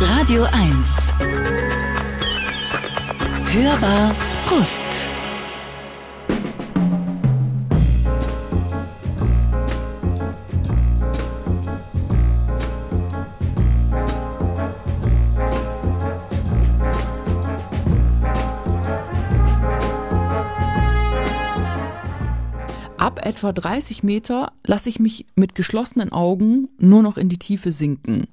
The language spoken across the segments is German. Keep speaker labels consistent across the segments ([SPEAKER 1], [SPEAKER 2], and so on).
[SPEAKER 1] Radio 1. Hörbar Brust.
[SPEAKER 2] Etwa 30 Meter lasse ich mich mit geschlossenen Augen nur noch in die Tiefe sinken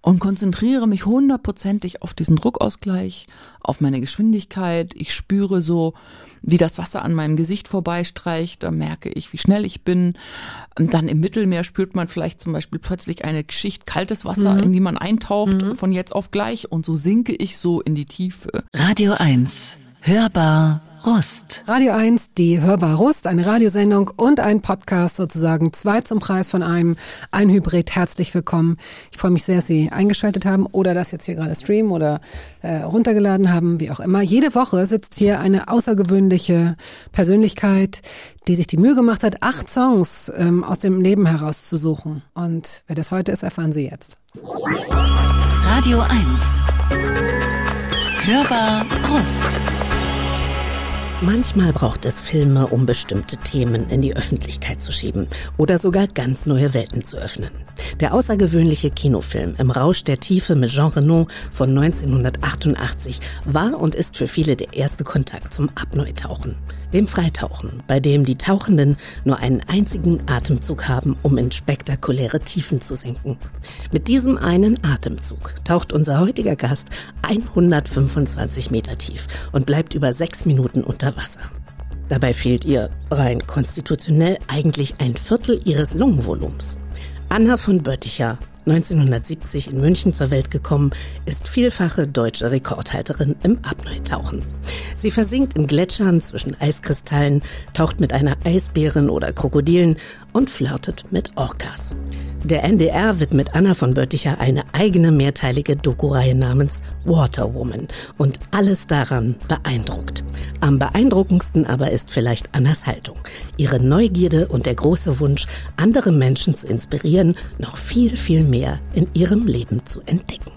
[SPEAKER 2] und konzentriere mich hundertprozentig auf diesen Druckausgleich, auf meine Geschwindigkeit. Ich spüre so, wie das Wasser an meinem Gesicht vorbeistreicht. Da merke ich, wie schnell ich bin. Und dann im Mittelmeer spürt man vielleicht zum Beispiel plötzlich eine Schicht kaltes Wasser, mhm. in die man eintaucht, mhm. von jetzt auf gleich. Und so sinke ich so in die Tiefe.
[SPEAKER 1] Radio 1. Hörbar Rust.
[SPEAKER 3] Radio 1, die Hörbar Rust, eine Radiosendung und ein Podcast sozusagen. Zwei zum Preis von einem, ein Hybrid. Herzlich willkommen. Ich freue mich sehr, dass Sie eingeschaltet haben oder das jetzt hier gerade streamen oder äh, runtergeladen haben, wie auch immer. Jede Woche sitzt hier eine außergewöhnliche Persönlichkeit, die sich die Mühe gemacht hat, acht Songs ähm, aus dem Leben herauszusuchen. Und wer das heute ist, erfahren Sie jetzt.
[SPEAKER 1] Radio 1. Hörbar Rust.
[SPEAKER 4] Manchmal braucht es Filme, um bestimmte Themen in die Öffentlichkeit zu schieben oder sogar ganz neue Welten zu öffnen. Der außergewöhnliche Kinofilm Im Rausch der Tiefe mit Jean Reno von 1988 war und ist für viele der erste Kontakt zum Apnoe-Tauchen, dem Freitauchen, bei dem die Tauchenden nur einen einzigen Atemzug haben, um in spektakuläre Tiefen zu sinken. Mit diesem einen Atemzug taucht unser heutiger Gast 125 Meter tief und bleibt über sechs Minuten unter Wasser. Dabei fehlt ihr rein konstitutionell eigentlich ein Viertel ihres Lungenvolumens. Anna von Bötticher 1970 in München zur Welt gekommen, ist vielfache deutsche Rekordhalterin im Apnoe-Tauchen. Sie versinkt in Gletschern zwischen Eiskristallen, taucht mit einer Eisbären oder Krokodilen und flirtet mit Orcas. Der NDR widmet Anna von Bötticher eine eigene mehrteilige Doku-Reihe namens Water Woman und alles daran beeindruckt. Am beeindruckendsten aber ist vielleicht Annas Haltung, ihre Neugierde und der große Wunsch, andere Menschen zu inspirieren, noch viel, viel mehr in ihrem Leben zu entdecken.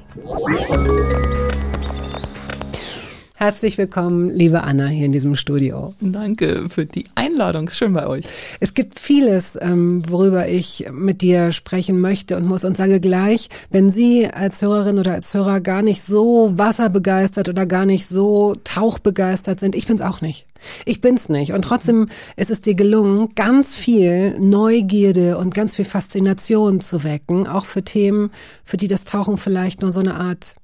[SPEAKER 3] Herzlich willkommen, liebe Anna, hier in diesem Studio.
[SPEAKER 2] Danke für die Einladung. Schön bei euch.
[SPEAKER 3] Es gibt vieles, ähm, worüber ich mit dir sprechen möchte und muss und sage gleich, wenn Sie als Hörerin oder als Hörer gar nicht so wasserbegeistert oder gar nicht so tauchbegeistert sind, ich bin's auch nicht. Ich bin's nicht. Und trotzdem ist es dir gelungen, ganz viel Neugierde und ganz viel Faszination zu wecken, auch für Themen, für die das Tauchen vielleicht nur so eine Art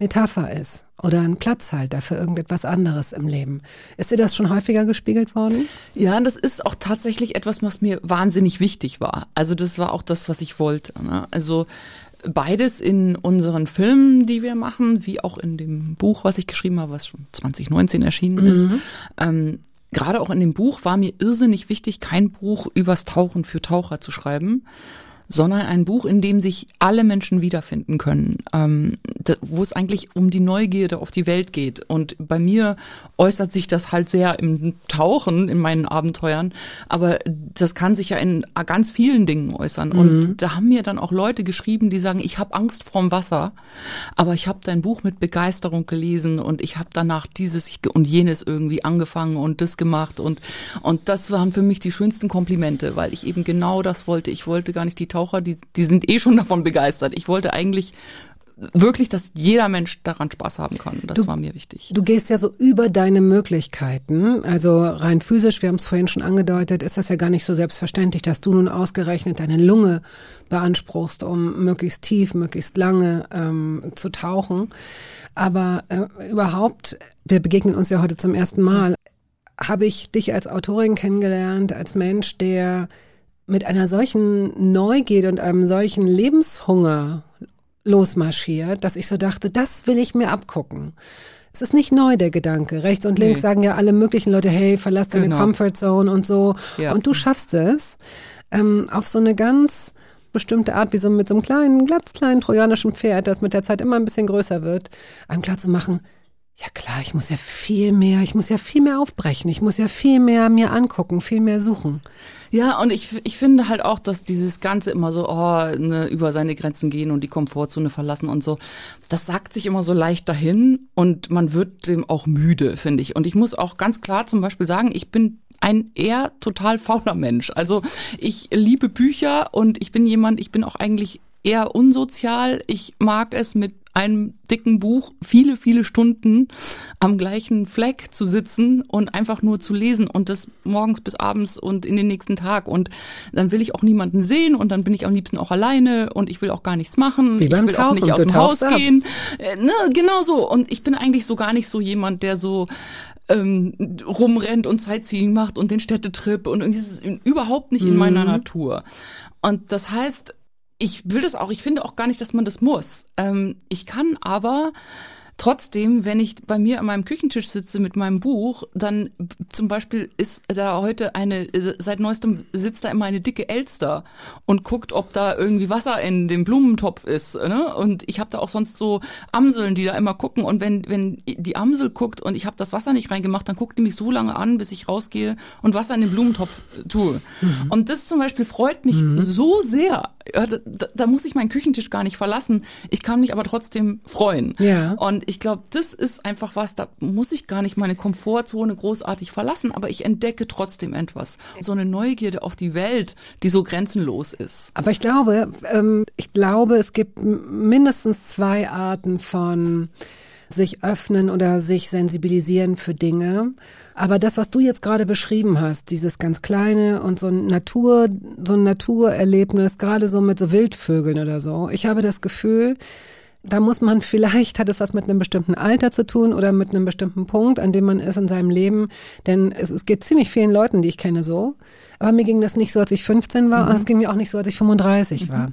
[SPEAKER 3] Metapher ist oder ein Platzhalter für irgendetwas anderes im Leben. Ist dir das schon häufiger gespiegelt worden?
[SPEAKER 2] Ja, das ist auch tatsächlich etwas, was mir wahnsinnig wichtig war. Also das war auch das, was ich wollte. Ne? Also beides in unseren Filmen, die wir machen, wie auch in dem Buch, was ich geschrieben habe, was schon 2019 erschienen ist. Mhm. Ähm, Gerade auch in dem Buch war mir irrsinnig wichtig, kein Buch übers Tauchen für Taucher zu schreiben, sondern ein Buch, in dem sich alle Menschen wiederfinden können, ähm, wo es eigentlich um die Neugierde auf die Welt geht. Und bei mir äußert sich das halt sehr im Tauchen, in meinen Abenteuern, aber das kann sich ja in ganz vielen Dingen äußern. Mhm. Und da haben mir dann auch Leute geschrieben, die sagen, ich habe Angst vorm Wasser, aber ich habe dein Buch mit Begeisterung gelesen und ich habe danach dieses und jenes irgendwie angefangen und das gemacht und und das waren für mich die schönsten Komplimente, weil ich eben genau das wollte. Ich wollte gar nicht die Taucher, die, die sind eh schon davon begeistert. Ich wollte eigentlich wirklich, dass jeder Mensch daran Spaß haben kann. Das du, war mir wichtig.
[SPEAKER 3] Du gehst ja so über deine Möglichkeiten. Also rein physisch, wir haben es vorhin schon angedeutet, ist das ja gar nicht so selbstverständlich, dass du nun ausgerechnet deine Lunge beanspruchst, um möglichst tief, möglichst lange ähm, zu tauchen. Aber äh, überhaupt, wir begegnen uns ja heute zum ersten Mal, habe ich dich als Autorin kennengelernt, als Mensch, der mit einer solchen Neugierde und einem solchen Lebenshunger losmarschiert, dass ich so dachte, das will ich mir abgucken. Es ist nicht neu, der Gedanke. Rechts und links nee. sagen ja alle möglichen Leute, hey, verlass deine genau. Comfortzone und so. Ja. Und du schaffst es, ähm, auf so eine ganz bestimmte Art, wie so mit so einem kleinen, glatzkleinen trojanischen Pferd, das mit der Zeit immer ein bisschen größer wird, einem klar zu machen, Ja klar, ich muss ja viel mehr, ich muss ja viel mehr aufbrechen, ich muss ja viel mehr mir angucken, viel mehr suchen.
[SPEAKER 2] Ja, und ich, ich finde halt auch, dass dieses Ganze immer so, oh, ne, über seine Grenzen gehen und die Komfortzone verlassen und so, das sagt sich immer so leicht dahin und man wird dem auch müde, finde ich. Und ich muss auch ganz klar zum Beispiel sagen, ich bin ein eher total fauler Mensch. Also ich liebe Bücher und ich bin jemand, ich bin auch eigentlich eher unsozial. Ich mag es mit einem dicken Buch viele, viele Stunden am gleichen Fleck zu sitzen und einfach nur zu lesen und das morgens bis abends und in den nächsten Tag. Und dann will ich auch niemanden sehen und dann bin ich am liebsten auch alleine und ich will auch gar nichts machen.
[SPEAKER 3] Wie beim
[SPEAKER 2] ich will
[SPEAKER 3] Tauchen,
[SPEAKER 2] auch nicht aus dem Haus
[SPEAKER 3] ab.
[SPEAKER 2] gehen. Äh, ne, genau so. Und ich bin eigentlich so gar nicht so jemand, der so ähm, rumrennt und Sightseeing macht und den Städtetrip und irgendwie ist es überhaupt nicht in meiner Natur. Und das heißt, ich will das auch, ich finde auch gar nicht, dass man das muss. Ähm, ich kann aber trotzdem, wenn ich bei mir an meinem Küchentisch sitze mit meinem Buch, dann zum Beispiel ist da heute eine, seit neuestem sitzt da immer eine dicke Elster und guckt, ob da irgendwie Wasser in dem Blumentopf ist. Ne? Und ich habe da auch sonst so Amseln, die da immer gucken. Und wenn, wenn die Amsel guckt und ich habe das Wasser nicht reingemacht, dann guckt die mich so lange an, bis ich rausgehe und Wasser in den Blumentopf tue. Und das zum Beispiel freut mich so sehr. Da, da- muss ich meinen Küchentisch gar nicht verlassen. Ich kann mich aber trotzdem freuen.
[SPEAKER 3] Ja.
[SPEAKER 2] Und ich glaube, das ist einfach was, da muss ich gar nicht meine Komfortzone großartig verlassen, aber ich entdecke trotzdem etwas. So eine Neugierde auf die Welt, die so grenzenlos ist.
[SPEAKER 3] Aber ich glaube, ähm, ich glaube, es gibt mindestens zwei Arten von sich öffnen oder sich sensibilisieren für Dinge. Aber das, was du jetzt gerade beschrieben hast, dieses ganz kleine und so ein Natur, so ein Naturerlebnis, gerade so mit so Wildvögeln oder so. Ich habe das Gefühl, da muss man vielleicht, hat es was mit einem bestimmten Alter zu tun oder mit einem bestimmten Punkt, an dem man ist in seinem Leben. Denn es, es geht ziemlich vielen Leuten, die ich kenne, so. Aber mir ging das nicht so, als ich 15 war, und es ging mir auch nicht so, als ich 35 war.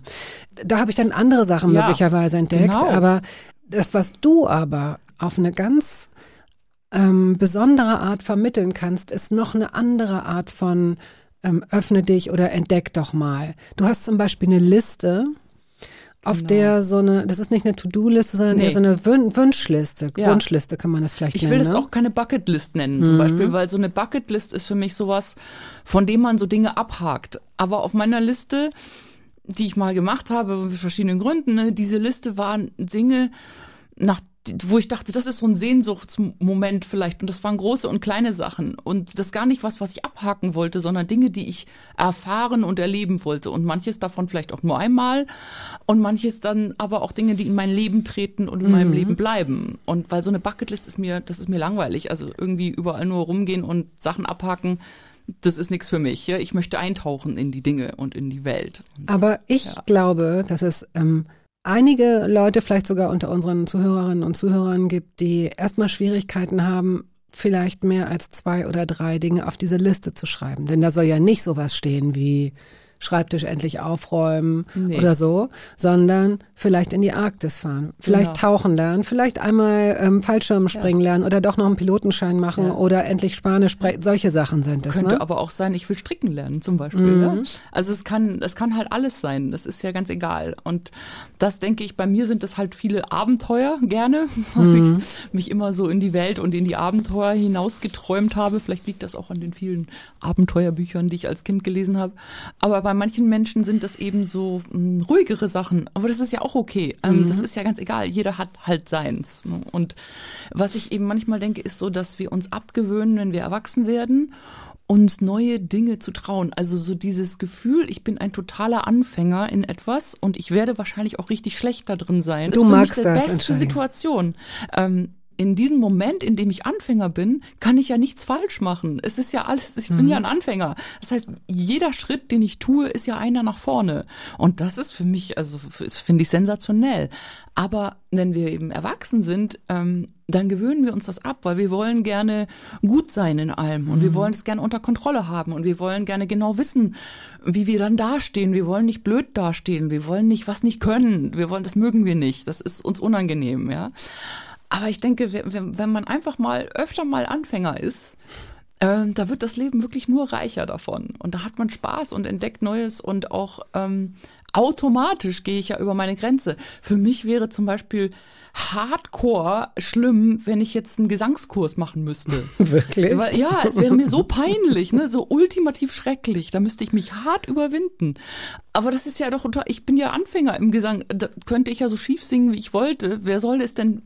[SPEAKER 3] Da habe ich dann andere Sachen
[SPEAKER 2] Ja,
[SPEAKER 3] möglicherweise entdeckt.
[SPEAKER 2] genau.
[SPEAKER 3] Aber das, was du aber auf eine ganz ähm, besondere Art vermitteln kannst, ist noch eine andere Art von ähm, öffne dich oder entdeck doch mal. Du hast zum Beispiel eine Liste, auf
[SPEAKER 2] Genau.
[SPEAKER 3] der so eine, das ist nicht eine To-Do-Liste, sondern
[SPEAKER 2] Nee.
[SPEAKER 3] eher so eine Wün Wunschliste.
[SPEAKER 2] Ja.
[SPEAKER 3] Wunschliste kann man das vielleicht
[SPEAKER 2] Ich
[SPEAKER 3] nennen.
[SPEAKER 2] will das
[SPEAKER 3] ne?
[SPEAKER 2] auch keine Bucketlist nennen, zum Beispiel, weil so eine Bucketlist ist für mich sowas, von dem man so Dinge abhakt. Aber auf meiner Liste, die ich mal gemacht habe, aus verschiedenen Gründen, ne, diese Liste waren Dinge, nach, wo ich dachte, das ist so ein Sehnsuchtsmoment vielleicht. Und das waren große und kleine Sachen. Und das gar nicht was, was ich abhaken wollte, sondern Dinge, die ich erfahren und erleben wollte. Und manches davon vielleicht auch nur einmal. Und manches dann aber auch Dinge, die in mein Leben treten und in meinem Leben bleiben. Und weil so eine Bucketlist ist mir, das ist mir langweilig. Also irgendwie überall nur rumgehen und Sachen abhaken. Das ist nichts für mich. Ja? Ich möchte eintauchen in die Dinge und in die Welt.
[SPEAKER 3] Aber ich
[SPEAKER 2] Ja.
[SPEAKER 3] glaube, dass es ähm, einige Leute, vielleicht sogar unter unseren Zuhörerinnen und Zuhörern gibt, die erstmal Schwierigkeiten haben, vielleicht mehr als zwei oder drei Dinge auf diese Liste zu schreiben. Denn da soll ja nicht sowas stehen wie Schreibtisch endlich aufräumen
[SPEAKER 2] Nee.
[SPEAKER 3] oder so, sondern vielleicht in die Arktis fahren, vielleicht
[SPEAKER 2] Genau.
[SPEAKER 3] tauchen lernen, vielleicht einmal ähm, Fallschirm springen lernen oder doch noch einen Pilotenschein machen
[SPEAKER 2] Ja.
[SPEAKER 3] oder endlich Spanisch sprechen. Solche Sachen sind es.
[SPEAKER 2] Könnte
[SPEAKER 3] Ne?
[SPEAKER 2] aber auch sein, ich will stricken lernen zum Beispiel. Ja? Also es kann, es kann halt alles sein. Das ist ja ganz egal. Und das denke ich, bei mir sind das halt viele Abenteuer gerne, weil ich mich immer so in die Welt und in die Abenteuer hinausgeträumt habe. Vielleicht liegt das auch an den vielen Abenteuerbüchern, die ich als Kind gelesen habe. Aber bei manchen Menschen sind das eben so mh, ruhigere Sachen. Aber das ist ja auch okay. Ähm, Das ist ja ganz egal. Jeder hat halt seins. ne? Und was ich eben manchmal denke, ist so, dass wir uns abgewöhnen, wenn wir erwachsen werden uns neue Dinge zu trauen. Also so dieses Gefühl, ich bin ein totaler Anfänger in etwas und ich werde wahrscheinlich auch richtig schlecht da drin sein.
[SPEAKER 3] Du
[SPEAKER 2] ist für
[SPEAKER 3] magst
[SPEAKER 2] mich die
[SPEAKER 3] das,
[SPEAKER 2] beste. Situation. Ähm, in diesem Moment, in dem ich Anfänger bin, kann ich ja nichts falsch machen. Es ist ja alles, ich bin ja
[SPEAKER 3] Mhm.
[SPEAKER 2] ein Anfänger. Das heißt, jeder Schritt, den ich tue, ist ja einer nach vorne. Und das ist für mich, also finde ich sensationell. Aber wenn wir eben erwachsen sind, ähm, dann gewöhnen wir uns das ab, weil wir wollen gerne gut sein in allem und
[SPEAKER 3] Mhm.
[SPEAKER 2] wir wollen es gerne unter Kontrolle haben und wir wollen gerne genau wissen, wie wir dann dastehen. Wir wollen nicht blöd dastehen, wir wollen nicht was nicht können, wir wollen, das mögen wir nicht, das ist uns unangenehm, ja. Aber ich denke, wenn, wenn man einfach mal öfter mal Anfänger ist, ähm, da wird das Leben wirklich nur reicher davon. Und da hat man Spaß und entdeckt Neues und auch ähm, automatisch gehe ich ja über meine Grenze. Für mich wäre zum Beispiel hardcore schlimm, wenn ich jetzt einen Gesangskurs machen müsste.
[SPEAKER 3] Wirklich?
[SPEAKER 2] Weil, ja, es wäre mir so peinlich, ne, so ultimativ schrecklich. Da müsste ich mich hart überwinden. Aber das ist ja doch, unter- ich bin ja Anfänger im Gesang. Da könnte ich ja so schief singen, wie ich wollte. Wer soll es denn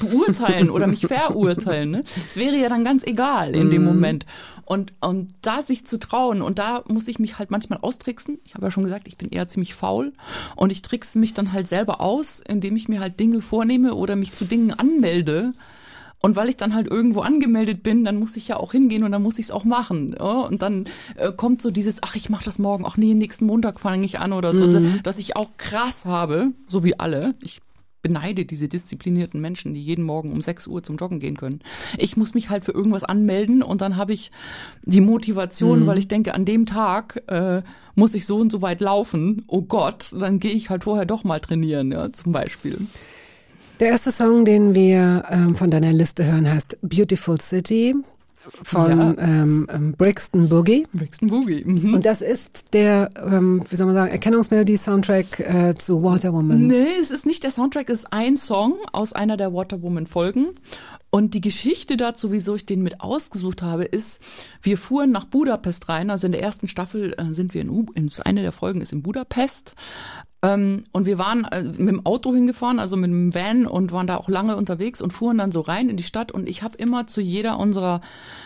[SPEAKER 2] beurteilen oder mich verurteilen? Ne? Es wäre ja dann ganz egal in dem Moment. Und, und da sich zu trauen, und da muss ich mich halt manchmal austricksen. Ich habe ja schon gesagt, ich bin eher ziemlich faul. Und ich trickse mich dann halt selber aus, indem ich mir halt Dinge vornehme oder mich zu Dingen anmelde. Und weil ich dann halt irgendwo angemeldet bin, dann muss ich ja auch hingehen und dann muss ich es auch machen. Ja? Und dann äh, kommt so dieses, ach, ich mache das morgen, ach nee, nächsten Montag fange ich an oder so, dass ich auch krass habe, so wie alle. Ich beneide diese disziplinierten Menschen, die jeden Morgen um 6 Uhr zum Joggen gehen können. Ich muss mich halt für irgendwas anmelden und dann habe ich die Motivation, weil ich denke, an dem Tag äh, muss ich so und so weit laufen. Oh Gott, dann gehe ich halt vorher doch mal trainieren, ja, zum Beispiel.
[SPEAKER 3] Der erste Song, den wir ähm, von deiner Liste hören, heißt Beautiful City von
[SPEAKER 2] Ja.
[SPEAKER 3] ähm, ähm, Brixton Boogie.
[SPEAKER 2] Brixton Boogie. Mhm.
[SPEAKER 3] Und das ist der, ähm, wie soll man sagen, Erkennungsmelodie-Soundtrack äh, zu Water Woman.
[SPEAKER 2] Nee, es ist nicht der Soundtrack, es ist ein Song aus einer der Waterwoman-Folgen. Und die Geschichte dazu, wieso ich den mit ausgesucht habe, ist, wir fuhren nach Budapest rein. Also in der ersten Staffel äh, sind wir in, U in eine der Folgen ist in Budapest. Ähm, und wir waren äh, mit dem Auto hingefahren, also mit dem Van und waren da auch lange unterwegs und fuhren dann so rein in die Stadt. Und ich habe immer zu jeder unserer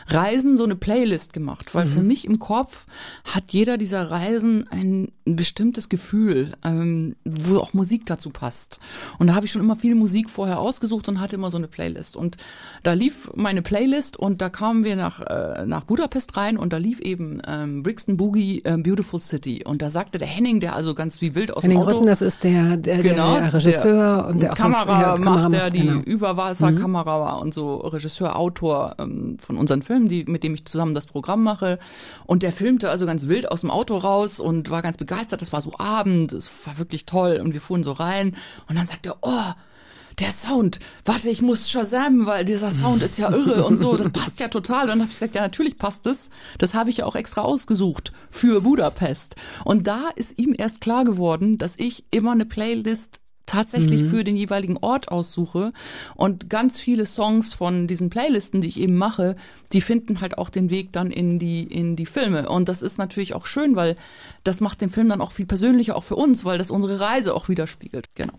[SPEAKER 2] Reisen so eine Playlist gemacht, weil für mich im Kopf hat jeder dieser Reisen ein bestimmtes Gefühl, ähm, wo auch Musik dazu passt. Und da habe ich schon immer viel Musik vorher ausgesucht und hatte immer so eine Playlist. Und da lief meine Playlist und da kamen wir nach, äh, nach Budapest rein und da lief eben ähm, Brixton Boogie äh, Beautiful City. Und da sagte der Henning, der also ganz wie wild aus
[SPEAKER 3] Henning
[SPEAKER 2] dem Auto...
[SPEAKER 3] Rütten, das ist der, der,
[SPEAKER 2] Genau,
[SPEAKER 3] der Regisseur und der auch sonst-
[SPEAKER 2] Kamera
[SPEAKER 3] ja, Kamera
[SPEAKER 2] macht, der die
[SPEAKER 3] genau.
[SPEAKER 2] Überwasserkamera war und so Regisseur, Autor ähm, von unseren Filmen, die, mit dem ich zusammen das Programm mache. Und der filmte also ganz wild aus dem Auto raus und war ganz begeistert. Es war so Abend, es war wirklich toll und wir fuhren so rein und dann sagte er, oh, der Sound, warte, ich muss Shazam, weil dieser Sound ist ja irre und so, das passt ja total. Und dann habe ich gesagt, ja, natürlich passt es. Das habe ich ja auch extra ausgesucht für Budapest. Und da ist ihm erst klar geworden, dass ich immer eine Playlist tatsächlich für den jeweiligen Ort aussuche und ganz viele Songs von diesen Playlisten, die ich eben mache, die finden halt auch den Weg dann in die in die Filme und das ist natürlich auch schön, weil das macht den Film dann auch viel persönlicher auch für uns, weil das unsere Reise auch widerspiegelt. Genau.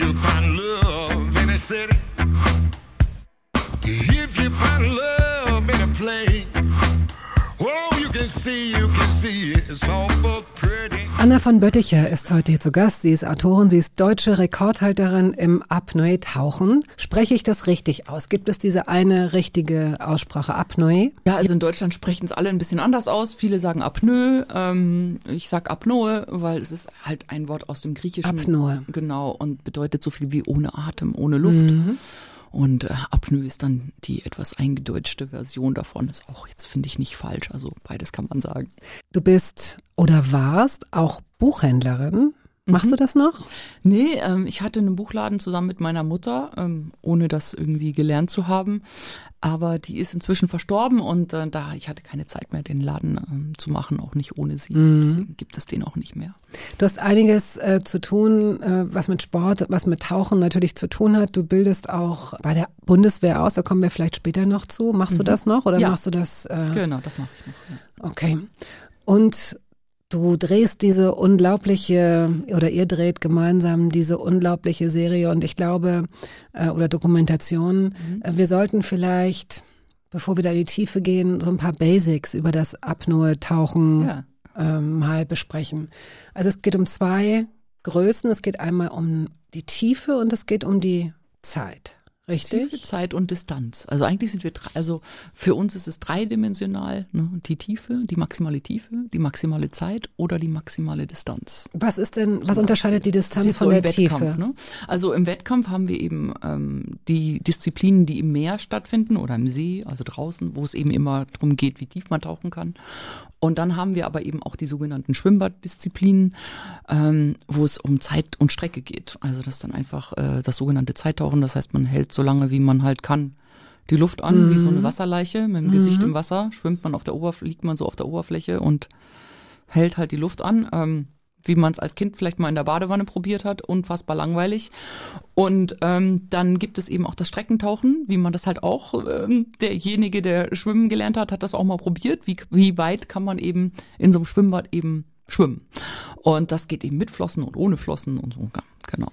[SPEAKER 5] If you find love in a city, if you find love in a place, oh, you can see, you can see it's awful pretty.
[SPEAKER 3] Anna von Bötticher ist heute hier zu Gast. Sie ist Autorin, sie ist deutsche Rekordhalterin im Apnoe-Tauchen. Spreche ich das richtig aus? Gibt es diese eine richtige Aussprache Apnoe?
[SPEAKER 2] Ja, also in Deutschland sprechen es alle ein bisschen anders aus. Viele sagen Apnoe, ähm, ich sag Apnoe, weil es ist halt ein Wort aus dem Griechischen.
[SPEAKER 3] Apnoe.
[SPEAKER 2] Genau, und bedeutet so viel wie ohne Atem, ohne Luft. Und äh, Apnoe ist dann die etwas eingedeutschte Version davon. Ist auch jetzt, finde ich, nicht falsch. Also beides kann man sagen.
[SPEAKER 3] Du bist oder warst auch Buchhändlerin. Machst du das noch?
[SPEAKER 2] Nee, ähm, ich hatte einen Buchladen zusammen mit meiner Mutter, ähm, ohne das irgendwie gelernt zu haben. Aber die ist inzwischen verstorben und äh, da ich hatte keine Zeit mehr, den Laden ähm, zu machen, auch nicht ohne sie. Deswegen gibt es den auch nicht mehr.
[SPEAKER 3] Du hast einiges äh, zu tun, äh, was mit Sport, was mit Tauchen natürlich zu tun hat. Du bildest auch bei der Bundeswehr aus, da kommen wir vielleicht später noch zu. Machst du das noch oder
[SPEAKER 2] Ja.
[SPEAKER 3] machst du das? Äh,
[SPEAKER 2] Genau, das mache ich noch. Ja.
[SPEAKER 3] Okay. Und du drehst diese unglaubliche, oder ihr dreht gemeinsam diese unglaubliche Serie und ich glaube, äh, oder Dokumentation, äh, wir sollten vielleicht, bevor wir da in die Tiefe gehen, so ein paar Basics über das Apnoe-Tauchen
[SPEAKER 2] Ja.
[SPEAKER 3] ähm, mal besprechen. Also es geht um zwei Größen. Es geht einmal um die Tiefe und es geht um die Zeit. Richtig?
[SPEAKER 2] Tiefe, Zeit und Distanz. Also eigentlich sind wir, drei, also für uns ist es dreidimensional, ne? die Tiefe, die maximale Tiefe, die maximale Zeit oder die maximale Distanz.
[SPEAKER 3] Was ist denn, was unterscheidet die Distanz
[SPEAKER 2] ist
[SPEAKER 3] von
[SPEAKER 2] so
[SPEAKER 3] der Tiefe?
[SPEAKER 2] Ne? Also im Wettkampf haben wir eben ähm, die Disziplinen, die im Meer stattfinden oder im See, also draußen, wo es eben immer darum geht, wie tief man tauchen kann. Und dann haben wir aber eben auch die sogenannten Schwimmbaddisziplinen, ähm, wo es um Zeit und Strecke geht. Also das ist dann einfach äh, das sogenannte Zeittauchen. Das heißt, man hält so lange, wie man halt kann, die Luft an, wie so eine Wasserleiche. Mit dem Gesicht im Wasser schwimmt man auf der Oberfläche, liegt man so auf der Oberfläche und hält halt die Luft an. Ähm, wie man es als Kind vielleicht mal in der Badewanne probiert hat, unfassbar langweilig. Und ähm, dann gibt es eben auch das Streckentauchen, wie man das halt auch, ähm, derjenige, der schwimmen gelernt hat, hat das auch mal probiert. Wie, wie weit kann man eben in so einem Schwimmbad eben schwimmen? Und das geht eben mit Flossen und ohne Flossen und so, genau.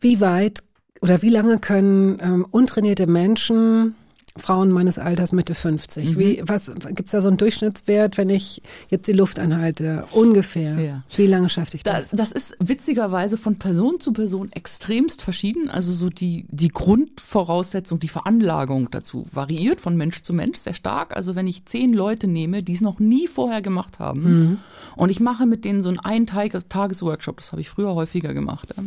[SPEAKER 3] Wie weit oder wie lange können ähm, untrainierte Menschen, Frauen meines Alters Mitte 50,
[SPEAKER 2] Mhm.
[SPEAKER 3] wie, was, gibt's da so einen Durchschnittswert, wenn ich jetzt die Luft anhalte? Ungefähr.
[SPEAKER 2] Ja.
[SPEAKER 3] Wie lange schaffe ich das?
[SPEAKER 2] Das, das ist witzigerweise von Person zu Person extremst verschieden. Also so die, die Grundvoraussetzung, die Veranlagung dazu variiert von Mensch zu Mensch sehr stark. Also wenn ich zehn Leute nehme, die es noch nie vorher gemacht haben und ich mache mit denen so einen Ein-Tages-Workshop, das habe ich früher häufiger gemacht, ja,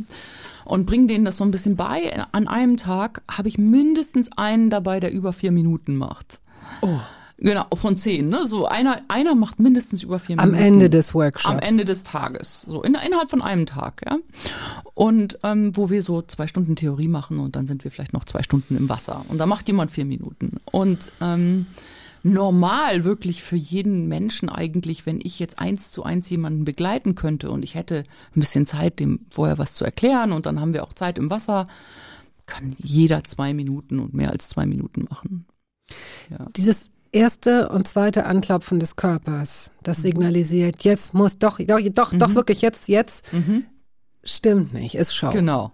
[SPEAKER 2] und bringe denen das so ein bisschen bei, an einem Tag habe ich mindestens einen dabei, der über vier Minuten macht.
[SPEAKER 3] Oh.
[SPEAKER 2] Genau, von zehn. Ne? So einer, einer macht mindestens über vier
[SPEAKER 3] Am
[SPEAKER 2] Minuten.
[SPEAKER 3] Ende des Workshops.
[SPEAKER 2] Am Ende des Tages, so in, innerhalb von einem Tag, ja. Und ähm, wo wir so zwei Stunden Theorie machen und dann sind wir vielleicht noch zwei Stunden im Wasser und da macht jemand vier Minuten. Und ähm, normal wirklich für jeden Menschen eigentlich, wenn ich jetzt eins zu eins jemanden begleiten könnte und ich hätte ein bisschen Zeit, dem vorher was zu erklären und dann haben wir auch Zeit im Wasser, kann jeder zwei Minuten und mehr als zwei Minuten machen.
[SPEAKER 3] Dieses erste und zweite Anklopfen des Körpers, das
[SPEAKER 2] Mhm.
[SPEAKER 3] signalisiert, jetzt muss doch, doch, doch, doch wirklich jetzt, jetzt, stimmt nicht, ist Schau.
[SPEAKER 2] Genau.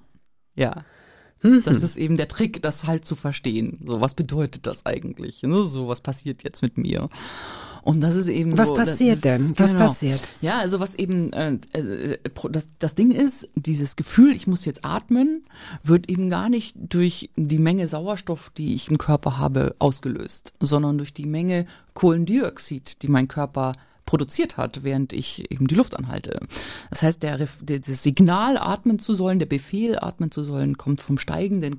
[SPEAKER 2] Ja. Das ist eben der Trick, das halt zu verstehen. So, was bedeutet das eigentlich? Ne? So, was passiert jetzt mit mir? Und das ist eben
[SPEAKER 3] Was
[SPEAKER 2] so,
[SPEAKER 3] passiert
[SPEAKER 2] das,
[SPEAKER 3] denn? Was
[SPEAKER 2] genau.
[SPEAKER 3] passiert?
[SPEAKER 2] Ja, also was eben äh, äh, das, das Ding ist, dieses Gefühl, ich muss jetzt atmen, wird eben gar nicht durch die Menge Sauerstoff, die ich im Körper habe, ausgelöst, sondern durch die Menge Kohlendioxid, die mein Körper produziert hat, während ich eben die Luft anhalte. Das heißt, der, der, das Signal atmen zu sollen, der Befehl atmen zu sollen, kommt vom steigenden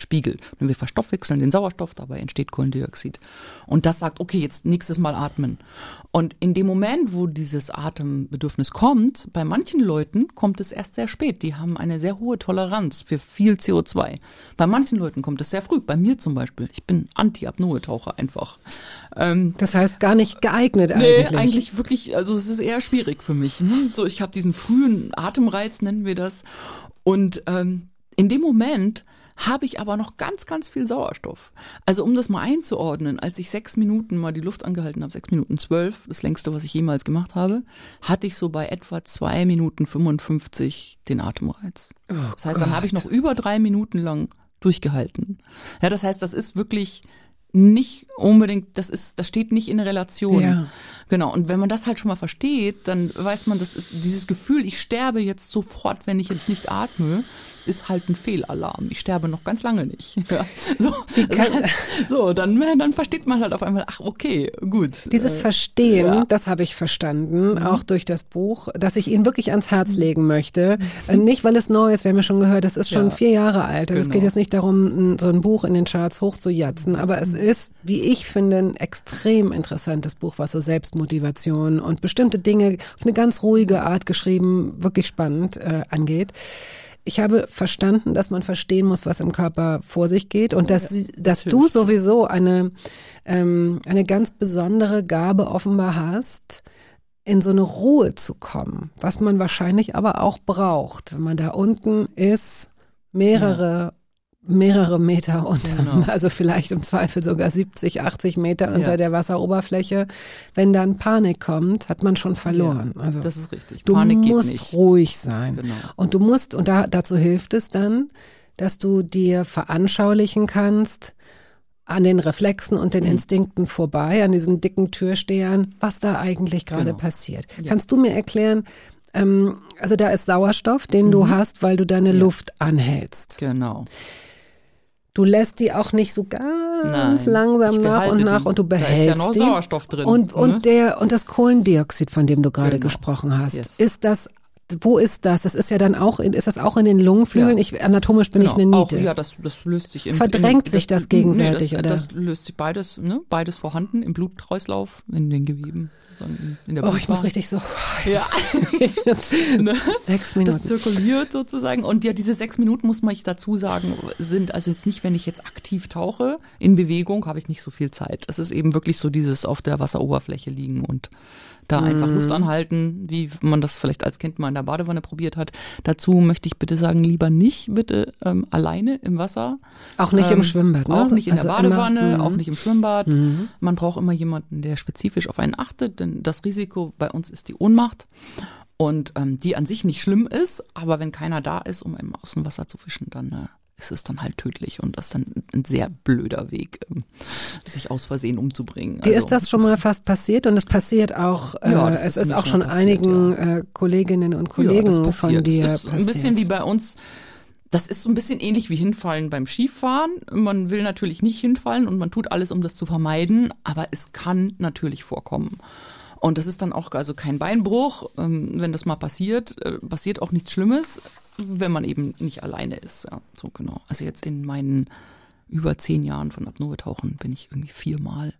[SPEAKER 2] Kohlendioxidspiegel. Wenn wir verstoffwechseln den Sauerstoff, dabei entsteht Kohlendioxid. Und das sagt, okay, jetzt nächstes Mal atmen. Und in dem Moment, wo dieses Atembedürfnis kommt, bei manchen Leuten kommt es erst sehr spät. Die haben eine sehr hohe Toleranz für viel CO2. Bei manchen Leuten kommt es sehr früh. Bei mir zum Beispiel. Ich bin Anti-Apnoe-Taucher einfach. Ähm,
[SPEAKER 3] Das heißt gar nicht geeignet
[SPEAKER 2] Nee,
[SPEAKER 3] eigentlich.
[SPEAKER 2] eigentlich wirklich, also es ist eher schwierig für mich. Ne? So, ich habe diesen frühen Atemreiz, nennen wir das. Und ähm, in dem Moment habe ich aber noch ganz, ganz viel Sauerstoff. Also um das mal einzuordnen, als ich sechs Minuten mal die Luft angehalten habe, sechs Minuten zwölf, das längste, was ich jemals gemacht habe, hatte ich so bei etwa zwei Minuten 55 den Atemreiz. das heißt, dann habe ich noch über drei Minuten lang durchgehalten. Ja, das heißt, das ist wirklich nicht unbedingt, das ist, das steht nicht in Relation.
[SPEAKER 3] Ja.
[SPEAKER 2] Genau. Und wenn man das halt schon mal versteht, dann weiß man, das ist dieses Gefühl, ich sterbe jetzt sofort, wenn ich jetzt nicht atme, ist halt ein Fehlalarm. Ich sterbe noch ganz lange nicht. Ja. So, das so dann, dann versteht man halt auf einmal, ach, okay, gut.
[SPEAKER 3] Dieses
[SPEAKER 2] Äh,
[SPEAKER 3] Verstehen,
[SPEAKER 2] ja.
[SPEAKER 3] das habe ich verstanden, auch durch das Buch, dass ich Ihnen wirklich ans Herz
[SPEAKER 2] Mhm.
[SPEAKER 3] legen möchte. Äh, Nicht, weil es neu ist, wir haben ja schon gehört, es ist schon
[SPEAKER 2] Ja.
[SPEAKER 3] vier Jahre alt. Also Es
[SPEAKER 2] Genau.
[SPEAKER 3] geht jetzt nicht darum, so ein Buch in den Charts hochzujatzen, aber es
[SPEAKER 2] Mhm.
[SPEAKER 3] ist, wie ich finde, ein extrem interessantes Buch, was so Selbstmotivation und bestimmte Dinge auf eine ganz ruhige Art geschrieben, wirklich spannend äh, angeht. Ich habe verstanden, dass man verstehen muss, was im Körper vor sich geht und dass, sie, dass du sowieso eine, ähm, eine ganz besondere Gabe offenbar hast, in so eine Ruhe zu kommen, was man wahrscheinlich aber auch braucht, wenn man da unten ist, mehrere mehrere Meter unter,
[SPEAKER 2] Genau.
[SPEAKER 3] also vielleicht im Zweifel sogar 70, 80 Meter unter
[SPEAKER 2] Ja.
[SPEAKER 3] der Wasseroberfläche. Wenn dann Panik kommt, hat man schon verloren.
[SPEAKER 2] Ja,
[SPEAKER 3] also
[SPEAKER 2] das ist richtig.
[SPEAKER 3] Du
[SPEAKER 2] Panik
[SPEAKER 3] musst ruhig sein.
[SPEAKER 2] Genau.
[SPEAKER 3] Und du musst, und da, dazu hilft es dann, dass du dir veranschaulichen kannst, an den Reflexen und
[SPEAKER 2] Mhm.
[SPEAKER 3] den Instinkten vorbei, an diesen dicken Türstehern, was da eigentlich gerade
[SPEAKER 2] Genau.
[SPEAKER 3] passiert. Kannst du mir erklären, ähm, also da ist Sauerstoff, den
[SPEAKER 2] Mhm.
[SPEAKER 3] du hast, weil du deine Luft anhältst.
[SPEAKER 2] Genau.
[SPEAKER 3] Du lässt die auch nicht so ganz
[SPEAKER 2] Nein,
[SPEAKER 3] langsam nach und nach
[SPEAKER 2] die.
[SPEAKER 3] und du
[SPEAKER 2] Da ist ja
[SPEAKER 3] behältst
[SPEAKER 2] noch. Sauerstoff drin,
[SPEAKER 3] Und, und,
[SPEAKER 2] ne?
[SPEAKER 3] der, und das Kohlendioxid, von dem du gerade
[SPEAKER 2] Genau.
[SPEAKER 3] gesprochen hast,
[SPEAKER 2] Yes.
[SPEAKER 3] ist das, wo ist das? Das ist ja dann auch, in, ist das auch in den Lungenflügeln?
[SPEAKER 2] Ja.
[SPEAKER 3] Ich, anatomisch bin ich eine
[SPEAKER 2] Genau, auch,
[SPEAKER 3] Niete.
[SPEAKER 2] ja, das, das löst sich im
[SPEAKER 3] Verdrängt
[SPEAKER 2] in,
[SPEAKER 3] sich das gegenseitig,
[SPEAKER 2] nee, das,
[SPEAKER 3] oder?
[SPEAKER 2] Das löst sich beides, ne? Beides vorhanden im Blutkreislauf, in den Geweben, in, in der
[SPEAKER 3] oh, ich muss
[SPEAKER 2] Blutbahn.
[SPEAKER 3] richtig so.
[SPEAKER 2] Ja. Ne?
[SPEAKER 3] Sechs
[SPEAKER 2] Das
[SPEAKER 3] Minuten.
[SPEAKER 2] zirkuliert sozusagen. Und ja, diese sechs Minuten, muss man ich dazu sagen, sind also jetzt nicht, wenn ich jetzt aktiv tauche, in Bewegung, habe ich nicht so viel Zeit. Es ist eben wirklich so dieses auf der Wasseroberfläche liegen und da einfach
[SPEAKER 3] Mhm.
[SPEAKER 2] Luft anhalten, wie man das vielleicht als Kind mal in der Badewanne probiert hat. Dazu möchte ich bitte sagen, lieber nicht bitte ähm, alleine im Wasser.
[SPEAKER 3] Auch nicht im
[SPEAKER 2] Ähm,
[SPEAKER 3] Schwimmbad, ne?
[SPEAKER 2] Auch nicht in der
[SPEAKER 3] Also immer-
[SPEAKER 2] Badewanne,
[SPEAKER 3] Mhm.
[SPEAKER 2] auch nicht im Schwimmbad. Man braucht immer jemanden, der spezifisch auf einen achtet, denn das Risiko bei uns ist die Ohnmacht. Und ähm, die an sich nicht schlimm ist, aber wenn keiner da ist, um im Außenwasser zu fischen, dann äh, ist es dann halt tödlich und das ist dann ein sehr blöder Weg, ähm, sich aus Versehen umzubringen.
[SPEAKER 3] Dir
[SPEAKER 2] Also-
[SPEAKER 3] ist das schon mal fast passiert und es passiert auch, äh,
[SPEAKER 2] Ja, das
[SPEAKER 3] es
[SPEAKER 2] ist
[SPEAKER 3] ist auch
[SPEAKER 2] schon
[SPEAKER 3] schon
[SPEAKER 2] passiert,
[SPEAKER 3] einigen äh, Kolleginnen und Kollegen
[SPEAKER 2] ja,
[SPEAKER 3] von dir
[SPEAKER 2] Das ist
[SPEAKER 3] passiert.
[SPEAKER 2] ein bisschen wie bei uns. Das ist so ein bisschen ähnlich wie hinfallen beim Skifahren. Man will natürlich nicht hinfallen und man tut alles, um das zu vermeiden, aber es kann natürlich vorkommen. Und das ist dann auch also kein Beinbruch, ähm, wenn das mal passiert, äh, passiert auch nichts Schlimmes, wenn man eben nicht alleine ist. Ja, so genau. Also jetzt in meinen über zehn Jahren von Apnoe-Tauchen bin ich irgendwie viermal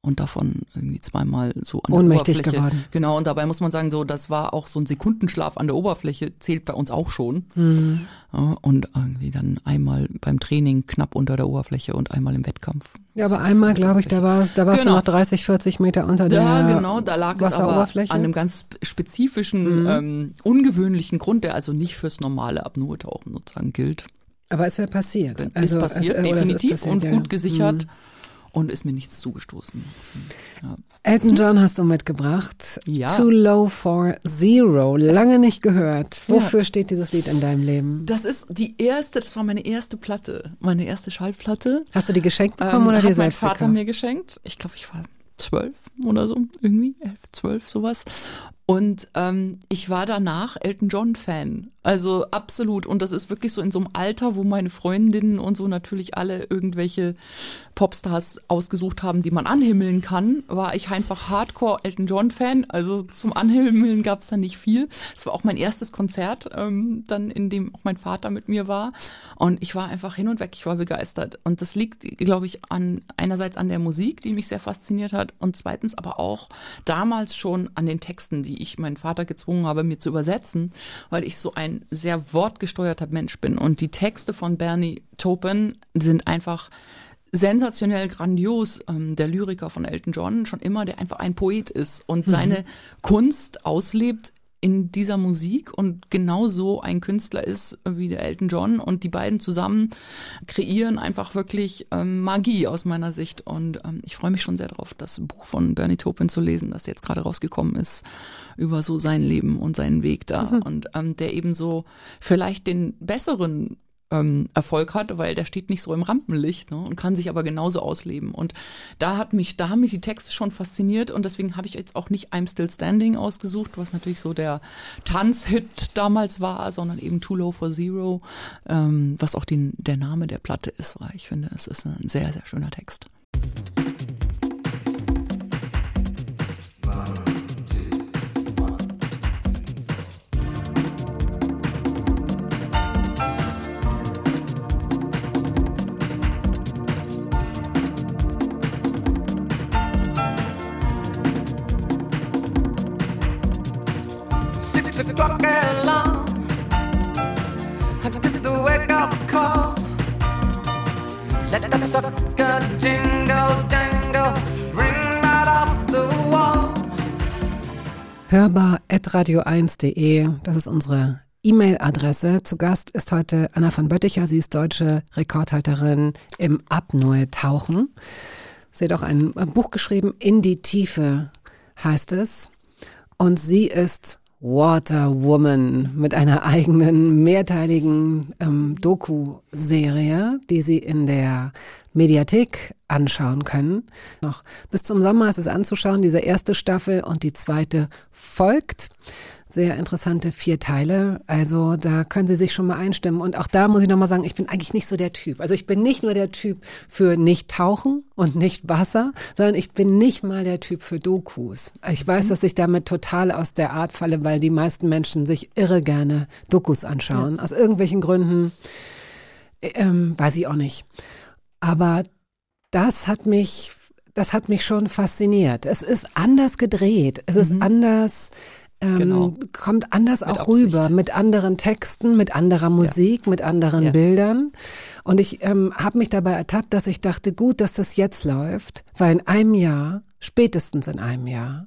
[SPEAKER 2] und davon irgendwie zweimal so an
[SPEAKER 3] Ohnmächtig
[SPEAKER 2] der Oberfläche.
[SPEAKER 3] geworden.
[SPEAKER 2] Genau, und dabei muss man sagen, so, das war auch so ein Sekundenschlaf an der Oberfläche, zählt bei uns auch schon.
[SPEAKER 3] Mhm.
[SPEAKER 2] Ja, und irgendwie dann einmal beim Training knapp unter der Oberfläche und einmal im Wettkampf.
[SPEAKER 3] Ja, aber einmal, glaube ich, da warst, da warst
[SPEAKER 2] Genau.
[SPEAKER 3] du noch 30, 40 Meter unter
[SPEAKER 2] Ja,
[SPEAKER 3] der
[SPEAKER 2] genau, da lag es aber an einem ganz spezifischen, ähm, ungewöhnlichen Grund, der also nicht fürs normale Apnoe-Tauchen sozusagen gilt.
[SPEAKER 3] aber es wäre passiert.
[SPEAKER 2] ist
[SPEAKER 3] Also,
[SPEAKER 2] passiert,
[SPEAKER 3] es, äh, oder es ist
[SPEAKER 2] definitiv,
[SPEAKER 3] passiert,
[SPEAKER 2] und
[SPEAKER 3] ja.
[SPEAKER 2] gut gesichert und ist mir nichts zugestoßen. Ja.
[SPEAKER 3] Elton John hast du mitgebracht.
[SPEAKER 2] Ja.
[SPEAKER 3] Too Low for Zero. Lange nicht gehört. Wofür steht dieses Lied in deinem Leben?
[SPEAKER 2] Das ist die erste, das war meine erste Platte, meine erste Schallplatte.
[SPEAKER 3] Hast du die geschenkt bekommen
[SPEAKER 2] Ähm,
[SPEAKER 3] oder
[SPEAKER 2] hat
[SPEAKER 3] dir
[SPEAKER 2] mein
[SPEAKER 3] selbst
[SPEAKER 2] Vater
[SPEAKER 3] gekauft?
[SPEAKER 2] mir geschenkt. Ich glaube, ich war zwölf oder so, irgendwie, elf, zwölf, sowas. Und ähm, ich war danach Elton John Fan. Also absolut. Und das ist wirklich so in so einem Alter, wo meine Freundinnen und so natürlich alle irgendwelche Popstars ausgesucht haben, die man anhimmeln kann, war ich einfach Hardcore Elton John Fan. Also zum Anhimmeln gab es da nicht viel. Es war auch mein erstes Konzert, ähm, dann in dem auch mein Vater mit mir war. Und ich war einfach hin und weg. Ich war begeistert. Und das liegt, glaube ich, an einerseits an der Musik, die mich sehr fasziniert hat, und zweitens aber auch damals schon an den Texten, die ich meinen Vater gezwungen habe, mir zu übersetzen, weil ich so ein sehr wortgesteuerter Mensch bin. Und die Texte von Bernie Taupin sind einfach sensationell grandios. Ähm, der Lyriker von Elton John schon immer, der einfach ein Poet ist und seine Kunst auslebt in dieser Musik und genauso ein Künstler ist wie der Elton John und die beiden zusammen kreieren einfach wirklich ähm, Magie aus meiner Sicht und ähm, ich freue mich schon sehr drauf, das Buch von Bernie Taupin zu lesen, das jetzt gerade rausgekommen ist über so sein Leben und seinen Weg da und ähm, der eben so vielleicht den besseren ähm, Erfolg hat, weil der steht nicht so im Rampenlicht ne, und kann sich aber genauso ausleben. Und da hat mich, da haben mich die Texte schon fasziniert und deswegen habe ich jetzt auch nicht I'm Still Standing ausgesucht, was natürlich so der Tanzhit damals war, sondern eben Too Low for Zero, ähm, was auch die, der Name der Platte ist, weil ich finde, es ist ein sehr, sehr schöner Text.
[SPEAKER 6] The wall.
[SPEAKER 3] hörbar.radio1.de, das ist unsere E-Mail-Adresse. Zu Gast ist heute Anna von Bötticher. Sie ist deutsche Rekordhalterin im Apnoe-Tauchen. Sie hat auch ein Buch geschrieben, In die Tiefe heißt es. Und sie ist Water Woman mit einer eigenen mehrteiligen ähm, Doku-Serie, die Sie in der Mediathek anschauen können. Noch bis zum Sommer ist es anzuschauen, diese erste Staffel und die zweite folgt. Sehr interessante vier Teile. Also da können Sie sich schon mal einstimmen. Und auch da muss ich nochmal sagen, ich bin eigentlich nicht so der Typ. Also ich bin nicht nur der Typ für nicht tauchen und nicht Wasser, sondern ich bin nicht mal der Typ für Dokus. Ich weiß, dass ich damit total aus der Art falle, weil die meisten Menschen sich irre gerne Dokus anschauen. Ja. Aus irgendwelchen Gründen, ähm, weiß ich auch nicht. Aber das hat mich das hat mich schon fasziniert. Es ist anders gedreht, es ist mhm. anders ähm, genau. kommt anders mit auch Absicht. rüber, mit anderen Texten, mit anderer Musik, ja. mit anderen ja. Bildern. Und ich ähm, habe mich dabei ertappt, dass ich dachte, gut, dass das jetzt läuft, weil in einem Jahr, spätestens in einem Jahr,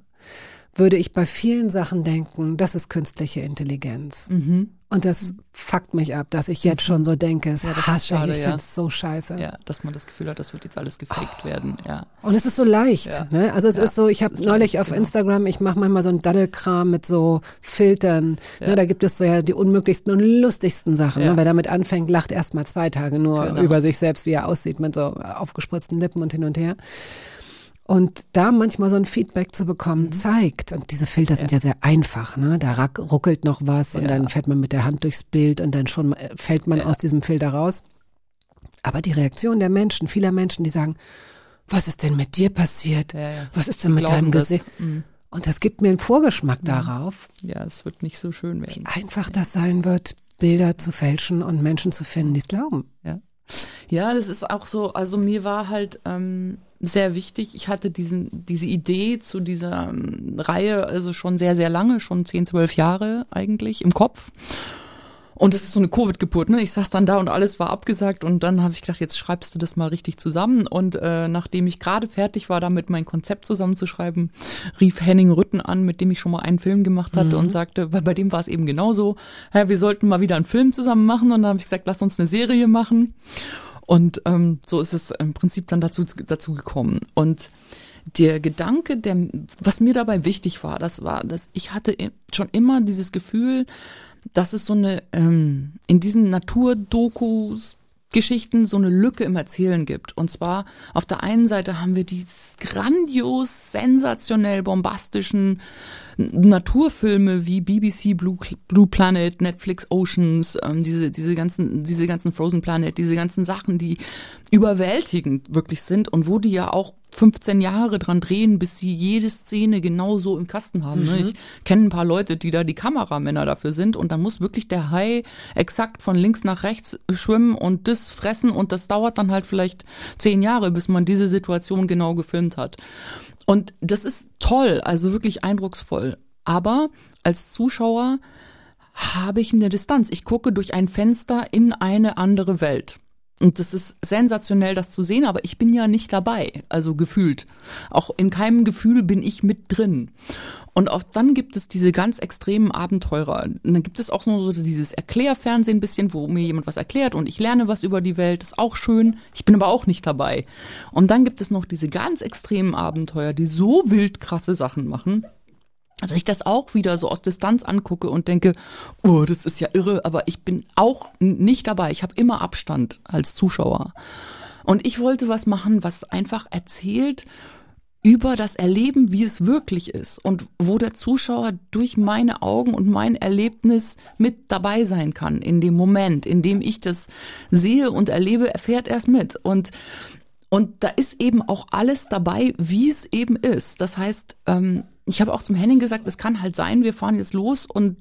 [SPEAKER 3] würde ich bei vielen Sachen denken, das ist künstliche Intelligenz. Mhm. Und das fuckt mich ab, dass ich jetzt schon so denke, es ja, hasse schade, ich, ich finde es so scheiße.
[SPEAKER 2] Ja, dass man das Gefühl hat, das wird jetzt alles gefaked oh. werden, ja.
[SPEAKER 3] Und es ist so leicht, ja. ne? Also es ja, ist so, ich habe neulich auf genau. Instagram, ich mache manchmal so ein Daddelkram mit so Filtern, ne? da gibt es so ja die unmöglichsten und lustigsten Sachen. Ne? Wer damit anfängt, lacht erst mal zwei Tage nur genau. über sich selbst, wie er aussieht, mit so aufgespritzten Lippen und hin und her. Und da manchmal so ein Feedback zu bekommen, mhm. zeigt, und diese Filter sind ja, ja sehr einfach, ne? Da ruckelt noch was und ja. dann fährt man mit der Hand durchs Bild und dann schon äh, fällt man ja. aus diesem Filter raus. Aber die Reaktion der Menschen, vieler Menschen, die sagen, was ist denn mit dir passiert? Was ist denn mit deinem Gesicht? Mhm. Und das gibt mir einen Vorgeschmack mhm. darauf.
[SPEAKER 2] Ja, es wird nicht so schön werden.
[SPEAKER 3] Wie einfach das sein wird, Bilder zu fälschen und Menschen zu finden, die es glauben.
[SPEAKER 2] Ja. Ja, das ist auch so, also mir war halt ähm, sehr wichtig. Ich hatte diesen, diese Idee zu dieser ähm, Reihe also schon sehr, sehr lange, schon 10, 12 Jahre eigentlich im Kopf. Und das ist so eine Covid-Geburt, ne? Ich saß dann da und alles war abgesagt und dann habe ich gedacht, jetzt schreibst du das mal richtig zusammen. Und äh, nachdem ich gerade fertig war, damit mein Konzept zusammenzuschreiben, rief Henning Rütten an, mit dem ich schon mal einen Film gemacht hatte mhm. und sagte, weil bei dem war es eben genauso, ja, wir sollten mal wieder einen Film zusammen machen. Und dann habe ich gesagt, lass uns eine Serie machen. Und ähm, so ist es im Prinzip dann dazu, dazu gekommen. Und der Gedanke, der, was mir dabei wichtig war, das war, dass ich hatte schon immer dieses Gefühl, dass es so eine, ähm, in diesen Naturdokus, Geschichten so eine Lücke im Erzählen gibt. Und zwar auf der einen Seite haben wir die grandios, sensationell bombastischen Naturfilme wie BBC Blue, Blue Planet, Netflix Oceans, ähm, diese, diese ganzen, diese ganzen Frozen Planet, diese ganzen Sachen, die überwältigend wirklich sind und wo die ja auch 15 Jahre dran drehen, bis sie jede Szene genau so im Kasten haben. Ne? Mhm. Ich kenne ein paar Leute, die da die Kameramänner dafür sind und dann muss wirklich der Hai exakt von links nach rechts schwimmen und das fressen und das dauert dann halt vielleicht zehn Jahre, bis man diese Situation genau gefilmt hat. Und das ist toll, also wirklich eindrucksvoll. Aber als Zuschauer habe ich eine Distanz. Ich gucke durch ein Fenster in eine andere Welt. Und das ist sensationell, das zu sehen, aber ich bin ja nicht dabei, also gefühlt. Auch in keinem Gefühl bin ich mit drin. Und auch dann gibt es diese ganz extremen Abenteurer. Und dann gibt es auch so dieses Erklärfernsehen ein bisschen, wo mir jemand was erklärt und ich lerne was über die Welt. Das ist auch schön. Ich bin aber auch nicht dabei. Und dann gibt es noch diese ganz extremen Abenteuer, die so wild krasse Sachen machen dass ich das auch wieder so aus Distanz angucke und denke, oh, das ist ja irre, aber ich bin auch nicht dabei. Ich habe immer Abstand als Zuschauer. Und ich wollte was machen, was einfach erzählt über das Erleben, wie es wirklich ist und wo der Zuschauer durch meine Augen und mein Erlebnis mit dabei sein kann in dem Moment, in dem ich das sehe und erlebe, erfährt er es mit. Und und da ist eben auch alles dabei, wie es eben ist. Das heißt, ähm, ich habe auch zum Henning gesagt, es kann halt sein, wir fahren jetzt los und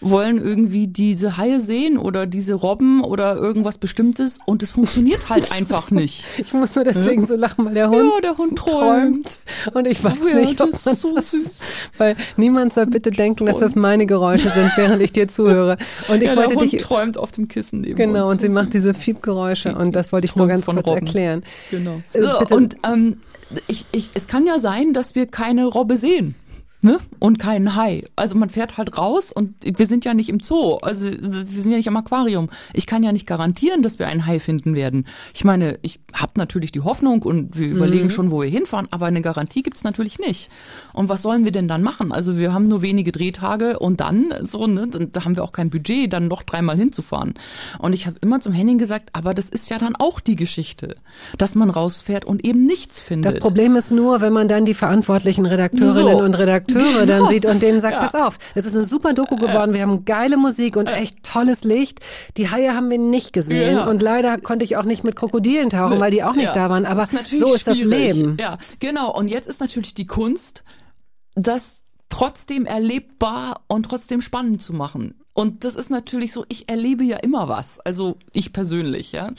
[SPEAKER 2] wollen irgendwie diese Haie sehen oder diese Robben oder irgendwas Bestimmtes und es funktioniert halt einfach nicht.
[SPEAKER 3] Ich muss nur deswegen so lachen, weil der Hund,
[SPEAKER 2] ja, der Hund träumt. träumt.
[SPEAKER 3] Und ich weiß oh ja, nicht, ob das ist so süß. Weil niemand soll bitte denken, dass das meine Geräusche sind, während ich dir zuhöre. Und ich
[SPEAKER 2] ja,
[SPEAKER 3] wollte
[SPEAKER 2] der Hund
[SPEAKER 3] dich
[SPEAKER 2] träumt auf dem Kissen neben
[SPEAKER 3] Genau,
[SPEAKER 2] uns.
[SPEAKER 3] und sie macht diese Fiebgeräusche und das wollte ich nur ganz kurz
[SPEAKER 2] Robben.
[SPEAKER 3] erklären.
[SPEAKER 2] Genau.
[SPEAKER 3] Äh,
[SPEAKER 2] so, und ähm, ich, ich, es kann ja sein, dass wir keine Robbe sehen ne? und keinen Hai. Also man fährt halt raus und wir sind ja nicht im Zoo, also wir sind ja nicht am Aquarium. Ich kann ja nicht garantieren, dass wir einen Hai finden werden. Ich meine, ich habe natürlich die Hoffnung und wir überlegen
[SPEAKER 3] Mhm.
[SPEAKER 2] schon, wo wir hinfahren, aber eine Garantie gibt's natürlich nicht. Und was sollen wir denn dann machen? Also wir haben nur wenige Drehtage und dann so, ne, da haben wir auch kein Budget, dann noch dreimal hinzufahren. Und ich habe immer zum Henning gesagt, aber das ist ja dann auch die Geschichte, dass man rausfährt und eben nichts findet.
[SPEAKER 3] Das Problem ist nur, wenn man dann die verantwortlichen Redakteurinnen
[SPEAKER 2] So.
[SPEAKER 3] und Redakteure Akteure dann
[SPEAKER 2] Genau.
[SPEAKER 3] sieht und denen sagt,
[SPEAKER 2] Ja.
[SPEAKER 3] pass auf, es ist eine super Doku geworden, wir haben geile Musik und echt tolles Licht. Die Haie haben wir nicht gesehen
[SPEAKER 2] Ja.
[SPEAKER 3] und leider konnte ich auch nicht mit Krokodilen tauchen, weil die auch nicht
[SPEAKER 2] Ja,
[SPEAKER 3] da waren, aber
[SPEAKER 2] das natürlich
[SPEAKER 3] so ist das
[SPEAKER 2] schwierig.
[SPEAKER 3] Leben.
[SPEAKER 2] Ja, genau. Und jetzt ist natürlich die Kunst, das trotzdem erlebbar und trotzdem spannend zu machen. Und das ist natürlich so, ich erlebe ja immer was. Also ich persönlich, ja.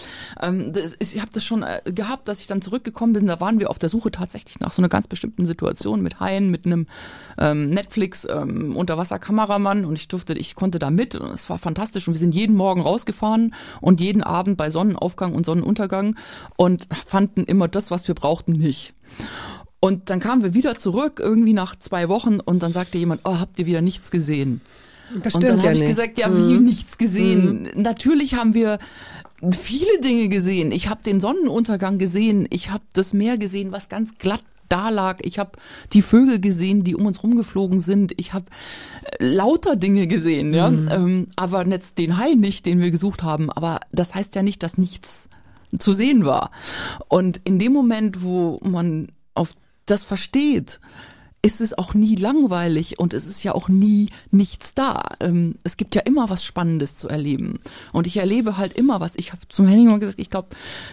[SPEAKER 2] Ähm, das ich habe das schon äh, gehabt, dass ich dann zurückgekommen bin. Da waren wir auf der Suche tatsächlich nach so einer ganz bestimmten Situation mit Haien, mit einem ähm, Netflix ähm, und ich durfte, ich konnte da mit und es war fantastisch. Und wir sind jeden Morgen rausgefahren und jeden Abend bei Sonnenaufgang und Sonnenuntergang und fanden immer das, was wir brauchten, nicht. Und dann kamen wir wieder zurück, irgendwie nach zwei Wochen, und dann sagte jemand, oh, habt ihr wieder nichts gesehen?
[SPEAKER 3] Das
[SPEAKER 2] und
[SPEAKER 3] stimmt
[SPEAKER 2] dann
[SPEAKER 3] ja
[SPEAKER 2] habe ich
[SPEAKER 3] nicht.
[SPEAKER 2] gesagt, ja, wie nichts gesehen? Natürlich haben wir viele Dinge gesehen. Ich habe den Sonnenuntergang gesehen, ich habe das Meer gesehen, was ganz glatt da lag. Ich habe die Vögel gesehen, die um uns rumgeflogen sind. Ich habe äh, lauter Dinge gesehen, ja. Ähm, aber jetzt den Hai nicht, den wir gesucht haben. Aber das heißt ja nicht, dass nichts zu sehen war. Und in dem Moment, wo man auf das versteht, ist es auch nie langweilig und es ist ja auch nie nichts da. Ähm, es gibt ja immer was Spannendes zu erleben. Und ich erlebe halt immer was. Ich habe zum Henning mal gesagt, ich glaube,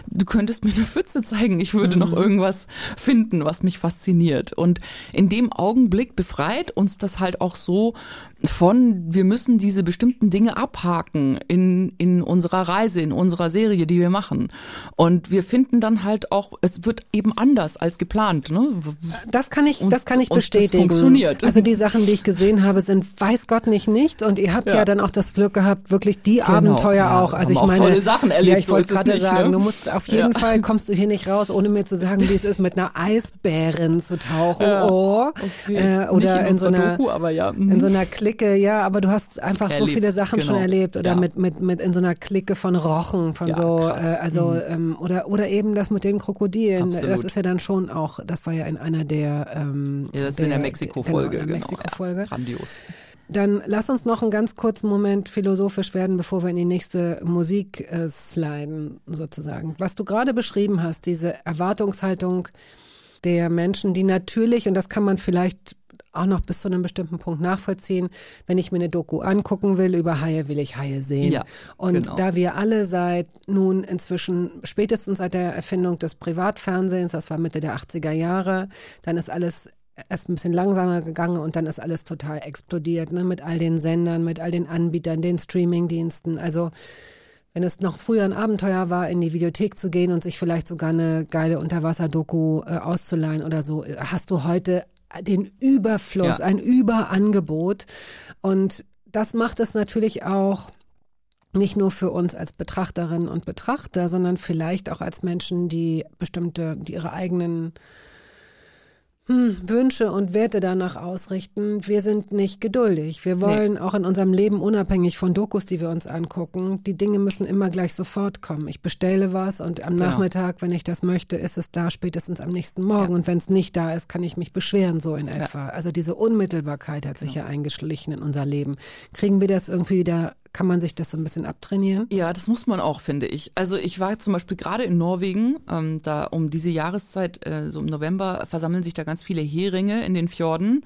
[SPEAKER 2] du könntest mir eine Pfütze zeigen. Ich würde noch irgendwas finden, was mich fasziniert. Und in dem Augenblick befreit uns das halt auch so von, wir müssen diese bestimmten Dinge abhaken in, in unserer Reise, in unserer Serie, die wir machen. Und wir finden dann halt auch, es wird eben anders als geplant. Ne?
[SPEAKER 3] Das kann ich, das kann ich
[SPEAKER 2] und das
[SPEAKER 3] bestätigen.
[SPEAKER 2] funktioniert.
[SPEAKER 3] Also die Sachen, die ich gesehen habe, sind weiß Gott nicht nichts. Und ihr habt ja,
[SPEAKER 2] Ja.
[SPEAKER 3] dann auch das Glück gehabt, wirklich die Abenteuer
[SPEAKER 2] ja,
[SPEAKER 3] auch. Also
[SPEAKER 2] haben
[SPEAKER 3] ich
[SPEAKER 2] auch
[SPEAKER 3] meine,
[SPEAKER 2] tolle Sachen erlebt,
[SPEAKER 3] ja, ich
[SPEAKER 2] so
[SPEAKER 3] wollte gerade
[SPEAKER 2] nicht,
[SPEAKER 3] sagen,
[SPEAKER 2] ne?
[SPEAKER 3] du musst auf jeden
[SPEAKER 2] Ja.
[SPEAKER 3] Fall kommst du hier nicht raus, ohne mir zu sagen, wie es ist, mit einer Eisbärin zu tauchen. Oh,
[SPEAKER 2] Okay.
[SPEAKER 3] äh, oder
[SPEAKER 2] in
[SPEAKER 3] in, so einer
[SPEAKER 2] Doku, aber ja. Mhm.
[SPEAKER 3] in so einer Clique, ja, aber du hast einfach so
[SPEAKER 2] Erlebt,
[SPEAKER 3] viele Sachen schon
[SPEAKER 2] genau.
[SPEAKER 3] erlebt oder mit, mit, mit in so einer Clique von Rochen, von so,
[SPEAKER 2] krass.
[SPEAKER 3] äh, also,
[SPEAKER 2] Mhm.
[SPEAKER 3] ähm, oder, oder eben das mit den Krokodilen. Das
[SPEAKER 2] Absolut.
[SPEAKER 3] ist ja dann schon auch, das war ja in einer der, ähm,
[SPEAKER 2] ja, das ist in der Mexiko-Folge.
[SPEAKER 3] Genau, der
[SPEAKER 2] Genau,
[SPEAKER 3] Mexiko-Folge.
[SPEAKER 2] Ja, grandios.
[SPEAKER 3] Dann lass uns noch einen ganz kurzen Moment philosophisch werden, bevor wir in die nächste Musik äh, sliden, sozusagen. Was du gerade beschrieben hast, diese Erwartungshaltung der Menschen, die natürlich, und das kann man vielleicht auch noch bis zu einem bestimmten Punkt nachvollziehen, wenn ich mir eine Doku angucken will, über Haie will ich Haie sehen.
[SPEAKER 2] Ja,
[SPEAKER 3] und
[SPEAKER 2] genau.
[SPEAKER 3] da wir alle seit nun inzwischen, spätestens seit der Erfindung des Privatfernsehens, das war Mitte der 80er Jahre, dann ist alles erst ein bisschen langsamer gegangen und dann ist alles total explodiert, ne? mit all den Sendern, mit all den Anbietern, den Streamingdiensten. Also wenn es noch früher ein Abenteuer war, in die Videothek zu gehen und sich vielleicht sogar eine geile Unterwasser-Doku äh, auszuleihen oder so, äh, hast du heute den Überfluss,
[SPEAKER 2] Ja.
[SPEAKER 3] ein Überangebot. Und das macht es natürlich auch nicht nur für uns als Betrachterinnen und Betrachter, sondern vielleicht auch als Menschen, die bestimmte, die ihre eigenen hm, Wünsche und Werte danach ausrichten. Wir sind nicht geduldig. Wir wollen auch in unserem Leben unabhängig von Dokus, die wir uns angucken, die Dinge müssen immer gleich sofort kommen. Ich bestelle was und am
[SPEAKER 2] Genau.
[SPEAKER 3] Nachmittag, wenn ich das möchte, ist es da spätestens am nächsten Morgen. Und wenn es nicht da ist, kann ich mich beschweren, so in etwa. Also diese Unmittelbarkeit hat sich ja eingeschlichen in unser Leben. Kriegen wir das irgendwie wieder, kann man sich das so ein bisschen abtrainieren?
[SPEAKER 2] Ja, das muss man auch, finde ich. Also ich war zum Beispiel gerade in Norwegen, ähm, da um diese Jahreszeit, äh, so im November, versammeln sich da ganz viele Heringe in den Fjorden,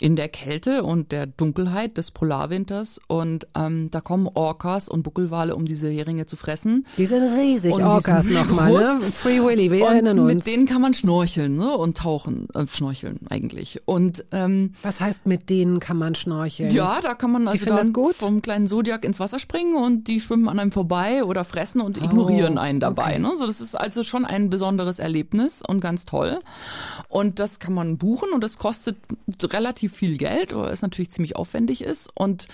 [SPEAKER 2] in der Kälte und der Dunkelheit des Polarwinters. Und ähm, da kommen Orcas und Buckelwale, um diese Heringe zu fressen.
[SPEAKER 3] Die sind riesig,
[SPEAKER 2] Und
[SPEAKER 3] Orcas nochmal, ne? Free Willy, wir
[SPEAKER 2] und
[SPEAKER 3] erinnern uns.
[SPEAKER 2] mit denen kann man schnorcheln ne? und tauchen, äh, schnorcheln eigentlich. Und ähm,
[SPEAKER 3] Was heißt, mit denen kann man schnorcheln?
[SPEAKER 2] ja, da kann man also dann vom kleinen Zodiac ins Wasser springen und die schwimmen an einem vorbei oder fressen und ignorieren einen dabei.
[SPEAKER 3] Oh, okay.
[SPEAKER 2] Ne? So, das ist also schon ein besonderes Erlebnis und ganz toll. Und das kann man buchen und das kostet relativ viel Geld, weil es natürlich ziemlich aufwendig ist. Und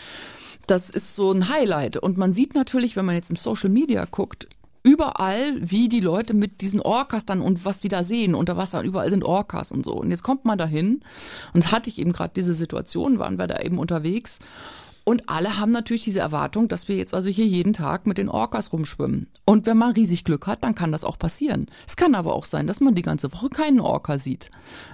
[SPEAKER 2] das ist so ein Highlight. Und man sieht natürlich, wenn man jetzt im Social Media guckt, überall, wie die Leute mit diesen Orcas dann und was die da sehen unter Wasser. Überall sind Orcas und so. Und jetzt kommt man dahin und hatte ich eben gerade diese Situation, waren wir da eben unterwegs. Und alle haben natürlich diese Erwartung, dass wir jetzt also hier jeden Tag mit den Orcas rumschwimmen. Und wenn man riesig Glück hat, dann kann das auch passieren. Es kann aber auch sein, dass man die ganze Woche keinen Orca sieht.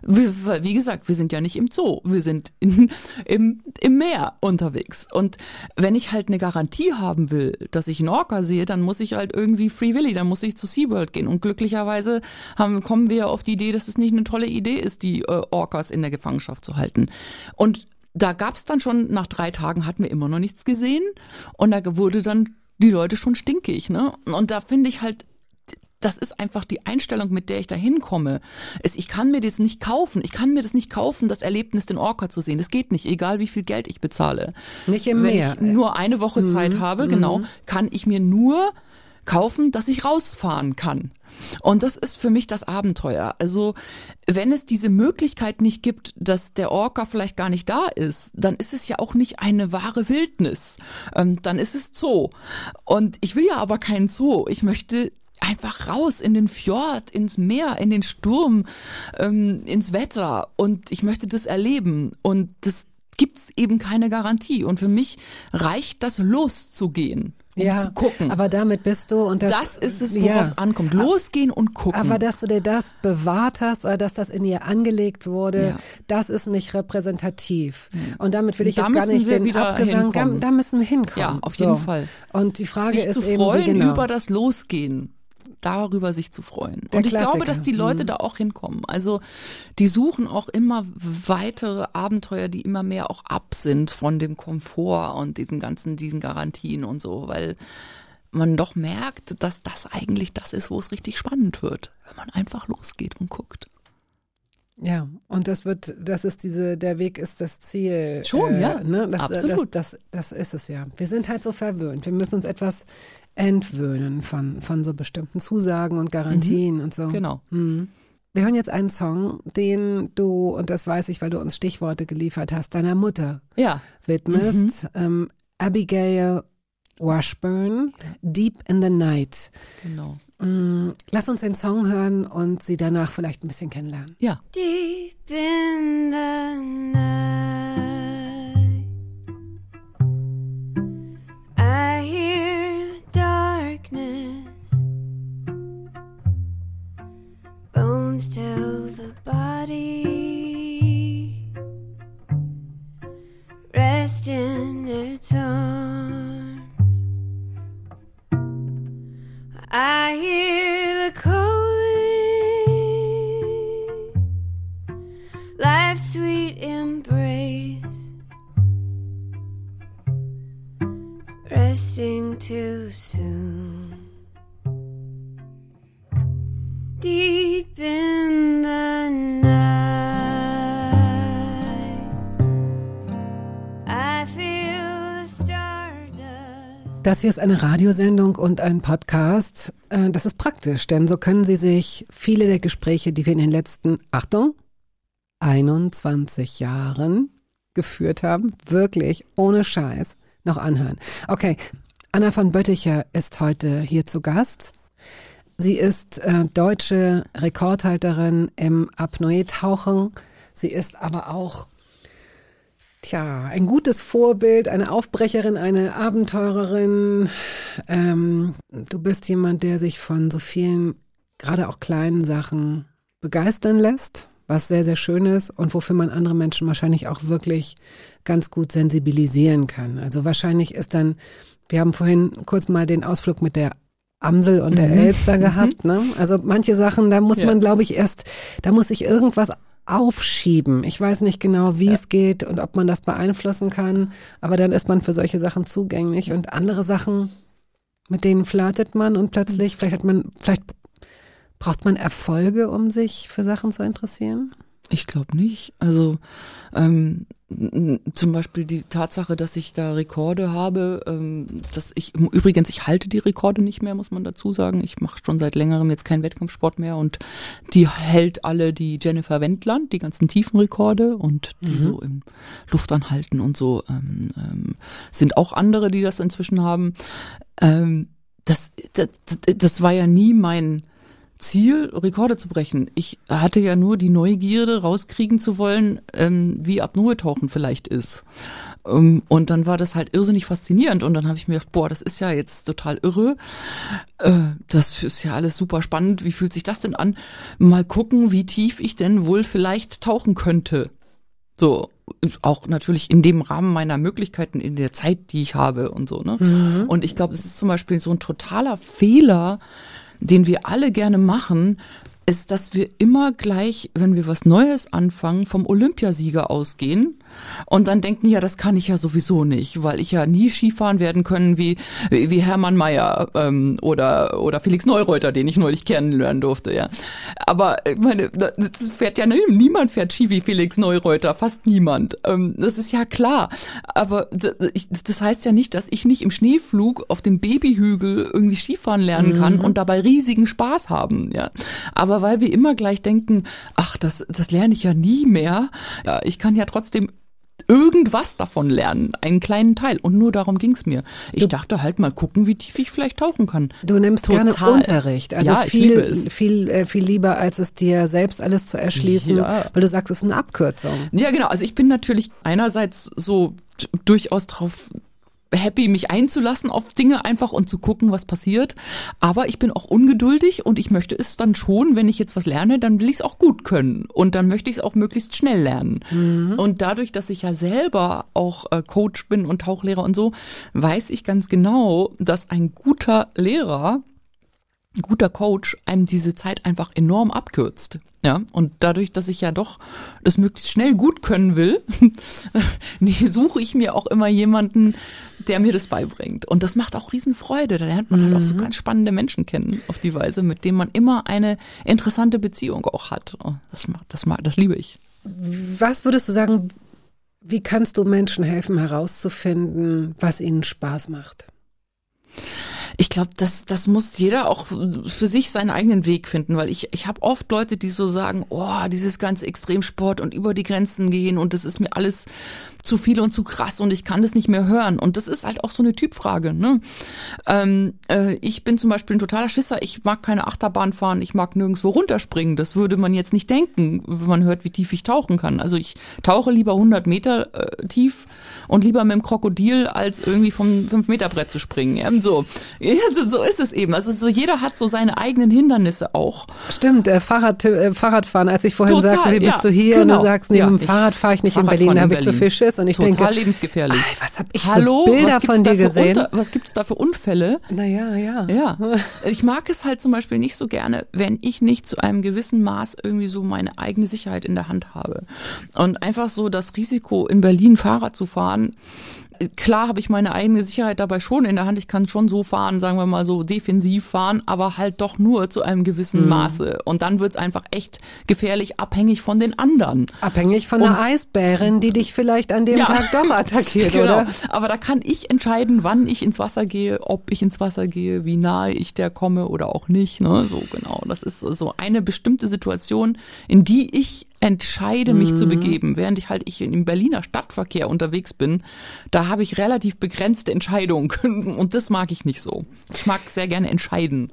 [SPEAKER 2] Wie, gesagt, wir sind ja nicht im Zoo, wir sind in, im, im Meer unterwegs. Und wenn ich halt eine Garantie haben will, dass ich einen Orca sehe, dann muss ich halt irgendwie Free Willy, dann muss ich zu SeaWorld gehen. Und glücklicherweise haben, kommen wir auf die Idee, dass es nicht eine tolle Idee ist, die äh, Orcas in der Gefangenschaft zu halten. Und da gab's dann schon, nach drei Tagen hatten wir immer noch nichts gesehen und da wurde dann die Leute schon stinkig, ne? Und da finde ich halt, das ist einfach die Einstellung, mit der ich da hinkomme. Es- Ich kann mir das nicht kaufen. Ich kann mir das nicht kaufen, das Erlebnis, den Orca zu sehen. Das geht nicht, egal wie viel Geld ich bezahle.
[SPEAKER 3] Nicht im
[SPEAKER 2] Wenn
[SPEAKER 3] Meer.
[SPEAKER 2] ich nur eine Woche Zeit habe, genau, kann ich mir nur kaufen, dass ich rausfahren kann. Und das ist für mich das Abenteuer. Also, wenn es diese Möglichkeit nicht gibt, dass der Orca vielleicht gar nicht da ist, dann ist es ja auch nicht eine wahre Wildnis. Ähm, dann ist es Zoo. Und ich will ja aber keinen Zoo. Ich möchte einfach raus in den Fjord, ins Meer, in den Sturm, ähm, ins Wetter. Und ich möchte das erleben. Und das gibt's eben keine Garantie. Und für mich reicht das loszugehen, um zu gucken.
[SPEAKER 3] Aber damit bist du und das,
[SPEAKER 2] das ist es, worauf es ankommt. Losgehen und gucken.
[SPEAKER 3] Aber dass du dir das bewahrt hast oder dass das in dir angelegt wurde,
[SPEAKER 2] Ja.
[SPEAKER 3] das ist nicht repräsentativ. Und damit will ich
[SPEAKER 2] Da
[SPEAKER 3] jetzt gar nicht den Abgesang, da, da müssen wir hinkommen.
[SPEAKER 2] Ja, auf jeden Fall.
[SPEAKER 3] Und die Frage
[SPEAKER 2] sich
[SPEAKER 3] ist
[SPEAKER 2] zu
[SPEAKER 3] eben,
[SPEAKER 2] freuen
[SPEAKER 3] wie genau.
[SPEAKER 2] über das Losgehen. Darüber sich zu freuen.
[SPEAKER 3] Der
[SPEAKER 2] und ich glaube,
[SPEAKER 3] Klassiker.
[SPEAKER 2] dass die Leute da auch hinkommen. Also die suchen auch immer weitere Abenteuer, die immer mehr auch ab sind von dem Komfort und diesen ganzen, diesen Garantien und so, weil man doch merkt, dass das eigentlich das ist, wo es richtig spannend wird, wenn man einfach losgeht und guckt.
[SPEAKER 3] Ja, und das wird, das ist diese, der Weg ist das Ziel.
[SPEAKER 2] Schon, ja.
[SPEAKER 3] Ne? Das,
[SPEAKER 2] Absolut.
[SPEAKER 3] Das, das, das ist es ja. Wir sind halt so verwöhnt. Wir müssen uns etwas entwöhnen von, von so bestimmten Zusagen und Garantien und so.
[SPEAKER 2] Genau.
[SPEAKER 3] Mhm. Wir hören jetzt einen Song, den du, und das weiß ich, weil du uns Stichworte geliefert hast, deiner Mutter
[SPEAKER 2] Ja,
[SPEAKER 3] widmest. Ähm, Abigail Washburn, Deep in the Night.
[SPEAKER 2] genau.
[SPEAKER 3] Mm, Lass uns den Song hören und sie danach vielleicht ein bisschen kennenlernen.
[SPEAKER 2] Ja.
[SPEAKER 7] Deep in the night, comes to the body, resting its
[SPEAKER 3] own. Hier ist eine Radiosendung und ein Podcast. Äh, Das ist praktisch, denn so können Sie sich viele der Gespräche, die wir in den letzten, Achtung, 21 Jahren geführt haben, wirklich ohne Scheiß, noch anhören. Okay, Anna von Bötticher ist heute hier zu Gast. Sie ist äh, deutsche Rekordhalterin im Apnoe-Tauchen. Sie ist aber auch Tja, ein gutes Vorbild, eine Aufbrecherin, eine Abenteurerin. Ähm, du bist jemand, der sich von so vielen, gerade auch kleinen Sachen begeistern lässt, was sehr, sehr schön ist und wofür man andere Menschen wahrscheinlich auch wirklich ganz gut sensibilisieren kann. Also wahrscheinlich ist dann, wir haben vorhin kurz mal den Ausflug mit der Amsel und der Elster gehabt. Ne? Also manche Sachen, da muss
[SPEAKER 2] Ja.
[SPEAKER 3] man, glaube ich, erst, da muss sich irgendwas aufschieben. Ich weiß nicht genau, wie es geht und ob man das beeinflussen kann, aber dann ist man für solche Sachen zugänglich und andere Sachen, mit denen flirtet man und plötzlich, vielleicht hat man, vielleicht braucht man Erfolge, um sich für Sachen zu interessieren.
[SPEAKER 2] Ich glaube nicht. Also ähm, zum Beispiel die Tatsache, dass ich da Rekorde habe, ähm, dass ich übrigens ich halte die Rekorde nicht mehr, muss man dazu sagen. Ich mache schon seit längerem jetzt keinen Wettkampfsport mehr und die hält alle die Jennifer Wendland, die ganzen Tiefenrekorde und die so im Luftanhalten und so ähm, ähm, sind auch andere, die das inzwischen haben. Ähm, das, das, das war ja nie mein Ziel, Rekorde zu brechen. Ich hatte ja nur die Neugierde, rauskriegen zu wollen, ähm, wie Apnoe-Tauchen vielleicht ist. Ähm, Und dann war das halt irrsinnig faszinierend. Und dann habe ich mir gedacht, boah, das ist ja jetzt total irre. Äh, Das ist ja alles super spannend. Wie fühlt sich das denn an? Mal gucken, wie tief ich denn wohl vielleicht tauchen könnte. So, auch natürlich in dem Rahmen meiner Möglichkeiten, in der Zeit, die ich habe und so, ne? Und ich glaube, es ist zum Beispiel so ein totaler Fehler, den wir alle gerne machen, ist, dass wir immer gleich, wenn wir was Neues anfangen, vom Olympiasieger ausgehen und dann denken, ja, das kann ich ja sowieso nicht, weil ich ja nie Skifahren werden können wie, wie Hermann Mayer ähm, oder, oder Felix Neureuter, den ich neulich kennenlernen durfte, ja. Aber ich meine, das fährt ja nie- niemand fährt Ski wie Felix Neureuter, fast niemand. Ähm, das ist ja klar. Aber das heißt ja nicht, dass ich nicht im Schneeflug auf dem Babyhügel irgendwie Skifahren lernen kann und dabei riesigen Spaß haben, ja. Aber weil wir immer gleich denken, ach, das, das lerne ich ja nie mehr, ja, ich kann ja trotzdem irgendwas davon lernen, einen kleinen Teil. Und nur darum ging's mir. Ich dachte halt mal gucken, wie tief ich vielleicht tauchen kann.
[SPEAKER 3] Du nimmst
[SPEAKER 2] Total.
[SPEAKER 3] gerne Unterricht, also
[SPEAKER 2] Ja,
[SPEAKER 3] viel,
[SPEAKER 2] es.
[SPEAKER 3] viel, äh, viel lieber, als es dir selbst alles zu erschließen,
[SPEAKER 2] Ja.
[SPEAKER 3] weil du sagst, es ist eine Abkürzung.
[SPEAKER 2] Ja, genau. Also ich bin natürlich einerseits so durchaus drauf happy, mich einzulassen auf Dinge einfach und zu gucken, was passiert. Aber ich bin auch ungeduldig und ich möchte es dann schon, wenn ich jetzt was lerne, dann will ich es auch gut können. Und dann möchte ich es auch möglichst schnell lernen. Und dadurch, dass ich ja selber auch äh, Coach bin und Tauchlehrer und so, weiß ich ganz genau, dass ein guter Lehrer ein guter Coach einem diese Zeit einfach enorm abkürzt. Ja, und dadurch, dass ich ja doch das möglichst schnell gut können will, nee, suche ich mir auch immer jemanden, der mir das beibringt. Und das macht auch Riesenfreude. Da lernt man halt auch so ganz spannende Menschen kennen auf die Weise, mit denen man immer eine interessante Beziehung auch hat. Oh, Das, das, das liebe ich.
[SPEAKER 3] Was würdest du sagen, wie kannst du Menschen helfen, herauszufinden, was ihnen Spaß macht?
[SPEAKER 2] Ich glaube, das, das muss jeder auch für sich seinen eigenen Weg finden, weil ich, ich habe oft Leute, die so sagen, oh, dieses ganze Extremsport und über die Grenzen gehen und das ist mir alles zu viel und zu krass und ich kann das nicht mehr hören. Und das ist halt auch so eine Typfrage. Ne? Ähm, äh, ich bin zum Beispiel ein totaler Schisser. Ich mag keine Achterbahn fahren, ich mag nirgendwo runterspringen. Das würde man jetzt nicht denken, wenn man hört, wie tief ich tauchen kann. Also ich tauche lieber 100 Meter äh, tief und lieber mit dem Krokodil, als irgendwie vom 5-Meter-Brett zu springen. Ja? So. So- ist es eben. Also so jeder hat so seine eigenen Hindernisse auch.
[SPEAKER 3] Stimmt, äh, Fahrrad, äh, Fahrradfahren, als ich vorhin
[SPEAKER 2] Total,
[SPEAKER 3] sagte, wie bist
[SPEAKER 2] ja,
[SPEAKER 3] du hier? Und
[SPEAKER 2] genau.
[SPEAKER 3] du sagst, nee,
[SPEAKER 2] Ja,
[SPEAKER 3] mit dem Fahrrad fahre ich nicht in
[SPEAKER 2] Fahrradfahren
[SPEAKER 3] Berlin, da
[SPEAKER 2] in
[SPEAKER 3] habe ich zu viel
[SPEAKER 2] Berlin.
[SPEAKER 3] Schiss. Und ich
[SPEAKER 2] Total
[SPEAKER 3] denke,
[SPEAKER 2] lebensgefährlich.
[SPEAKER 3] Ei, was habe ich
[SPEAKER 2] Hallo,
[SPEAKER 3] für Bilder von dir gesehen?
[SPEAKER 2] Unter, was gibt's da für Unfälle?
[SPEAKER 3] Naja, ja.
[SPEAKER 2] Ja, ich mag es halt zum Beispiel nicht so gerne, wenn ich nicht zu einem gewissen Maß irgendwie so meine eigene Sicherheit in der Hand habe. Und einfach so das Risiko, in Berlin Fahrrad zu fahren, klar habe ich meine eigene Sicherheit dabei schon in der Hand. Ich kann schon so fahren, sagen wir mal so defensiv fahren, aber halt doch nur zu einem gewissen Maße. Und dann wird's einfach echt gefährlich, abhängig von den anderen.
[SPEAKER 3] Abhängig von einer Eisbärin, die dich vielleicht an dem
[SPEAKER 2] Ja.
[SPEAKER 3] Tag doch attackiert,
[SPEAKER 2] genau.
[SPEAKER 3] oder?
[SPEAKER 2] Aber da kann ich entscheiden, wann ich ins Wasser gehe, ob ich ins Wasser gehe, wie nahe ich der komme oder auch nicht. Ne? So genau. Das ist so eine bestimmte Situation, in die ich entscheide, mich
[SPEAKER 3] Mhm.
[SPEAKER 2] zu begeben. Während ich halt ich im Berliner Stadtverkehr unterwegs bin, da habe ich relativ begrenzte Entscheidungen und das mag ich nicht so. Ich mag sehr gerne entscheiden.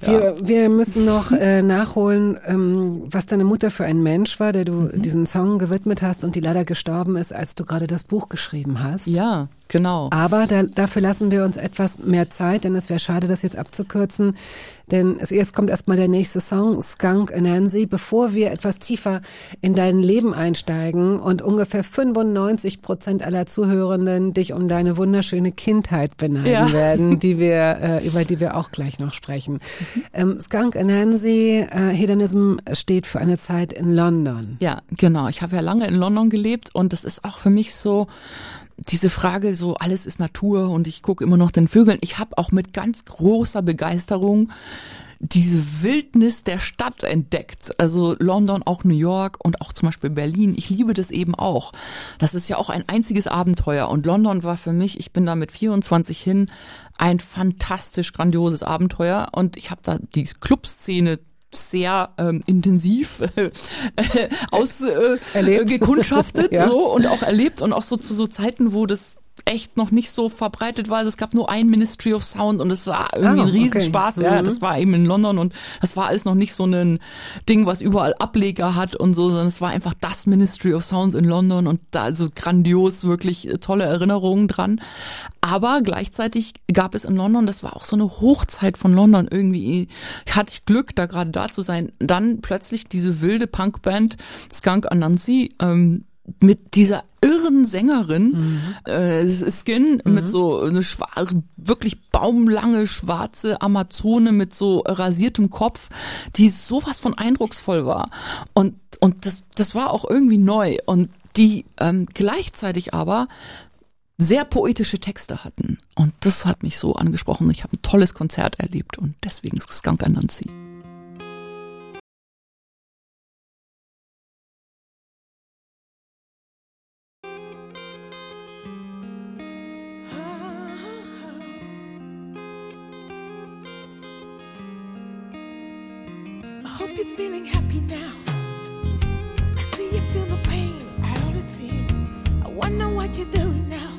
[SPEAKER 3] Wir, wir müssen noch äh, nachholen, ähm, was deine Mutter für ein Mensch war, der du
[SPEAKER 2] Mhm.
[SPEAKER 3] diesen Song gewidmet hast und die leider gestorben ist, als du gerade das Buch geschrieben hast.
[SPEAKER 2] Ja, genau.
[SPEAKER 3] Aber da, dafür lassen wir uns etwas mehr Zeit, denn es wäre schade, das jetzt abzukürzen. Denn es, jetzt kommt erstmal der nächste Song, Skunk Anansi, bevor wir etwas tiefer in dein Leben einsteigen und ungefähr 95 Prozent aller Zuhörenden dich um deine wunderschöne Kindheit beneiden
[SPEAKER 2] Ja.
[SPEAKER 3] werden, die wir, äh, über die wir auch gleich noch sprechen. Ähm, Skunk Anansi, äh, Hedonism steht für eine Zeit in London.
[SPEAKER 2] Ja, genau. Ich habe ja lange in London gelebt und das ist auch für mich so diese Frage, so alles ist Natur und ich gucke immer noch den Vögeln. Ich habe auch mit ganz großer Begeisterung diese Wildnis der Stadt entdeckt. Also London, auch New York und auch zum Beispiel Berlin. Ich liebe das eben auch. Das ist ja auch ein einziges Abenteuer. Und London war für mich, ich bin da mit 24 hin, ein fantastisch grandioses Abenteuer. Und ich habe da die Clubszene sehr ähm, intensiv äh, aus äh, gekundschaftet
[SPEAKER 3] Ja.
[SPEAKER 2] so, und auch erlebt und auch so zu so Zeiten, wo das echt noch nicht so verbreitet war. Also es gab nur ein Ministry of Sound und es war irgendwie
[SPEAKER 3] Ah,
[SPEAKER 2] ein
[SPEAKER 3] okay.
[SPEAKER 2] Riesenspaß. Ja,
[SPEAKER 3] Mhm.
[SPEAKER 2] das war eben in London und das war alles noch nicht so ein Ding, was überall Ableger hat und so, sondern es war einfach das Ministry of Sound in London und da also grandios, wirklich äh, tolle Erinnerungen dran. Aber gleichzeitig gab es in London, das war auch so eine Hochzeit von London irgendwie, hatte ich Glück, da gerade da zu sein, dann plötzlich diese wilde Punkband Skunk Anansi, ähm, mit dieser irren Sängerin äh, Skin mit so eine wirklich baumlange schwarze Amazone mit so rasiertem Kopf, die sowas von eindrucksvoll war. Und und das das war auch irgendwie neu. Und die ähm, gleichzeitig aber sehr poetische Texte hatten. Und das hat mich so angesprochen. Ich habe ein tolles Konzert erlebt und deswegen Skunk Anansi.
[SPEAKER 8] Feeling happy now. I see you feel pain it seems. I what you're doing now.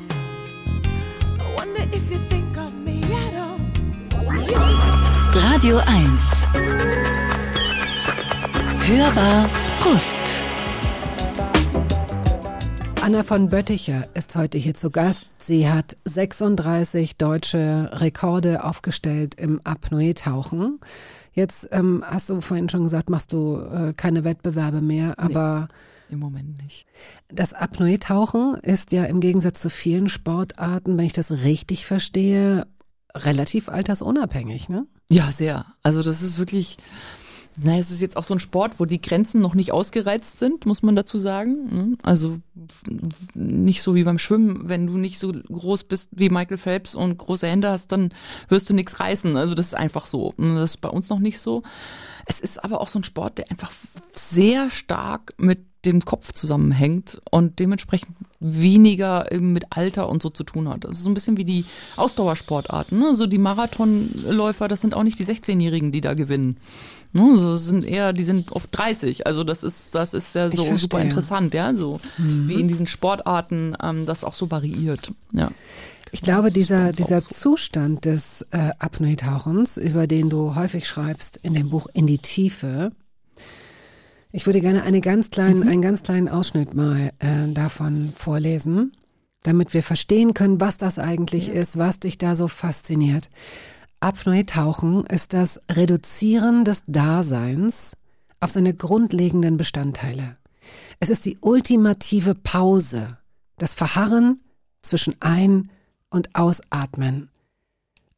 [SPEAKER 8] I wonder if you think of me at all.
[SPEAKER 1] Radio 1. Hörbar Brust.
[SPEAKER 3] Anna von Bötticher ist heute hier zu Gast. Sie hat 36 deutsche Rekorde aufgestellt im Apnoe-Tauchen. Jetzt ähm, hast du vorhin schon gesagt, machst du äh, keine Wettbewerbe mehr, aber
[SPEAKER 2] Im Moment nicht.
[SPEAKER 3] das Apnoe-Tauchen ist ja im Gegensatz zu vielen Sportarten, wenn ich das richtig verstehe, relativ altersunabhängig, ne?
[SPEAKER 2] Ja, sehr. Also das ist wirklich, naja, es ist jetzt auch so ein Sport, wo die Grenzen noch nicht ausgereizt sind, muss man dazu sagen. ne? Also nicht so wie beim Schwimmen, wenn du nicht so groß bist wie Michael Phelps und große Hände hast, dann wirst du nichts reißen. Also das ist einfach so. Und Das ist bei uns noch nicht so. Es ist aber auch so ein Sport, der einfach sehr stark mit dem Kopf zusammenhängt und dementsprechend weniger eben mit Alter und so zu tun hat. Das ist so ein bisschen wie die Ausdauersportarten. Ne? So die Marathonläufer, das sind auch nicht die 16-Jährigen, die da gewinnen. Ne? So sind eher, die sind oft 30. Also das ist, das ist ja so super interessant, ja. So wie in diesen Sportarten ähm, das auch so variiert. Ja.
[SPEAKER 3] Ich glaube, dieser, dieser. Zustand des äh, Apnoe-Tauchens, über den du häufig schreibst in dem Buch In die Tiefe, ich würde gerne eine ganz kleinen,
[SPEAKER 2] Mhm.
[SPEAKER 3] einen ganz kleinen Ausschnitt mal äh, davon vorlesen, damit wir verstehen können, was das eigentlich ist, was dich da so fasziniert. Apnoe-Tauchen ist das Reduzieren des Daseins auf seine grundlegenden Bestandteile. Es ist die ultimative Pause, das Verharren zwischen Ein- und Ausatmen.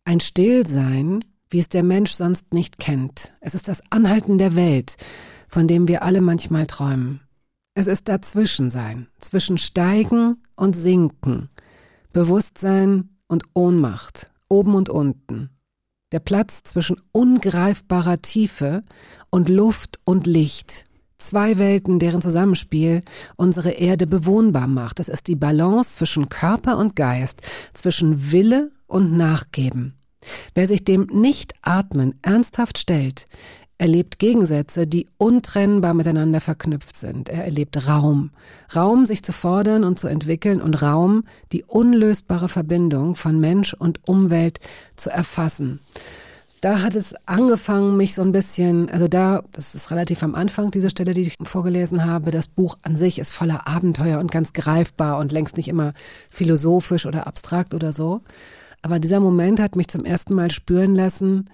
[SPEAKER 3] Ein Stillsein, wie es der Mensch sonst nicht kennt. Es ist das Anhalten der Welt, von dem wir alle manchmal träumen. Es ist Dazwischensein, zwischen Steigen und Sinken, Bewusstsein und Ohnmacht, oben und unten. Der Platz zwischen ungreifbarer Tiefe und Luft und Licht. Zwei Welten, deren Zusammenspiel unsere Erde bewohnbar macht. Es ist die Balance zwischen Körper und Geist, zwischen Wille und Nachgeben. Wer sich dem Nicht-Atmen ernsthaft stellt, erlebt Gegensätze, die untrennbar miteinander verknüpft sind. Er erlebt Raum. Raum, sich zu fordern und zu entwickeln und Raum, die unlösbare Verbindung von Mensch und Umwelt zu erfassen. Da hat es angefangen, mich so ein bisschen, also da, das ist relativ am Anfang, diese Stelle, die ich vorgelesen habe, das Buch an sich ist voller Abenteuer und ganz greifbar und längst nicht immer philosophisch oder abstrakt oder so. Aber dieser Moment hat mich zum ersten Mal spüren lassen,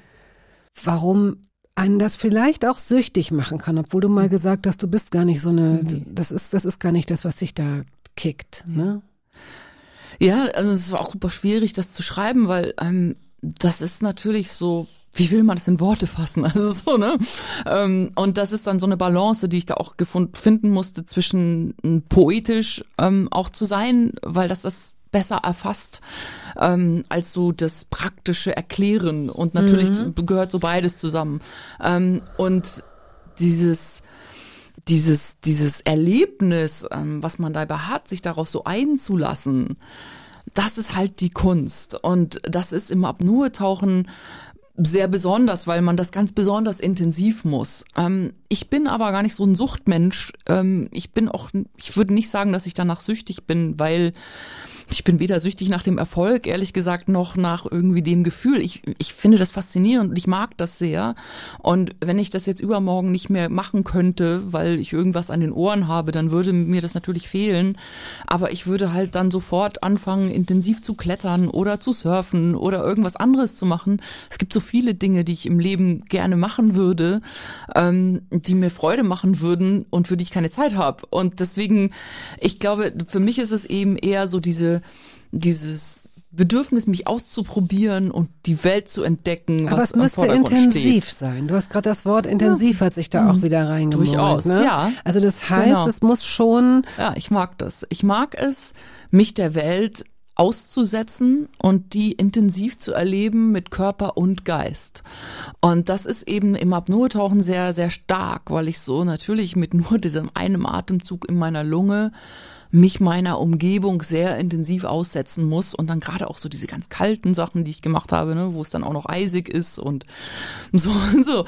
[SPEAKER 3] warum einen das vielleicht auch süchtig machen kann, obwohl du mal gesagt hast, du bist gar nicht so eine,
[SPEAKER 2] Nee.
[SPEAKER 3] das ist, das ist gar nicht das, was dich da kickt, ne?
[SPEAKER 2] Ja, also es war auch super schwierig, das zu schreiben, weil ähm, das ist natürlich so, wie will man das in Worte fassen? Also so, ne? Ähm, und das ist dann so eine Balance, die ich da auch gefunden finden musste, zwischen ähm, poetisch ähm, auch zu sein, weil das das besser erfasst ähm, als so das praktische Erklären. Und natürlich gehört so beides zusammen. Ähm, und dieses dieses, dieses Erlebnis, ähm, was man dabei hat, sich darauf so einzulassen, das ist halt die Kunst. Und das ist im Apnoe-Tauchen sehr besonders, weil man das ganz besonders intensiv muss. Ähm, ich bin aber gar nicht so ein Suchtmensch. Ähm, ich bin auch, ich würde nicht sagen, dass ich danach süchtig bin, weil ich bin weder süchtig nach dem Erfolg, ehrlich gesagt, noch nach irgendwie dem Gefühl. Ich, ich finde das faszinierend und ich mag das sehr. Und wenn ich das jetzt übermorgen nicht mehr machen könnte, weil ich irgendwas an den Ohren habe, dann würde mir das natürlich fehlen. Aber ich würde halt dann sofort anfangen, intensiv zu klettern oder zu surfen oder irgendwas anderes zu machen. Es gibt so viele Dinge, die ich im Leben gerne machen würde, ähm, die mir Freude machen würden und für die ich keine Zeit habe. Und deswegen, ich glaube, für mich ist es eben eher so diese, dieses Bedürfnis, mich auszuprobieren und die Welt zu entdecken.
[SPEAKER 3] Aber
[SPEAKER 2] was
[SPEAKER 3] es müsste intensiv
[SPEAKER 2] steht.
[SPEAKER 3] sein. Du hast gerade das Wort intensiv hat sich da auch wieder reingemalt.
[SPEAKER 2] Durchaus,
[SPEAKER 3] ne?
[SPEAKER 2] ja.
[SPEAKER 3] Also das heißt,
[SPEAKER 2] Genau.
[SPEAKER 3] es muss schon
[SPEAKER 2] Ja, ich mag das. Ich mag es, mich der Welt auszusetzen und die intensiv zu erleben mit Körper und Geist. Und das ist eben im Apnoe-Tauchen sehr, sehr stark, weil ich so natürlich mit nur diesem einem Atemzug in meiner Lunge mich meiner Umgebung sehr intensiv aussetzen muss und dann gerade auch so diese ganz kalten Sachen, die ich gemacht habe, ne, wo es dann auch noch eisig ist und so, so,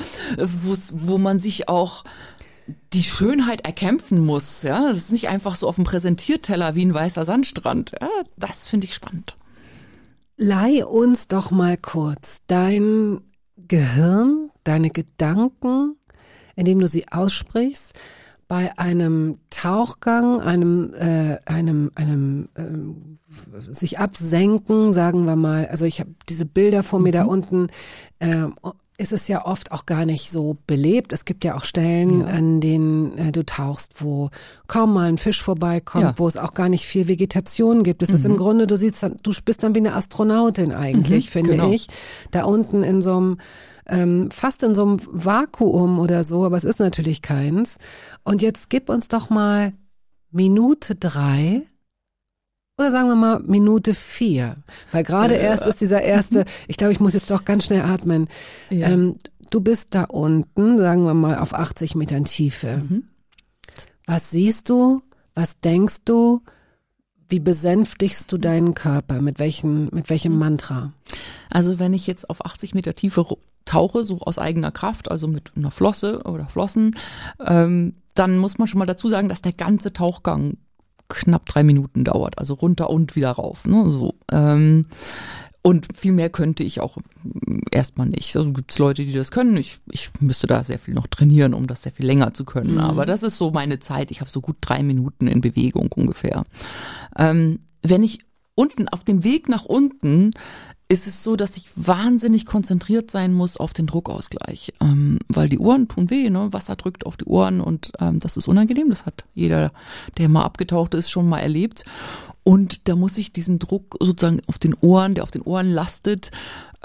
[SPEAKER 2] wo's- wo man sich auch die Schönheit erkämpfen muss. Ja, das ist nicht einfach so auf dem Präsentierteller wie ein weißer Sandstrand. Ja, das finde ich spannend.
[SPEAKER 3] Leih uns doch mal kurz dein Gehirn, deine Gedanken, indem du sie aussprichst, bei einem Tauchgang, einem, äh, einem, einem ähm, sich absenken, sagen wir mal. Also ich habe diese Bilder vor mir da unten. ähm, ist es ja oft auch gar nicht so belebt. Es gibt ja auch Stellen,
[SPEAKER 2] Ja.
[SPEAKER 3] an denen äh, du tauchst, wo kaum mal ein Fisch vorbeikommt,
[SPEAKER 2] Ja.
[SPEAKER 3] wo es auch gar nicht viel Vegetation gibt. Es ist im Grunde, du siehst, dann, du bist dann wie eine Astronautin eigentlich,
[SPEAKER 2] Mhm,
[SPEAKER 3] finde
[SPEAKER 2] genau.
[SPEAKER 3] ich. Da unten in so einem ähm, fast in so einem Vakuum oder so, aber es ist natürlich keins. Und jetzt gib uns doch mal Minute drei oder sagen wir mal Minute vier, weil gerade erst ist dieser erste, ich glaube, ich muss jetzt doch ganz schnell atmen.
[SPEAKER 2] Ja.
[SPEAKER 3] Ähm, du bist da unten, sagen wir mal auf 80 Metern Tiefe. Was siehst du? Was denkst du? Wie besänftigst du deinen Körper? Mit welchen, mit welchem Mantra?
[SPEAKER 2] Also wenn ich jetzt auf 80 Meter Tiefe tauche, so aus eigener Kraft, also mit einer Flosse oder Flossen, ähm, dann muss man schon mal dazu sagen, dass der ganze Tauchgang knapp drei Minuten dauert, also runter und wieder rauf. Ne, so. Ähm, und viel mehr könnte ich auch mm, erstmal nicht. Also gibt es Leute, die das können. Ich, ich müsste da sehr viel noch trainieren, um das sehr viel länger zu können. Aber das ist so meine Zeit. Ich habe so gut drei Minuten in Bewegung ungefähr. Ähm, wenn ich unten auf dem Weg nach unten ist es so, dass ich wahnsinnig konzentriert sein muss auf den Druckausgleich, ähm, weil die Ohren tun weh, ne? Wasser drückt auf die Ohren und ähm, das ist unangenehm. Das hat jeder, der mal abgetaucht ist, schon mal erlebt. Und da muss ich diesen Druck sozusagen auf den Ohren, der auf den Ohren lastet,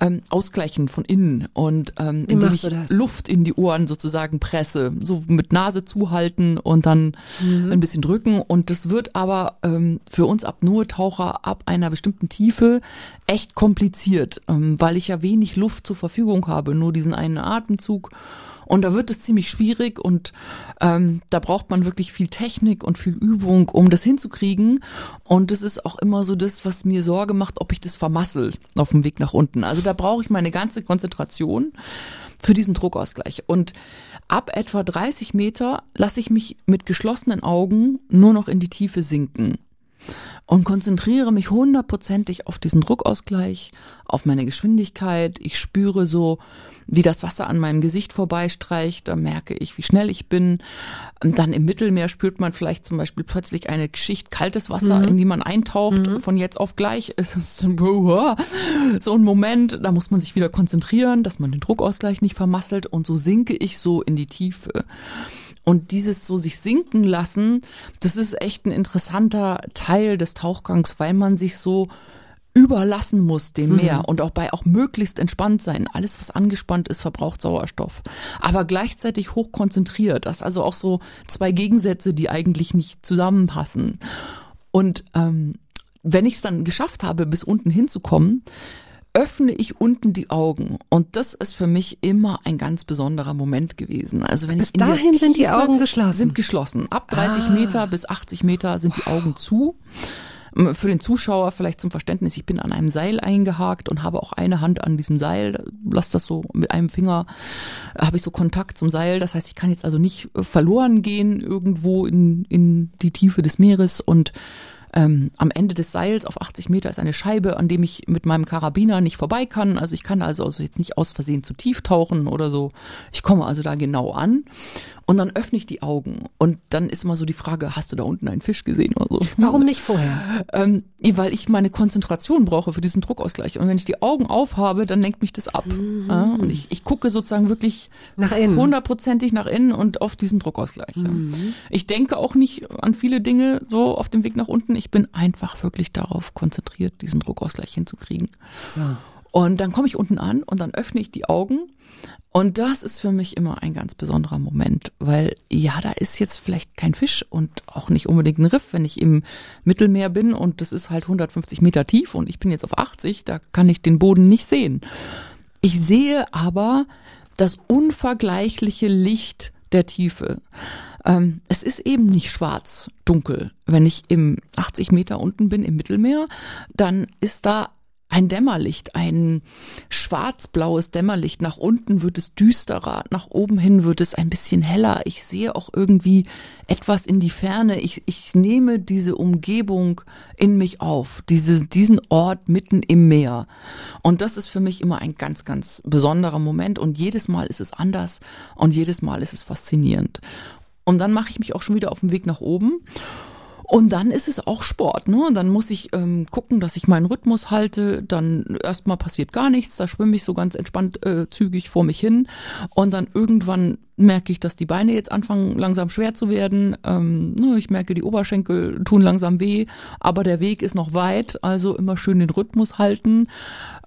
[SPEAKER 2] ähm, ausgleichen von innen und ähm, indem ich? Luft in die Ohren sozusagen presse, so mit Nase zuhalten und dann ein bisschen drücken. Und das wird aber ähm, für uns Apnoe-Taucher ab einer bestimmten Tiefe echt kompliziert, ähm, weil ich ja wenig Luft zur Verfügung habe, nur diesen einen Atemzug. Und da wird es ziemlich schwierig und ähm, da braucht man wirklich viel Technik und viel Übung, um das hinzukriegen. Und das ist auch immer so das, was mir Sorge macht, ob ich das vermassel auf dem Weg nach unten. Also da brauche ich meine ganze Konzentration für diesen Druckausgleich. Und ab etwa 30 Meter lasse ich mich mit geschlossenen Augen nur noch in die Tiefe sinken und konzentriere mich hundertprozentig auf diesen Druckausgleich, auf meine Geschwindigkeit. Ich spüre so, wie das Wasser an meinem Gesicht vorbeistreicht. Da merke ich, wie schnell ich bin. Und dann im Mittelmeer spürt man vielleicht zum Beispiel plötzlich eine Schicht kaltes Wasser, in die man eintaucht. Von jetzt auf gleich ist es so ein Moment, da muss man sich wieder konzentrieren, dass man den Druckausgleich nicht vermasselt. Und so sinke ich so in die Tiefe. Und dieses so sich sinken lassen, das ist echt ein interessanter Teil des Tauchgangs, weil man sich so überlassen muss dem Meer und auch bei auch möglichst entspannt sein. Alles, was angespannt ist, verbraucht Sauerstoff. Aber gleichzeitig hoch konzentriert. Das ist also auch so zwei Gegensätze, die eigentlich nicht zusammenpassen. Und ähm, wenn ich es dann geschafft habe, bis unten hinzukommen, öffne ich unten die Augen. Und das ist für mich immer ein ganz besonderer Moment gewesen. Also wenn
[SPEAKER 3] Bis
[SPEAKER 2] ich in
[SPEAKER 3] dahin sind die Augen geschlossen?
[SPEAKER 2] Sind geschlossen. Ab 30
[SPEAKER 3] Ah.
[SPEAKER 2] Meter bis 80 Meter sind die Augen zu. Ähm, Für den Zuschauer vielleicht zum Verständnis, ich bin an einem Seil eingehakt und habe auch eine Hand an diesem Seil, lass das so mit einem Finger, äh, habe ich so Kontakt zum Seil. Das heißt, ich kann jetzt also nicht äh, verloren gehen irgendwo in, in die Tiefe des Meeres und ähm, am Ende des Seils auf 80 Meter ist eine Scheibe, an dem ich mit meinem Karabiner nicht vorbei kann. Also ich kann also, also jetzt nicht aus Versehen zu tief tauchen oder so. Ich komme also da genau an und dann öffne ich die Augen und dann ist immer so die Frage, hast du da unten einen Fisch gesehen oder so?
[SPEAKER 3] Warum nicht vorher?
[SPEAKER 2] Ähm, weil ich meine Konzentration brauche für diesen Druckausgleich. Und wenn ich die Augen aufhabe, dann lenkt mich das ab. Ja, und ich, ich gucke sozusagen wirklich
[SPEAKER 3] Nach innen.
[SPEAKER 2] hundertprozentig nach innen und auf diesen Druckausgleich. Ja. Ich denke auch nicht an viele Dinge so auf dem Weg nach unten. Ich bin einfach wirklich darauf konzentriert, diesen Druckausgleich hinzukriegen.
[SPEAKER 3] So.
[SPEAKER 2] Und dann komme ich unten an und dann öffne ich die Augen. Und das ist für mich immer ein ganz besonderer Moment, weil ja, da ist jetzt vielleicht kein Fisch und auch nicht unbedingt ein Riff, wenn ich im Mittelmeer bin und das ist halt 150 Meter tief und ich bin jetzt auf 80, da kann ich den Boden nicht sehen. Ich sehe aber das unvergleichliche Licht der Tiefe. Ähm, es ist eben nicht schwarz, dunkel. Wenn ich im 80 Meter unten bin im Mittelmeer, dann ist da ein Dämmerlicht, ein schwarz-blaues Dämmerlicht. Nach unten wird es düsterer, nach oben hin wird es ein bisschen heller. Ich sehe auch irgendwie etwas in die Ferne. Ich, ich nehme diese Umgebung in mich auf, diese, diesen Ort mitten im Meer. Und das ist für mich immer ein ganz, ganz besonderer Moment. Und jedes Mal ist es anders und jedes Mal ist es faszinierend. Und dann mache ich mich auch schon wieder auf den Weg nach oben. Und dann ist es auch Sport, ne? Und dann muss ich ähm, gucken, dass ich meinen Rhythmus halte. Dann erstmal passiert gar nichts, da schwimme ich so ganz entspannt äh, zügig vor mich hin. Und dann irgendwann merke ich, dass die Beine jetzt anfangen langsam schwer zu werden. Ähm, ne, ich merke, die Oberschenkel tun langsam weh, aber der Weg ist noch weit, also immer schön den Rhythmus halten.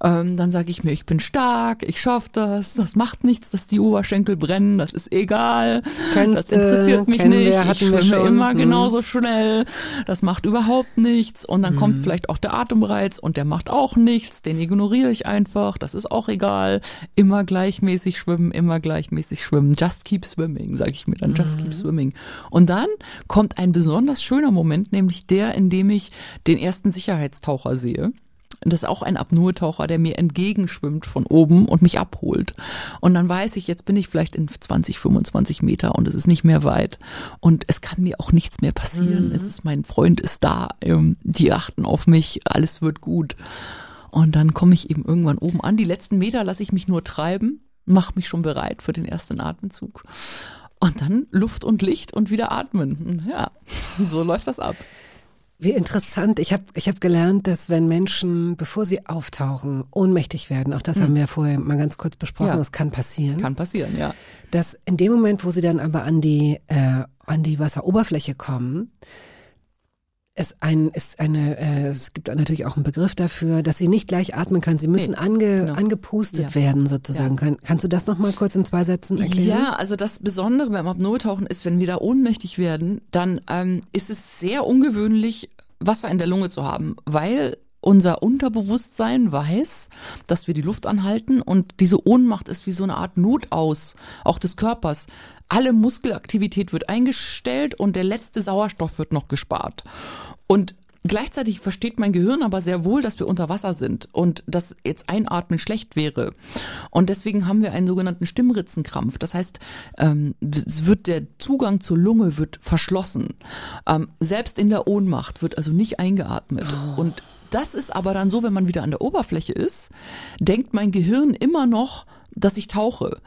[SPEAKER 2] Ähm, dann sage ich mir, ich bin stark, ich schaffe das, das macht nichts, dass die Oberschenkel brennen, das ist egal.
[SPEAKER 3] Kennst
[SPEAKER 2] das interessiert
[SPEAKER 3] du,
[SPEAKER 2] mich nicht. ich schwimme immer
[SPEAKER 3] Hm.
[SPEAKER 2] genauso schnell. Das macht überhaupt nichts. Und dann
[SPEAKER 3] Mhm.
[SPEAKER 2] kommt vielleicht auch der Atemreiz und der macht auch nichts. Den ignoriere ich einfach. Das ist auch egal. Immer gleichmäßig schwimmen, immer gleichmäßig schwimmen. Just keep swimming, sage ich mir dann. Just
[SPEAKER 3] Mhm.
[SPEAKER 2] keep swimming. Und dann kommt ein besonders schöner Moment, nämlich der, in dem ich den ersten Sicherheitstaucher sehe. Das ist auch ein Apnoe-Taucher, der mir entgegenschwimmt von oben und mich abholt. Und dann weiß ich, jetzt bin ich vielleicht in 20, 25 Meter und es ist nicht mehr weit. Und es kann mir auch nichts mehr passieren. Es ist, mein Freund ist da. ähm, Die achten auf mich. Alles wird gut. Und dann komme ich eben irgendwann oben an. Die letzten Meter lasse ich mich nur treiben, mache mich schon bereit für den ersten Atemzug. Und dann Luft und Licht und wieder atmen. Ja, so läuft das ab.
[SPEAKER 3] Wie interessant. Ich habe ich hab gelernt, dass wenn Menschen, bevor sie auftauchen, ohnmächtig werden, auch das haben wir vorher mal ganz kurz besprochen,
[SPEAKER 2] Ja.
[SPEAKER 3] das kann passieren,
[SPEAKER 2] Kann passieren, ja.
[SPEAKER 3] dass in dem Moment, wo sie dann aber an die, äh, an die Wasseroberfläche kommen, es ein, ist eine, äh, es gibt natürlich auch einen Begriff dafür, dass sie nicht gleich atmen können. Sie müssen
[SPEAKER 2] Nee,
[SPEAKER 3] ange,
[SPEAKER 2] genau.
[SPEAKER 3] angepustet
[SPEAKER 2] Ja.
[SPEAKER 3] werden sozusagen. Kann, kannst du das noch mal kurz in zwei Sätzen erklären?
[SPEAKER 2] Ja, also das Besondere beim Apnoe-Tauchen ist, wenn wir da ohnmächtig werden, dann ähm, ist es sehr ungewöhnlich, Wasser in der Lunge zu haben, weil unser Unterbewusstsein weiß, dass wir die Luft anhalten und diese Ohnmacht ist wie so eine Art Notaus, auch des Körpers. Alle Muskelaktivität wird eingestellt und der letzte Sauerstoff wird noch gespart. Und Gleichzeitig versteht mein Gehirn aber sehr wohl, dass wir unter Wasser sind und dass jetzt Einatmen schlecht wäre. Und deswegen haben wir einen sogenannten Stimmritzenkrampf. Das heißt, ähm, es wird der Zugang zur Lunge wird verschlossen. Ähm, selbst in der Ohnmacht wird also nicht eingeatmet. Und das ist aber dann so, wenn man wieder an der Oberfläche ist, denkt mein Gehirn immer noch, dass ich tauche.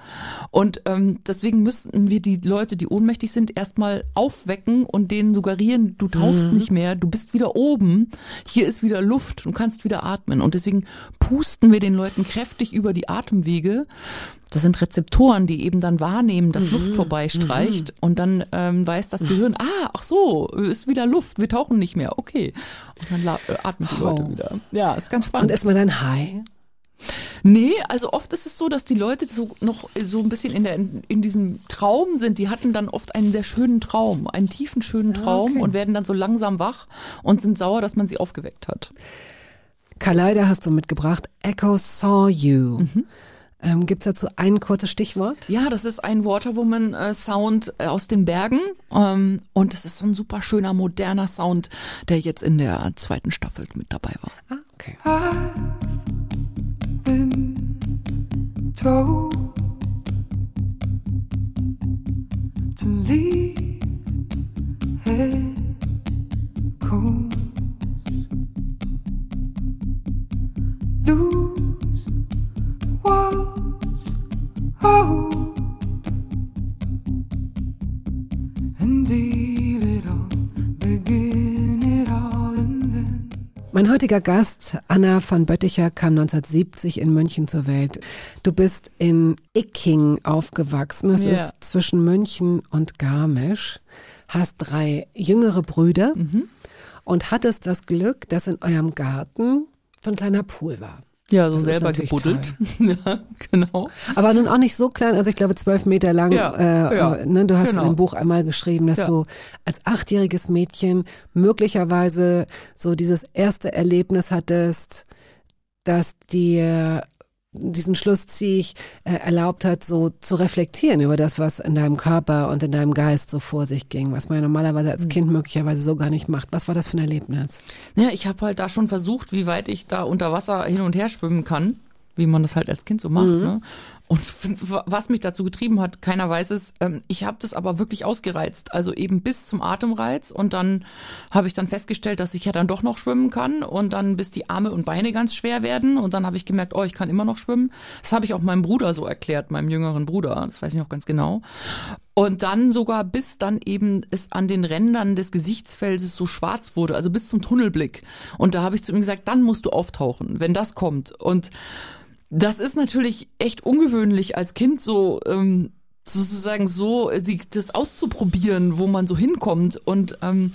[SPEAKER 2] Und ähm, deswegen müssten wir die Leute, die ohnmächtig sind, erstmal aufwecken und denen suggerieren, du tauchst nicht mehr, du bist wieder oben, hier ist wieder Luft, du kannst wieder atmen. Und deswegen pusten wir den Leuten kräftig über die Atemwege. Das sind Rezeptoren, die eben dann wahrnehmen, dass Luft vorbeistreicht und dann ähm, weiß das Gehirn, ah, ach so, ist wieder Luft, wir tauchen nicht mehr, okay. Und dann äh, atmen die Leute
[SPEAKER 3] Oh.
[SPEAKER 2] wieder. Ja, ist ganz spannend.
[SPEAKER 3] Und man dann high?
[SPEAKER 2] Nee, also oft ist es so, dass die Leute so noch so ein bisschen in, der, in diesem Traum sind. Die hatten dann oft einen sehr schönen Traum, einen tiefen, schönen Traum
[SPEAKER 3] okay.
[SPEAKER 2] und werden dann so langsam wach und sind sauer, dass man sie aufgeweckt hat.
[SPEAKER 3] Kaleida hast du mitgebracht. Echo Saw You. Ähm, Gibt es dazu ein kurzes Stichwort?
[SPEAKER 2] Ja, das ist ein Waterwoman-Sound äh, aus den Bergen. Ähm, und es ist so ein super schöner, moderner Sound, der jetzt in der zweiten Staffel mit dabei war.
[SPEAKER 3] Ah, okay.
[SPEAKER 6] Told to leave echoes, lose what's old, and deal
[SPEAKER 3] Mein heutiger Gast, Anna von Bötticher, kam 1970 in München zur Welt. Du bist in Icking aufgewachsen. Das
[SPEAKER 2] Ja.
[SPEAKER 3] ist zwischen München und Garmisch. Hast drei jüngere Brüder
[SPEAKER 2] Mhm.
[SPEAKER 3] und hattest das Glück, dass in eurem Garten so ein kleiner Pool war.
[SPEAKER 2] Ja, so
[SPEAKER 3] Das
[SPEAKER 2] selber gebuddelt. ja, genau.
[SPEAKER 3] Aber nun auch nicht so klein, also ich glaube zwölf Meter lang.
[SPEAKER 2] Ja,
[SPEAKER 3] äh,
[SPEAKER 2] ja,
[SPEAKER 3] ne, du hast
[SPEAKER 2] genau.
[SPEAKER 3] in dem Buch einmal geschrieben, dass
[SPEAKER 2] Ja.
[SPEAKER 3] du als achtjähriges Mädchen möglicherweise so dieses erste Erlebnis hattest, dass dir diesen Schluss ziehe ich, äh, erlaubt hat, so zu reflektieren über das, was in deinem Körper und in deinem Geist so vor sich ging, was man ja normalerweise als Kind möglicherweise so gar nicht macht. Was war das für ein Erlebnis?
[SPEAKER 2] Ja, ich habe halt da schon versucht, wie weit ich da unter Wasser hin und her schwimmen kann, wie man das halt als Kind so macht. Ne? Und was mich dazu getrieben hat, keiner weiß es. Ähm, ich habe das aber wirklich ausgereizt, also eben bis zum Atemreiz. Und dann habe ich dann festgestellt, dass ich ja dann doch noch schwimmen kann und dann bis die Arme und Beine ganz schwer werden. Und dann habe ich gemerkt, oh, ich kann immer noch schwimmen. Das habe ich auch meinem Bruder so erklärt, meinem jüngeren Bruder. Das weiß ich noch ganz genau. Und dann sogar bis dann eben es an den Rändern des Gesichtsfelses so schwarz wurde, also bis zum Tunnelblick. Und da habe ich zu ihm gesagt, dann musst du auftauchen, wenn das kommt. Und das ist natürlich echt ungewöhnlich als Kind so ähm, sozusagen so äh, das auszuprobieren, wo man so hinkommt und ähm,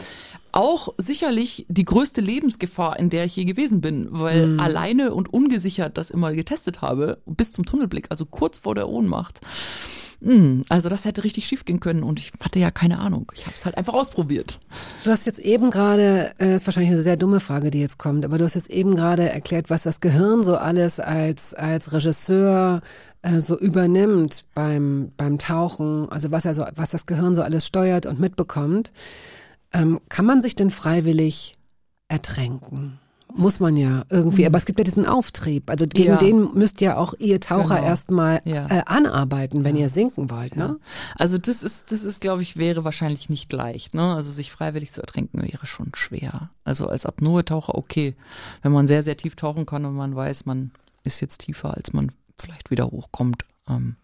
[SPEAKER 2] auch sicherlich die größte Lebensgefahr, in der ich je gewesen bin, weil alleine und ungesichert das immer getestet habe, bis zum Tunnelblick, also kurz vor der Ohnmacht. Hm, Also das hätte richtig schief gehen können und ich hatte ja keine Ahnung. Ich habe es halt einfach ausprobiert.
[SPEAKER 3] Du hast jetzt eben gerade, äh, ist wahrscheinlich eine sehr dumme Frage, die jetzt kommt, aber du hast jetzt eben gerade erklärt, was das Gehirn so alles als, als Regisseur äh, so übernimmt beim, beim Tauchen, also was er so, was das Gehirn so alles steuert und mitbekommt. Ähm, kann man sich denn freiwillig ertränken? Muss man ja irgendwie, aber es gibt ja diesen Auftrieb. Also gegen
[SPEAKER 2] Ja.
[SPEAKER 3] den müsst ihr auch ihr Taucher
[SPEAKER 2] Genau.
[SPEAKER 3] erstmal
[SPEAKER 2] Ja.
[SPEAKER 3] äh, anarbeiten, wenn ihr sinken wollt, ne?
[SPEAKER 2] Also das ist, das ist, glaube ich, wäre wahrscheinlich nicht leicht. Ne? Also sich freiwillig zu ertränken wäre schon schwer. Also als Apnoe-Taucher okay, wenn man sehr, sehr tief tauchen kann und man weiß, man ist jetzt tiefer, als man vielleicht wieder hochkommt. Ähm,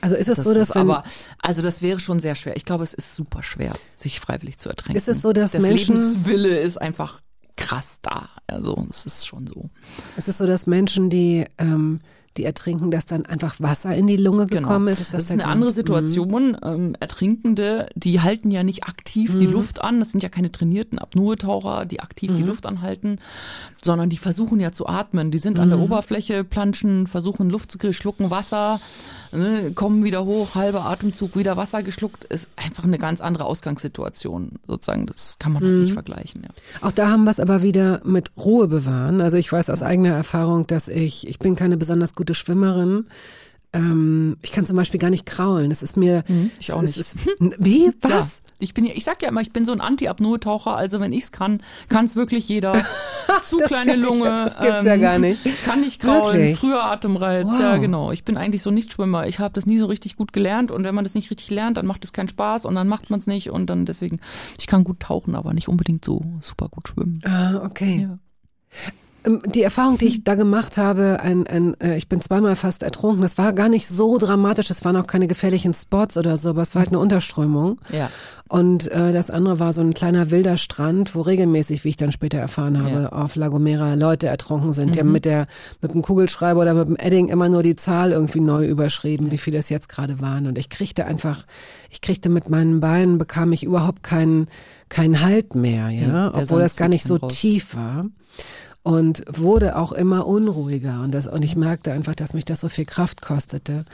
[SPEAKER 3] Also ist es
[SPEAKER 2] das
[SPEAKER 3] so, dass
[SPEAKER 2] ist aber, also das wäre schon sehr schwer. Ich glaube, es ist super schwer, sich freiwillig zu ertränken.
[SPEAKER 3] Ist es so, dass
[SPEAKER 2] das
[SPEAKER 3] Menschen-
[SPEAKER 2] Lebenswille ist einfach krass da. Also es ist schon so.
[SPEAKER 3] Ist es so, dass Menschen, die, ähm, die ertrinken, dass dann einfach Wasser in die Lunge gekommen ist? Ist
[SPEAKER 2] Genau. das
[SPEAKER 3] das,
[SPEAKER 2] ist eine
[SPEAKER 3] Grund?
[SPEAKER 2] andere Situation. Ähm, Ertrinkende, die halten ja nicht aktiv die Luft an. Das sind ja keine trainierten Apnoe-Taucher, die aktiv die Luft anhalten, sondern die versuchen ja zu atmen. Die sind an der Oberfläche, planschen, versuchen Luft zu kriegen, schlucken Wasser, ne, kommen wieder hoch, halber Atemzug, wieder Wasser geschluckt. Ist einfach eine ganz andere Ausgangssituation sozusagen. Das kann man halt nicht vergleichen. Ja.
[SPEAKER 3] Auch da haben wir es aber wieder mit Ruhe bewahren. Also ich weiß aus eigener Erfahrung, dass ich, ich bin keine besonders gute Schwimmerin. Ähm, ich kann zum Beispiel gar nicht kraulen. Das ist mir.
[SPEAKER 2] Mhm, ich auch nicht.
[SPEAKER 3] Ist, wie? Was?
[SPEAKER 2] Ja, ich bin ja, ich sag ja immer, ich bin so ein Anti-Apnoe-Taucher, also wenn ich's kann, kann's wirklich jeder. Zu kleine
[SPEAKER 3] ich
[SPEAKER 2] Lunge. ähm,
[SPEAKER 3] das gibt's ja gar nicht.
[SPEAKER 2] Kann nicht kraulen,
[SPEAKER 3] Wirklich?
[SPEAKER 2] früher Atemreiz,
[SPEAKER 3] Wow.
[SPEAKER 2] ja genau. Ich bin eigentlich so Nichtschwimmer. Ich habe das nie so richtig gut gelernt und wenn man das nicht richtig lernt, dann macht es keinen Spaß und dann macht man es nicht und dann deswegen, ich kann gut tauchen, aber nicht unbedingt so super gut schwimmen.
[SPEAKER 3] Ah, okay.
[SPEAKER 2] Ja.
[SPEAKER 3] Ähm, Die Erfahrung, die ich da gemacht habe, ein, ein, äh, ich bin zweimal fast ertrunken. Das war gar nicht so dramatisch. Es waren auch keine gefährlichen Spots oder so, aber es war halt eine Unterströmung.
[SPEAKER 2] Ja.
[SPEAKER 3] Und äh, das andere war so ein kleiner wilder Strand, wo regelmäßig, wie ich dann später erfahren habe,
[SPEAKER 2] Ja. Mhm.
[SPEAKER 3] auf La Gomera Leute ertrunken sind. Die haben mit der mit dem Kugelschreiber oder mit dem Edding immer nur die Zahl irgendwie neu überschrieben, wie viele es jetzt gerade waren. Und ich kriegte einfach, ich kriegte mit meinen Beinen bekam ich überhaupt keinen keinen Halt mehr, ja,
[SPEAKER 2] Ja,
[SPEAKER 3] obwohl das gar nicht so
[SPEAKER 2] raus.
[SPEAKER 3] tief war und wurde auch immer unruhiger und das und ich merkte einfach, dass mich das so viel Kraft kostete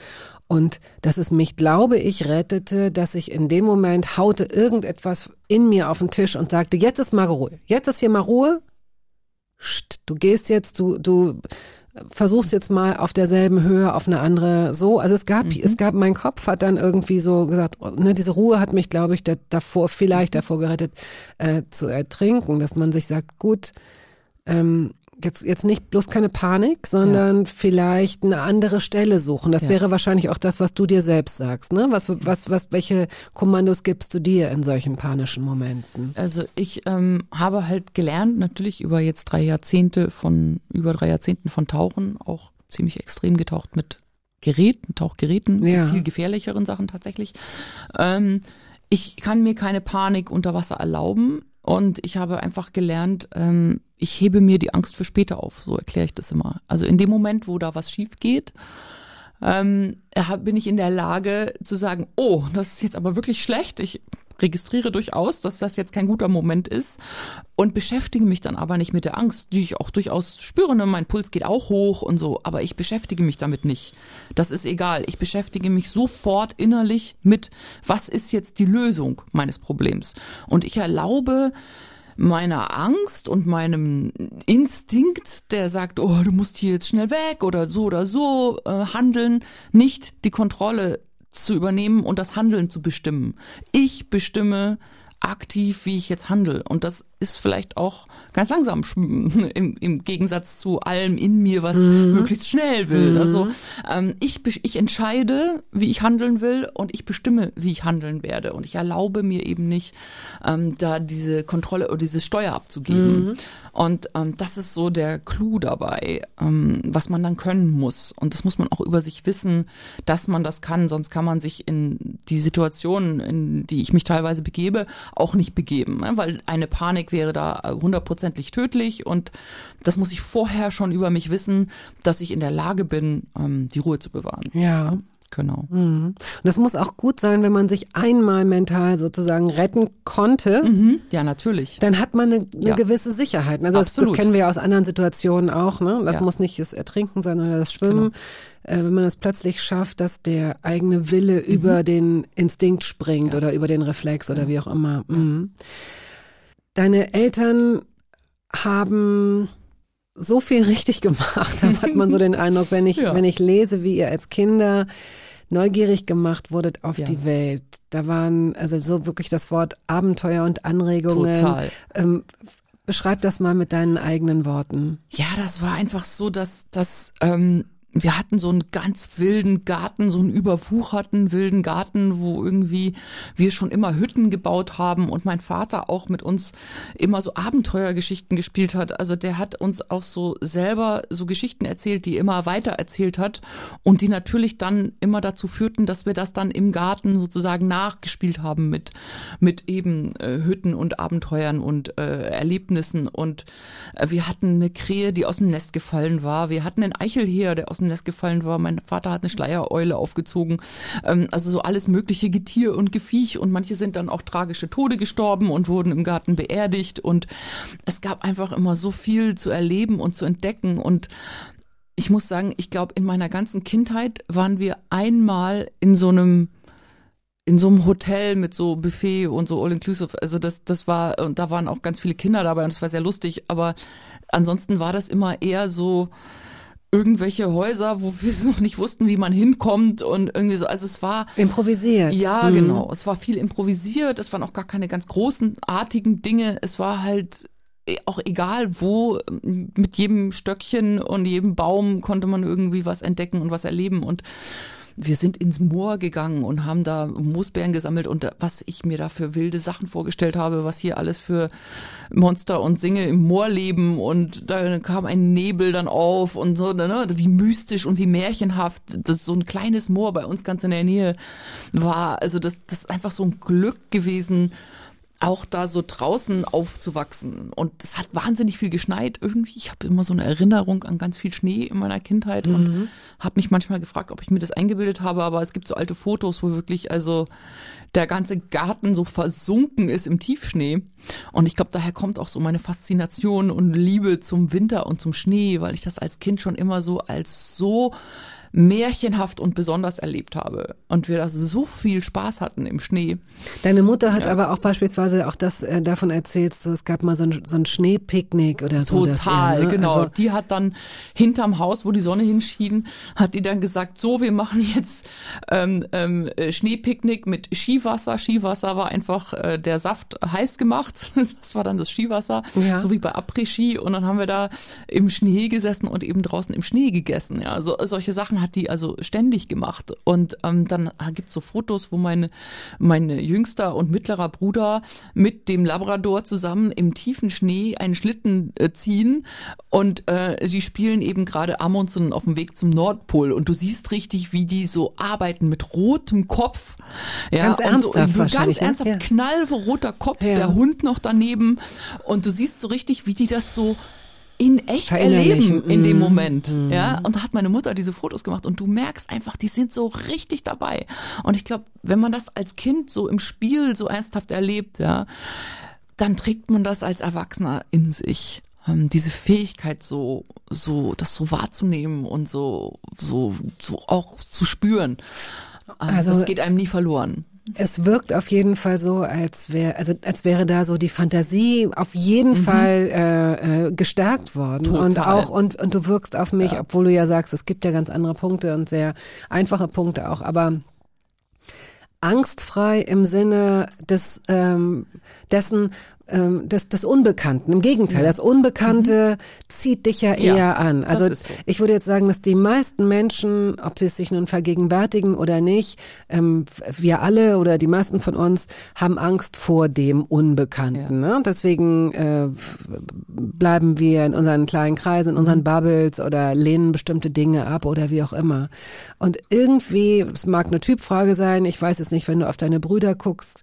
[SPEAKER 3] und dass es mich, glaube ich, rettete, dass ich in dem Moment haute irgendetwas in mir auf den Tisch und sagte, jetzt ist mal Ruhe, jetzt ist hier mal Ruhe. Psst, du gehst jetzt, du du versuch's jetzt mal auf derselben Höhe, auf eine andere so. Also es gab,
[SPEAKER 2] Mhm.
[SPEAKER 3] es gab, mein Kopf hat dann irgendwie so gesagt, oh, ne, diese Ruhe hat mich, glaube ich, da, davor, vielleicht davor gerettet, äh, zu ertrinken, dass man sich sagt, gut, ähm, jetzt, jetzt nicht bloß keine Panik, sondern vielleicht eine andere Stelle suchen. Das
[SPEAKER 2] Ja.
[SPEAKER 3] wäre wahrscheinlich auch das, was du dir selbst sagst, ne? Was, was, was, welche Kommandos gibst du dir in solchen panischen Momenten?
[SPEAKER 2] Also ich ähm, habe halt gelernt, natürlich über jetzt drei Jahrzehnte von, über drei Jahrzehnten von Tauchen, auch ziemlich extrem getaucht mit Geräten, Tauchgeräten,
[SPEAKER 3] Ja.
[SPEAKER 2] viel gefährlicheren Sachen tatsächlich. Ähm, ich kann mir keine Panik unter Wasser erlauben und ich habe einfach gelernt, ähm, ich hebe mir die Angst für später auf, so erkläre ich das immer. Also in dem Moment, wo da was schief geht, ähm, bin ich in der Lage zu sagen, oh, das ist jetzt aber wirklich schlecht. Ich registriere durchaus, dass das jetzt kein guter Moment ist und beschäftige mich dann aber nicht mit der Angst, die ich auch durchaus spüre. Ne? Mein Puls geht auch hoch und so, aber ich beschäftige mich damit nicht. Das ist egal. Ich beschäftige mich sofort innerlich mit, was ist jetzt die Lösung meines Problems? Und ich erlaube meiner Angst und meinem Instinkt, der sagt, oh, du musst hier jetzt schnell weg oder so oder so äh, handeln, nicht die Kontrolle zu übernehmen und das Handeln zu bestimmen. Ich bestimme aktiv, wie ich jetzt handle. Und das ist vielleicht auch ganz langsam im, im Gegensatz zu allem in mir, was möglichst schnell will. Also ähm, ich, ich entscheide, wie ich handeln will und ich bestimme, wie ich handeln werde. Und ich erlaube mir eben nicht, ähm, da diese Kontrolle oder dieses Steuer abzugeben. Und ähm, das ist so der Clou dabei, ähm, was man dann können muss. Und das muss man auch über sich wissen, dass man das kann. Sonst kann man sich in die Situationen, in die ich mich teilweise begebe, auch nicht begeben. Ne? Weil eine Panik wäre da äh, hundertprozentig tödlich. Und das muss ich vorher schon über mich wissen, dass ich in der Lage bin, ähm, die Ruhe zu bewahren.
[SPEAKER 3] Ja.
[SPEAKER 2] Genau.
[SPEAKER 3] Mhm. Und das muss auch gut sein, wenn man sich einmal mental sozusagen retten konnte.
[SPEAKER 2] Mhm. Ja, natürlich.
[SPEAKER 3] Dann hat man eine, eine
[SPEAKER 2] Ja.
[SPEAKER 3] gewisse Sicherheit. Also das, das kennen wir ja aus anderen Situationen auch. Ne? Das
[SPEAKER 2] Ja. Genau.
[SPEAKER 3] muss nicht das Ertrinken sein oder das Schwimmen. Äh, wenn man es plötzlich schafft, dass der eigene Wille
[SPEAKER 2] Mhm.
[SPEAKER 3] über den Instinkt springt oder über den Reflex oder wie auch immer. Mhm. Deine Eltern haben so viel richtig gemacht. Da hat man so den Eindruck, wenn ich,
[SPEAKER 2] Ja.
[SPEAKER 3] wenn ich lese, wie ihr als Kinder neugierig gemacht wurdet auf
[SPEAKER 2] Ja.
[SPEAKER 3] die Welt. Da waren also so wirklich das Wort Abenteuer und Anregungen.
[SPEAKER 2] Total.
[SPEAKER 3] Ähm, beschreib das mal mit deinen eigenen Worten.
[SPEAKER 2] Ja, das war einfach so, dass, dass ähm, wir hatten so einen ganz wilden Garten, so einen überwucherten wilden Garten, wo irgendwie wir schon immer Hütten gebaut haben und mein Vater auch mit uns immer so Abenteuergeschichten gespielt hat. Also der hat uns auch so selber so Geschichten erzählt, die immer weiter erzählt hat und die natürlich dann immer dazu führten, dass wir das dann im Garten sozusagen nachgespielt haben mit, mit eben äh, Hütten und Abenteuern und äh, Erlebnissen und äh, wir hatten eine Krähe, die aus dem Nest gefallen war. Wir hatten einen Eichelheer, der aus dem Nest gefallen war. Mein Vater hat eine Schleiereule aufgezogen. Ähm, also so alles mögliche Getier und Geviech und manche sind dann auch tragische Tode gestorben und wurden im Garten beerdigt und es gab einfach immer so viel zu erleben und zu entdecken und ich muss sagen, ich glaube, in meiner ganzen Kindheit waren wir einmal in so einem in so einem Hotel mit so Buffet und so all-inclusive. Also das, das war, und da waren auch ganz viele Kinder dabei und es war sehr lustig, aber ansonsten war das immer eher so irgendwelche Häuser, wo wir noch nicht wussten, wie man hinkommt und irgendwie so. Also es war
[SPEAKER 3] Improvisiert.
[SPEAKER 2] ja,
[SPEAKER 3] Mhm.
[SPEAKER 2] genau. Es war viel improvisiert. Es waren auch gar keine ganz großen, artigen Dinge. Es war halt eh- auch egal wo, mit jedem Stöckchen und jedem Baum konnte man irgendwie was entdecken und was erleben. Und wir sind ins Moor gegangen und haben da Moosbeeren gesammelt und was ich mir da für wilde Sachen vorgestellt habe, was hier alles für Monster und Singe im Moor leben und da kam ein Nebel dann auf und so, ne, wie mystisch und wie märchenhaft das so ein kleines Moor bei uns ganz in der Nähe war. Also das, das ist einfach so ein Glück gewesen, auch da so draußen aufzuwachsen. Und es hat wahnsinnig viel geschneit irgendwie. Ich habe immer so eine Erinnerung an ganz viel Schnee in meiner Kindheit und habe mich manchmal gefragt, ob ich mir das eingebildet habe. Aber es gibt so alte Fotos, wo wirklich also der ganze Garten so versunken ist im Tiefschnee. Und ich glaube, daher kommt auch so meine Faszination und Liebe zum Winter und zum Schnee, weil ich das als Kind schon immer so als so märchenhaft und besonders erlebt habe. Und wir da so viel Spaß hatten im Schnee.
[SPEAKER 3] Deine Mutter hat aber auch beispielsweise auch das äh, davon erzählt, so es gab mal so ein, so ein Schneepicknick oder so. das
[SPEAKER 2] Total,
[SPEAKER 3] ihr, ne?
[SPEAKER 2] genau.
[SPEAKER 3] Also,
[SPEAKER 2] die hat dann hinterm Haus, wo die Sonne hinschien, hat die dann gesagt, so, wir machen jetzt ähm, ähm, äh, Schneepicknick mit Skiwasser. Skiwasser war einfach äh, der Saft heiß gemacht. Das war dann das Skiwasser,
[SPEAKER 3] Ja.
[SPEAKER 2] so wie bei Après-Ski. Und dann haben wir da im Schnee gesessen und eben draußen im Schnee gegessen. Ja, so, solche Sachen hat die also ständig gemacht. Und ähm, dann gibt's so Fotos, wo meine, mein jüngster und mittlerer Bruder mit dem Labrador zusammen im tiefen Schnee einen Schlitten äh, ziehen und äh, sie spielen eben gerade Amundsen auf dem Weg zum Nordpol und du siehst richtig, wie die so arbeiten mit rotem Kopf. Ja,
[SPEAKER 3] Ganz ernsthaft
[SPEAKER 2] so, ganz
[SPEAKER 3] ne?
[SPEAKER 2] ernsthaft,
[SPEAKER 3] Ja.
[SPEAKER 2] knallroter Kopf,
[SPEAKER 3] Ja.
[SPEAKER 2] der Hund noch daneben und du siehst so richtig, wie die das so in echt erleben in dem
[SPEAKER 3] Mhm.
[SPEAKER 2] Moment. Ja, und da hat meine Mutter diese Fotos gemacht und du merkst einfach, die sind so richtig dabei. Und ich glaube, wenn man das als Kind so im Spiel so ernsthaft erlebt, ja, dann trägt man das als Erwachsener in sich. Ähm, diese Fähigkeit so, so, das so wahrzunehmen und so, so, so auch zu spüren. Ähm,
[SPEAKER 3] Also-
[SPEAKER 2] das geht einem nie verloren.
[SPEAKER 3] Es wirkt auf jeden Fall so, als wäre, also als wäre da so die Fantasie auf jeden Fall äh, äh, gestärkt worden
[SPEAKER 2] Mhm. Total.
[SPEAKER 3] und auch und und du wirkst auf mich, obwohl du ja sagst, es gibt ja ganz andere Punkte und sehr einfache Punkte auch, aber angstfrei im Sinne des ähm, dessen ähm, des, des Unbekannten. Im Gegenteil, das Unbekannte zieht dich ja
[SPEAKER 2] Mhm. Ja,
[SPEAKER 3] eher an. Also
[SPEAKER 2] so.
[SPEAKER 3] ich würde jetzt sagen, dass die meisten Menschen, ob sie es sich nun vergegenwärtigen oder nicht, ähm, wir alle oder die meisten von uns haben Angst vor dem Unbekannten. Ne? Deswegen äh, bleiben wir in unseren kleinen Kreisen, in
[SPEAKER 2] Mhm.
[SPEAKER 3] unseren Bubbles oder lehnen bestimmte Dinge ab oder wie auch immer. Und irgendwie, es mag eine Typfrage sein, ich weiß es nicht, wenn du auf deine Brüder guckst,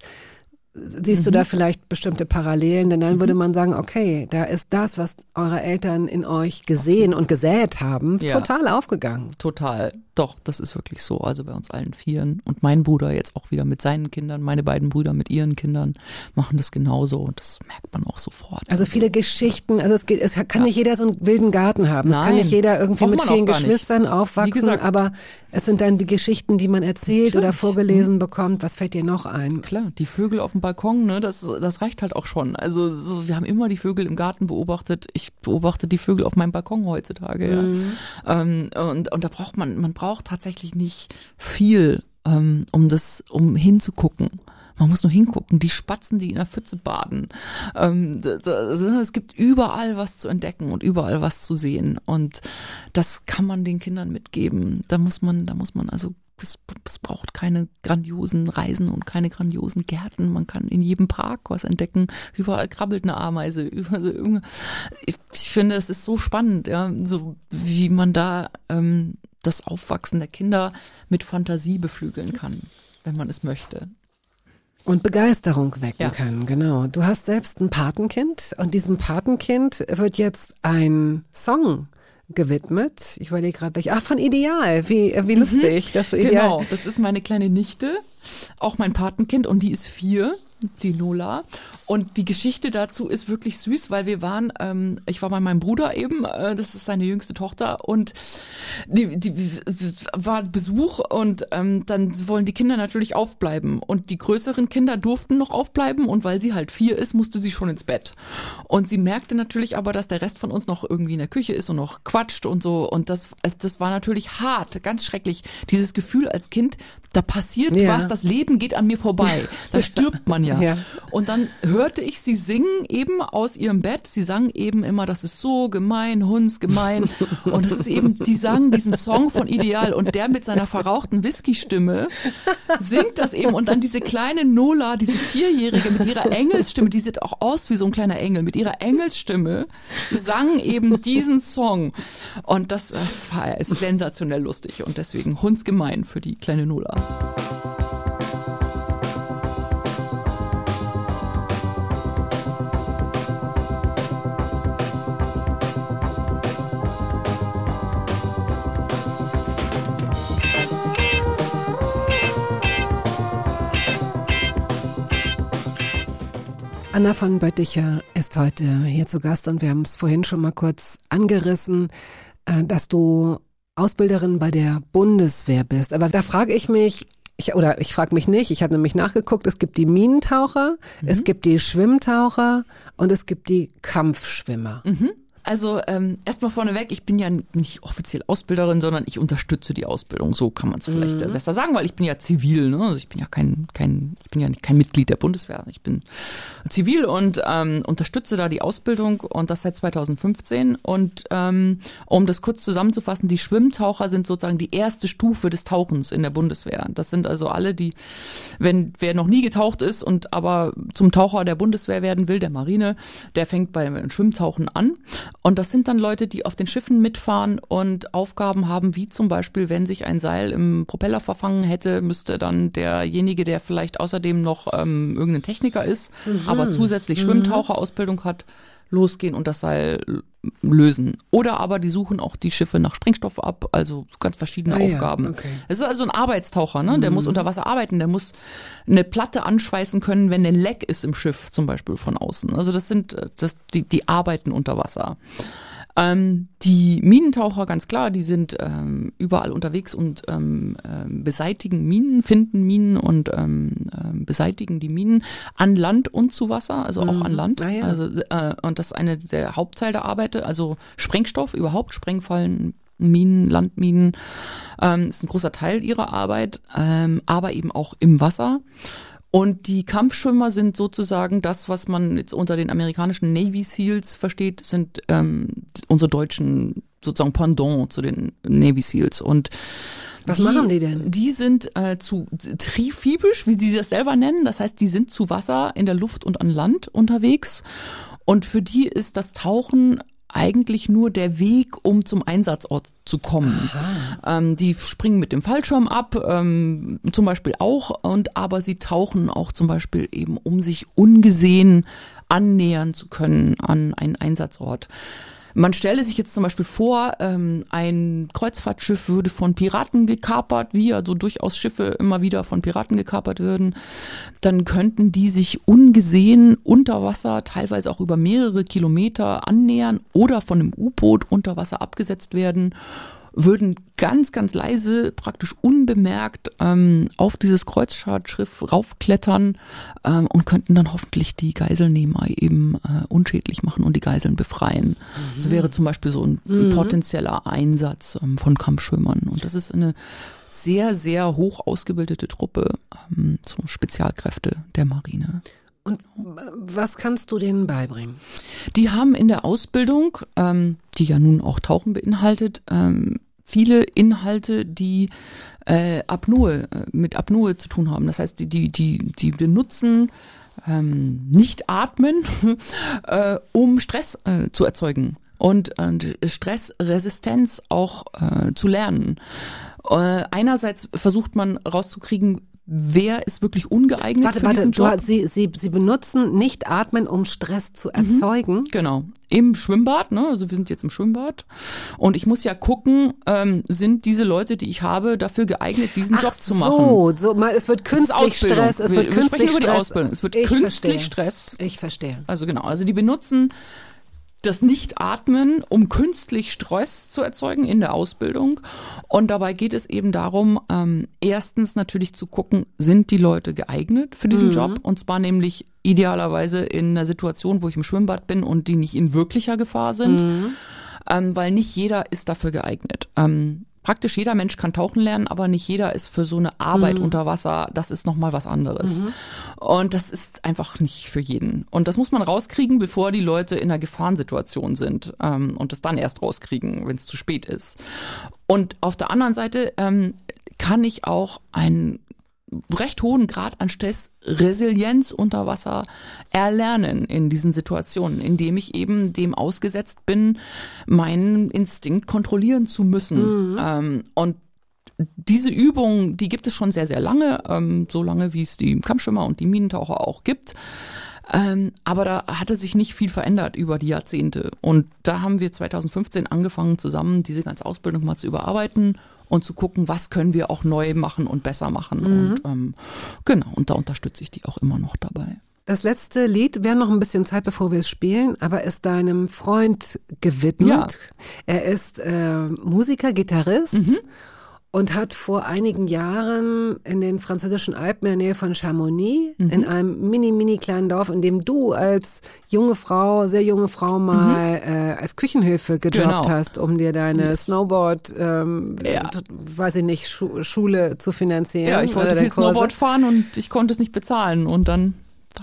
[SPEAKER 3] siehst
[SPEAKER 2] Mhm.
[SPEAKER 3] du da vielleicht bestimmte Parallelen, denn dann würde man sagen, okay, da ist das, was eure Eltern in euch gesehen und gesät haben,
[SPEAKER 2] Ja.
[SPEAKER 3] total aufgegangen.
[SPEAKER 2] Total. Doch, das ist wirklich so. Also bei uns allen Vieren. Und mein Bruder jetzt auch wieder mit seinen Kindern, meine beiden Brüder mit ihren Kindern machen das genauso. Und das merkt man auch sofort.
[SPEAKER 3] Also viele Geschichten, also es, geht, es kann nicht jeder so einen wilden Garten haben. Es kann nicht jeder irgendwie mit vielen
[SPEAKER 2] nicht.
[SPEAKER 3] Geschwistern
[SPEAKER 2] Wie
[SPEAKER 3] aufwachsen,
[SPEAKER 2] gesagt.
[SPEAKER 3] aber es sind dann die Geschichten, die man erzählt oder
[SPEAKER 2] Natürlich.
[SPEAKER 3] vorgelesen bekommt. Was fällt dir noch ein?
[SPEAKER 2] Klar, die Vögel auf dem Balkon, ne, das, das reicht halt auch schon. Also so, wir haben immer die Vögel im Garten beobachtet. Ich beobachte die Vögel auf meinem Balkon heutzutage. Ja. Ähm, und, und da braucht man, man braucht tatsächlich nicht viel, ähm, um das, um hinzugucken. Man muss nur hingucken, die Spatzen, die in der Pfütze baden. Ähm, da, es gibt überall was zu entdecken und überall was zu sehen. Und das kann man den Kindern mitgeben. Da muss man, da muss man also es, es braucht keine grandiosen Reisen und keine grandiosen Gärten. Man kann in jedem Park was entdecken. Überall krabbelt eine Ameise. Überall ich, ich finde, es ist so spannend, ja, so wie man da ähm, das Aufwachsen der Kinder mit Fantasie beflügeln kann, wenn man es möchte.
[SPEAKER 3] Und Begeisterung wecken
[SPEAKER 2] Ja.
[SPEAKER 3] kann, genau. Du hast selbst ein Patenkind und diesem Patenkind wird jetzt ein Song gewidmet. Ich überlege gerade, welch. Ach, von Ideal. Wie, äh, wie lustig, dass du Ideal.
[SPEAKER 2] Genau, das ist meine kleine Nichte, auch mein Patenkind und die ist vier, die Nola. Und die Geschichte dazu ist wirklich süß, weil wir waren, ähm, ich war bei meinem Bruder eben, äh, das ist seine jüngste Tochter und die, die war Besuch und ähm, dann wollen die Kinder natürlich aufbleiben und die größeren Kinder durften noch aufbleiben und weil sie halt vier ist, musste sie schon ins Bett. Und sie merkte natürlich aber, dass der Rest von uns noch irgendwie in der Küche ist und noch quatscht und so und das, das war natürlich hart, ganz schrecklich. Dieses Gefühl als Kind, da passiert
[SPEAKER 3] Ja.
[SPEAKER 2] was, das Leben geht an mir vorbei, da stirbt man ja.
[SPEAKER 3] Ja.
[SPEAKER 2] Und dann hörte ich sie singen eben aus ihrem Bett. Sie sang eben immer, das ist so gemein, hundsgemein. Und es ist eben, die sang diesen Song von Ideal und der mit seiner verrauchten Whisky-Stimme singt das eben. Und dann diese kleine Nola, diese Vierjährige mit ihrer Engelsstimme, die sieht auch aus wie so ein kleiner Engel, mit ihrer Engelsstimme sang eben diesen Song. Und das, das war sensationell lustig und deswegen hundsgemein für die kleine Nola.
[SPEAKER 3] Anna von Bötticher ist heute hier zu Gast und wir haben es vorhin schon mal kurz angerissen, äh, dass du Ausbilderin bei der Bundeswehr bist. Aber da frage ich mich, ich, oder ich frage mich nicht, ich habe nämlich nachgeguckt, es gibt die Minentaucher, es gibt die Schwimmtaucher und es gibt die Kampfschwimmer.
[SPEAKER 2] Also ähm, erstmal vorneweg, ich bin ja nicht offiziell Ausbilderin, sondern ich unterstütze die Ausbildung. So kann man es vielleicht äh, besser sagen, weil ich bin ja zivil. Ne? Also ich bin ja kein, kein, ich bin ja nicht kein Mitglied der Bundeswehr. Ich bin zivil und ähm, unterstütze da die Ausbildung und das seit 2015. Und ähm, um das kurz zusammenzufassen, die Schwimmtaucher sind sozusagen die erste Stufe des Tauchens in der Bundeswehr. Das sind also alle, die, wenn wer noch nie getaucht ist und aber zum Taucher der Bundeswehr werden will, der Marine, der fängt beim Schwimmtauchen an. Und das sind dann Leute, die auf den Schiffen mitfahren und Aufgaben haben, wie zum Beispiel, wenn sich ein Seil im Propeller verfangen hätte, müsste dann derjenige, der vielleicht außerdem noch ähm, irgendein Techniker ist, aber zusätzlich Schwimmtaucherausbildung hat, losgehen und das Seil lösen. Oder aber die suchen auch die Schiffe nach Sprengstoff ab, also ganz verschiedene
[SPEAKER 3] Ah ja,
[SPEAKER 2] Aufgaben.
[SPEAKER 3] okay.
[SPEAKER 2] Es ist also ein Arbeitstaucher, ne? der muss unter Wasser arbeiten, der muss eine Platte anschweißen können, wenn ein Leck ist im Schiff, zum Beispiel von außen. Also das sind äh, das, die, die arbeiten unter Wasser. Ähm, die Minentaucher, ganz klar, die sind ähm, überall unterwegs und ähm, ähm, beseitigen Minen, finden Minen und ähm, ähm, beseitigen die Minen an Land und zu Wasser, also auch an Land.
[SPEAKER 3] Ah ja.
[SPEAKER 2] Also äh, und das ist eine der Hauptteil der Arbeit, also Sprengstoff überhaupt, Sprengfallen, Minen, Landminen, ähm, ist ein großer Teil ihrer Arbeit, ähm, aber eben auch im Wasser. Und die Kampfschwimmer sind sozusagen das, was man jetzt unter den amerikanischen Navy SEALs versteht, sind ähm, unsere deutschen sozusagen Pendant zu den Navy SEAls. Und
[SPEAKER 3] Was machen die denn?
[SPEAKER 2] Die sind äh, zu triphibisch, wie sie das selber nennen. Das heißt, die sind zu Wasser, in der Luft und an Land unterwegs. Und für die ist das Tauchen eigentlich nur der Weg, um zum Einsatzort zu kommen. Ähm, die springen mit dem Fallschirm ab, ähm, zum Beispiel auch, und aber sie tauchen auch zum Beispiel eben, um sich ungesehen annähern zu können an einen Einsatzort. Man stelle sich jetzt zum Beispiel vor, ähm, ein Kreuzfahrtschiff würde von Piraten gekapert, wie also durchaus Schiffe immer wieder von Piraten gekapert würden. Dann könnten die sich ungesehen unter Wasser, teilweise auch über mehrere Kilometer annähern oder von einem U-Boot unter Wasser abgesetzt werden würden ganz, ganz leise, praktisch unbemerkt ähm, auf dieses Kreuzfahrtschiff raufklettern ähm, und könnten dann hoffentlich die Geiselnehmer eben äh, unschädlich machen und die Geiseln befreien. Das wäre zum Beispiel so ein, ein potenzieller Einsatz ähm, von Kampfschwimmern. Und das ist eine sehr, sehr hoch ausgebildete Truppe, ähm, so Spezialkräfte der Marine.
[SPEAKER 3] Und äh, was kannst du denen beibringen?
[SPEAKER 2] Die haben in der Ausbildung, ähm, die ja nun auch Tauchen beinhaltet, ähm, viele Inhalte, die äh, Apnoe, äh, mit Apnoe zu tun haben. Das heißt, die, die, die, die benutzen ähm, nicht atmen, äh, um Stress äh, zu erzeugen und äh, Stressresistenz auch äh, zu lernen. Äh, einerseits versucht man rauszukriegen, wer ist wirklich ungeeignet
[SPEAKER 3] Warte,
[SPEAKER 2] für
[SPEAKER 3] warte,
[SPEAKER 2] diesen
[SPEAKER 3] du,
[SPEAKER 2] Job.
[SPEAKER 3] sie, sie, sie benutzen nicht atmen, um Stress zu erzeugen.
[SPEAKER 2] Genau. Im Schwimmbad, ne? Also wir sind jetzt im Schwimmbad. Und ich muss ja gucken, ähm, sind diese Leute, die ich habe, dafür geeignet, diesen Job zu machen.
[SPEAKER 3] so, so mal, es wird künstlich. Stress, es
[SPEAKER 2] wir,
[SPEAKER 3] wird
[SPEAKER 2] wir
[SPEAKER 3] künstlich Stress.
[SPEAKER 2] Es wird
[SPEAKER 3] Ich
[SPEAKER 2] künstlich
[SPEAKER 3] verstehe.
[SPEAKER 2] Stress.
[SPEAKER 3] Ich verstehe.
[SPEAKER 2] Also genau, also die benutzen das Nicht-Atmen, um künstlich Stress zu erzeugen in der Ausbildung. Und dabei geht es eben darum, ähm, erstens natürlich zu gucken, sind die Leute geeignet für diesen Job? Und zwar nämlich idealerweise in einer Situation, wo ich im Schwimmbad bin und die nicht in wirklicher Gefahr sind, ähm, weil nicht jeder ist dafür geeignet. Ähm, praktisch jeder Mensch kann tauchen lernen, aber nicht jeder ist für so eine Arbeit unter Wasser, das ist nochmal was anderes. Und das ist einfach nicht für jeden. Und das muss man rauskriegen, bevor die Leute in einer Gefahrensituation sind ähm, und das dann erst rauskriegen, wenn es zu spät ist. Und auf der anderen Seite ähm, kann ich auch einen recht hohen Grad an Stress, Resilienz unter Wasser erlernen in diesen Situationen, indem ich eben dem ausgesetzt bin, meinen Instinkt kontrollieren zu müssen. Ähm, und diese Übung, die gibt es schon sehr, sehr lange, ähm, so lange wie es die Kampfschwimmer und die Minentaucher auch gibt. Ähm, aber da hatte sich nicht viel verändert über die Jahrzehnte. Und da haben wir 2015 angefangen, zusammen diese ganze Ausbildung mal zu überarbeiten und zu gucken, was können wir auch neu machen und besser machen. Und ähm, genau, und da unterstütze ich die auch immer noch dabei.
[SPEAKER 3] Das letzte Lied, wir haben noch ein bisschen Zeit, bevor wir es spielen, aber ist deinem Freund gewidmet.
[SPEAKER 2] Ja.
[SPEAKER 3] Er ist äh, Musiker, Gitarrist
[SPEAKER 2] Mhm.
[SPEAKER 3] Und hat vor einigen Jahren in den französischen Alpen in der Nähe von Chamonix,
[SPEAKER 2] Mhm.
[SPEAKER 3] in einem mini, mini kleinen Dorf, in dem du als junge Frau, sehr junge Frau mal äh, als Küchenhilfe gejobbt
[SPEAKER 2] Mhm. Genau.
[SPEAKER 3] hast, um dir deine Snowboard, ähm,
[SPEAKER 2] Ja.
[SPEAKER 3] weiß ich nicht, Schu Schule zu finanzieren.
[SPEAKER 2] Ja, ich wollte viel Snowboard fahren und ich konnte es nicht bezahlen. Und dann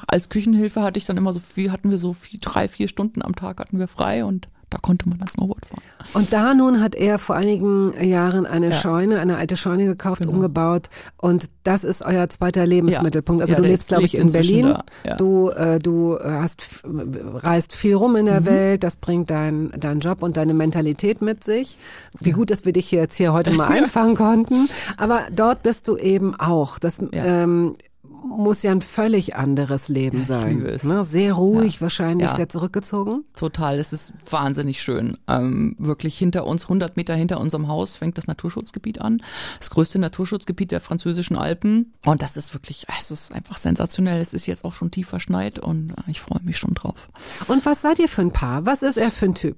[SPEAKER 2] als Küchenhilfe hatte ich dann immer so viel, hatten wir so viel, drei, vier Stunden am Tag hatten wir frei und da konnte man dann Snowboard fahren.
[SPEAKER 3] Und da nun hat er vor einigen Jahren eine
[SPEAKER 2] Ja. Genau.
[SPEAKER 3] Scheune, eine alte Scheune gekauft, umgebaut und das ist euer zweiter Lebensmittelpunkt. Also
[SPEAKER 2] Ja,
[SPEAKER 3] du lebst, glaube ich, in Berlin.
[SPEAKER 2] ja.
[SPEAKER 3] Du, äh, du hast, reist viel rum in der
[SPEAKER 2] Mhm.
[SPEAKER 3] Welt, das bringt dein, dein Job und deine Mentalität mit sich. Wie gut, dass wir dich jetzt hier heute mal einfangen konnten. Aber dort bist du eben auch. Das ähm, muss ja ein völlig anderes Leben
[SPEAKER 2] ich
[SPEAKER 3] sein.
[SPEAKER 2] liebe es.
[SPEAKER 3] Ne? Sehr ruhig, wahrscheinlich
[SPEAKER 2] Ja.
[SPEAKER 3] sehr zurückgezogen.
[SPEAKER 2] Total, es ist wahnsinnig schön. Ähm, wirklich hinter uns, 100 Meter hinter unserem Haus, fängt das Naturschutzgebiet an. Das größte Naturschutzgebiet der französischen Alpen. Und das ist wirklich, es ist einfach sensationell. Es ist jetzt auch schon tief verschneit und äh, ich freue mich schon drauf.
[SPEAKER 3] Und was seid ihr für ein Paar? Was ist er für ein Typ?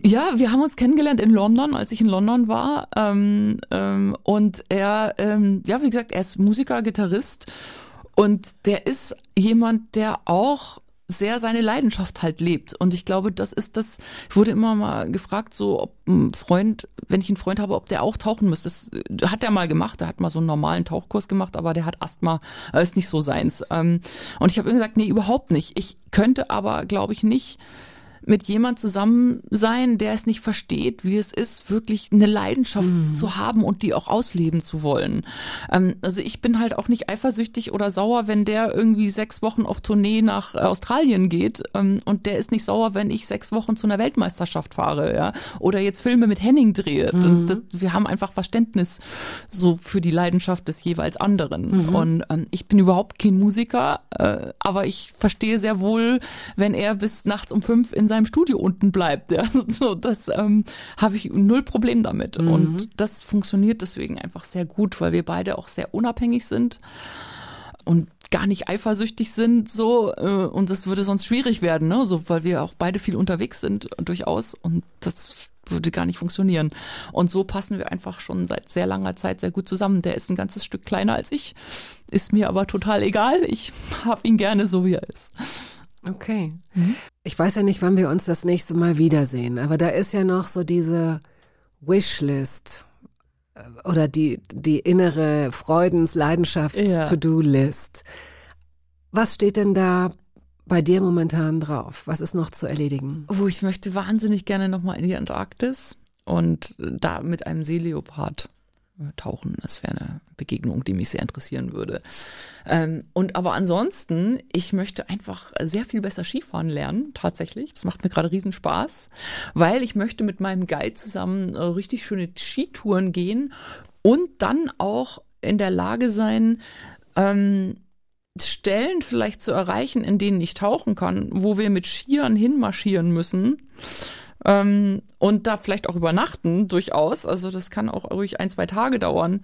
[SPEAKER 2] Ja, wir haben uns kennengelernt in London, als ich in London war. Ähm, ähm, und er, ähm, ja, wie gesagt, er ist Musiker, Gitarrist. Und der ist jemand, der auch sehr seine Leidenschaft halt lebt. Und ich glaube, das ist das, ich wurde immer mal gefragt, so, ob ein Freund, wenn ich einen Freund habe, ob der auch tauchen müsste. Das äh, hat er mal gemacht, der hat mal so einen normalen Tauchkurs gemacht, aber der hat Asthma, äh, ist nicht so seins. Ähm, und ich habe ihm gesagt, nee, überhaupt nicht. Ich könnte aber, glaube ich, nicht mit jemand zusammen sein, der es nicht versteht, wie es ist, wirklich eine Leidenschaft zu haben und die auch ausleben zu wollen. Ähm, also ich bin halt auch nicht eifersüchtig oder sauer, wenn der irgendwie sechs Wochen auf Tournee nach Australien geht ähm, und der ist nicht sauer, wenn ich sechs Wochen zu einer Weltmeisterschaft fahre, ja, oder jetzt Filme mit Henning drehe. Und das, wir haben einfach Verständnis so für die Leidenschaft des jeweils anderen. Und ähm, ich bin überhaupt kein Musiker, äh, aber ich verstehe sehr wohl, wenn er bis nachts um fünf in seinem Studio unten bleibt. Ja. So, das ähm, habe ich null Problem damit. Und das funktioniert deswegen einfach sehr gut, weil wir beide auch sehr unabhängig sind und gar nicht eifersüchtig sind so äh, und das würde sonst schwierig werden, ne? So, weil wir auch beide viel unterwegs sind durchaus und das würde gar nicht funktionieren. Und so passen wir einfach schon seit sehr langer Zeit sehr gut zusammen. Der ist ein ganzes Stück kleiner als ich, ist mir aber total egal. Ich habe ihn gerne so wie er ist.
[SPEAKER 3] Okay. Ich weiß ja nicht, wann wir uns das nächste Mal wiedersehen, aber da ist ja noch so diese Wishlist äh, oder die, die innere Freudens-, Leidenschafts-,
[SPEAKER 2] Ja.
[SPEAKER 3] To-Do-List. Was steht denn da bei dir momentan drauf? Was ist noch zu erledigen?
[SPEAKER 2] Oh, ich möchte wahnsinnig gerne nochmal in die Antarktis und da mit einem Seeleopard tauchen. Das wäre eine Begegnung, die mich sehr interessieren würde. Ähm, und aber ansonsten, ich möchte einfach sehr viel besser Skifahren lernen, tatsächlich. Das macht mir gerade riesen Spaß, weil ich möchte mit meinem Guide zusammen äh, richtig schöne Skitouren gehen und dann auch in der Lage sein, ähm, Stellen vielleicht zu erreichen, in denen ich tauchen kann, wo wir mit Skiern hinmarschieren müssen. Ähm, und da vielleicht auch übernachten, durchaus. Also das kann auch ruhig ein, zwei Tage dauern.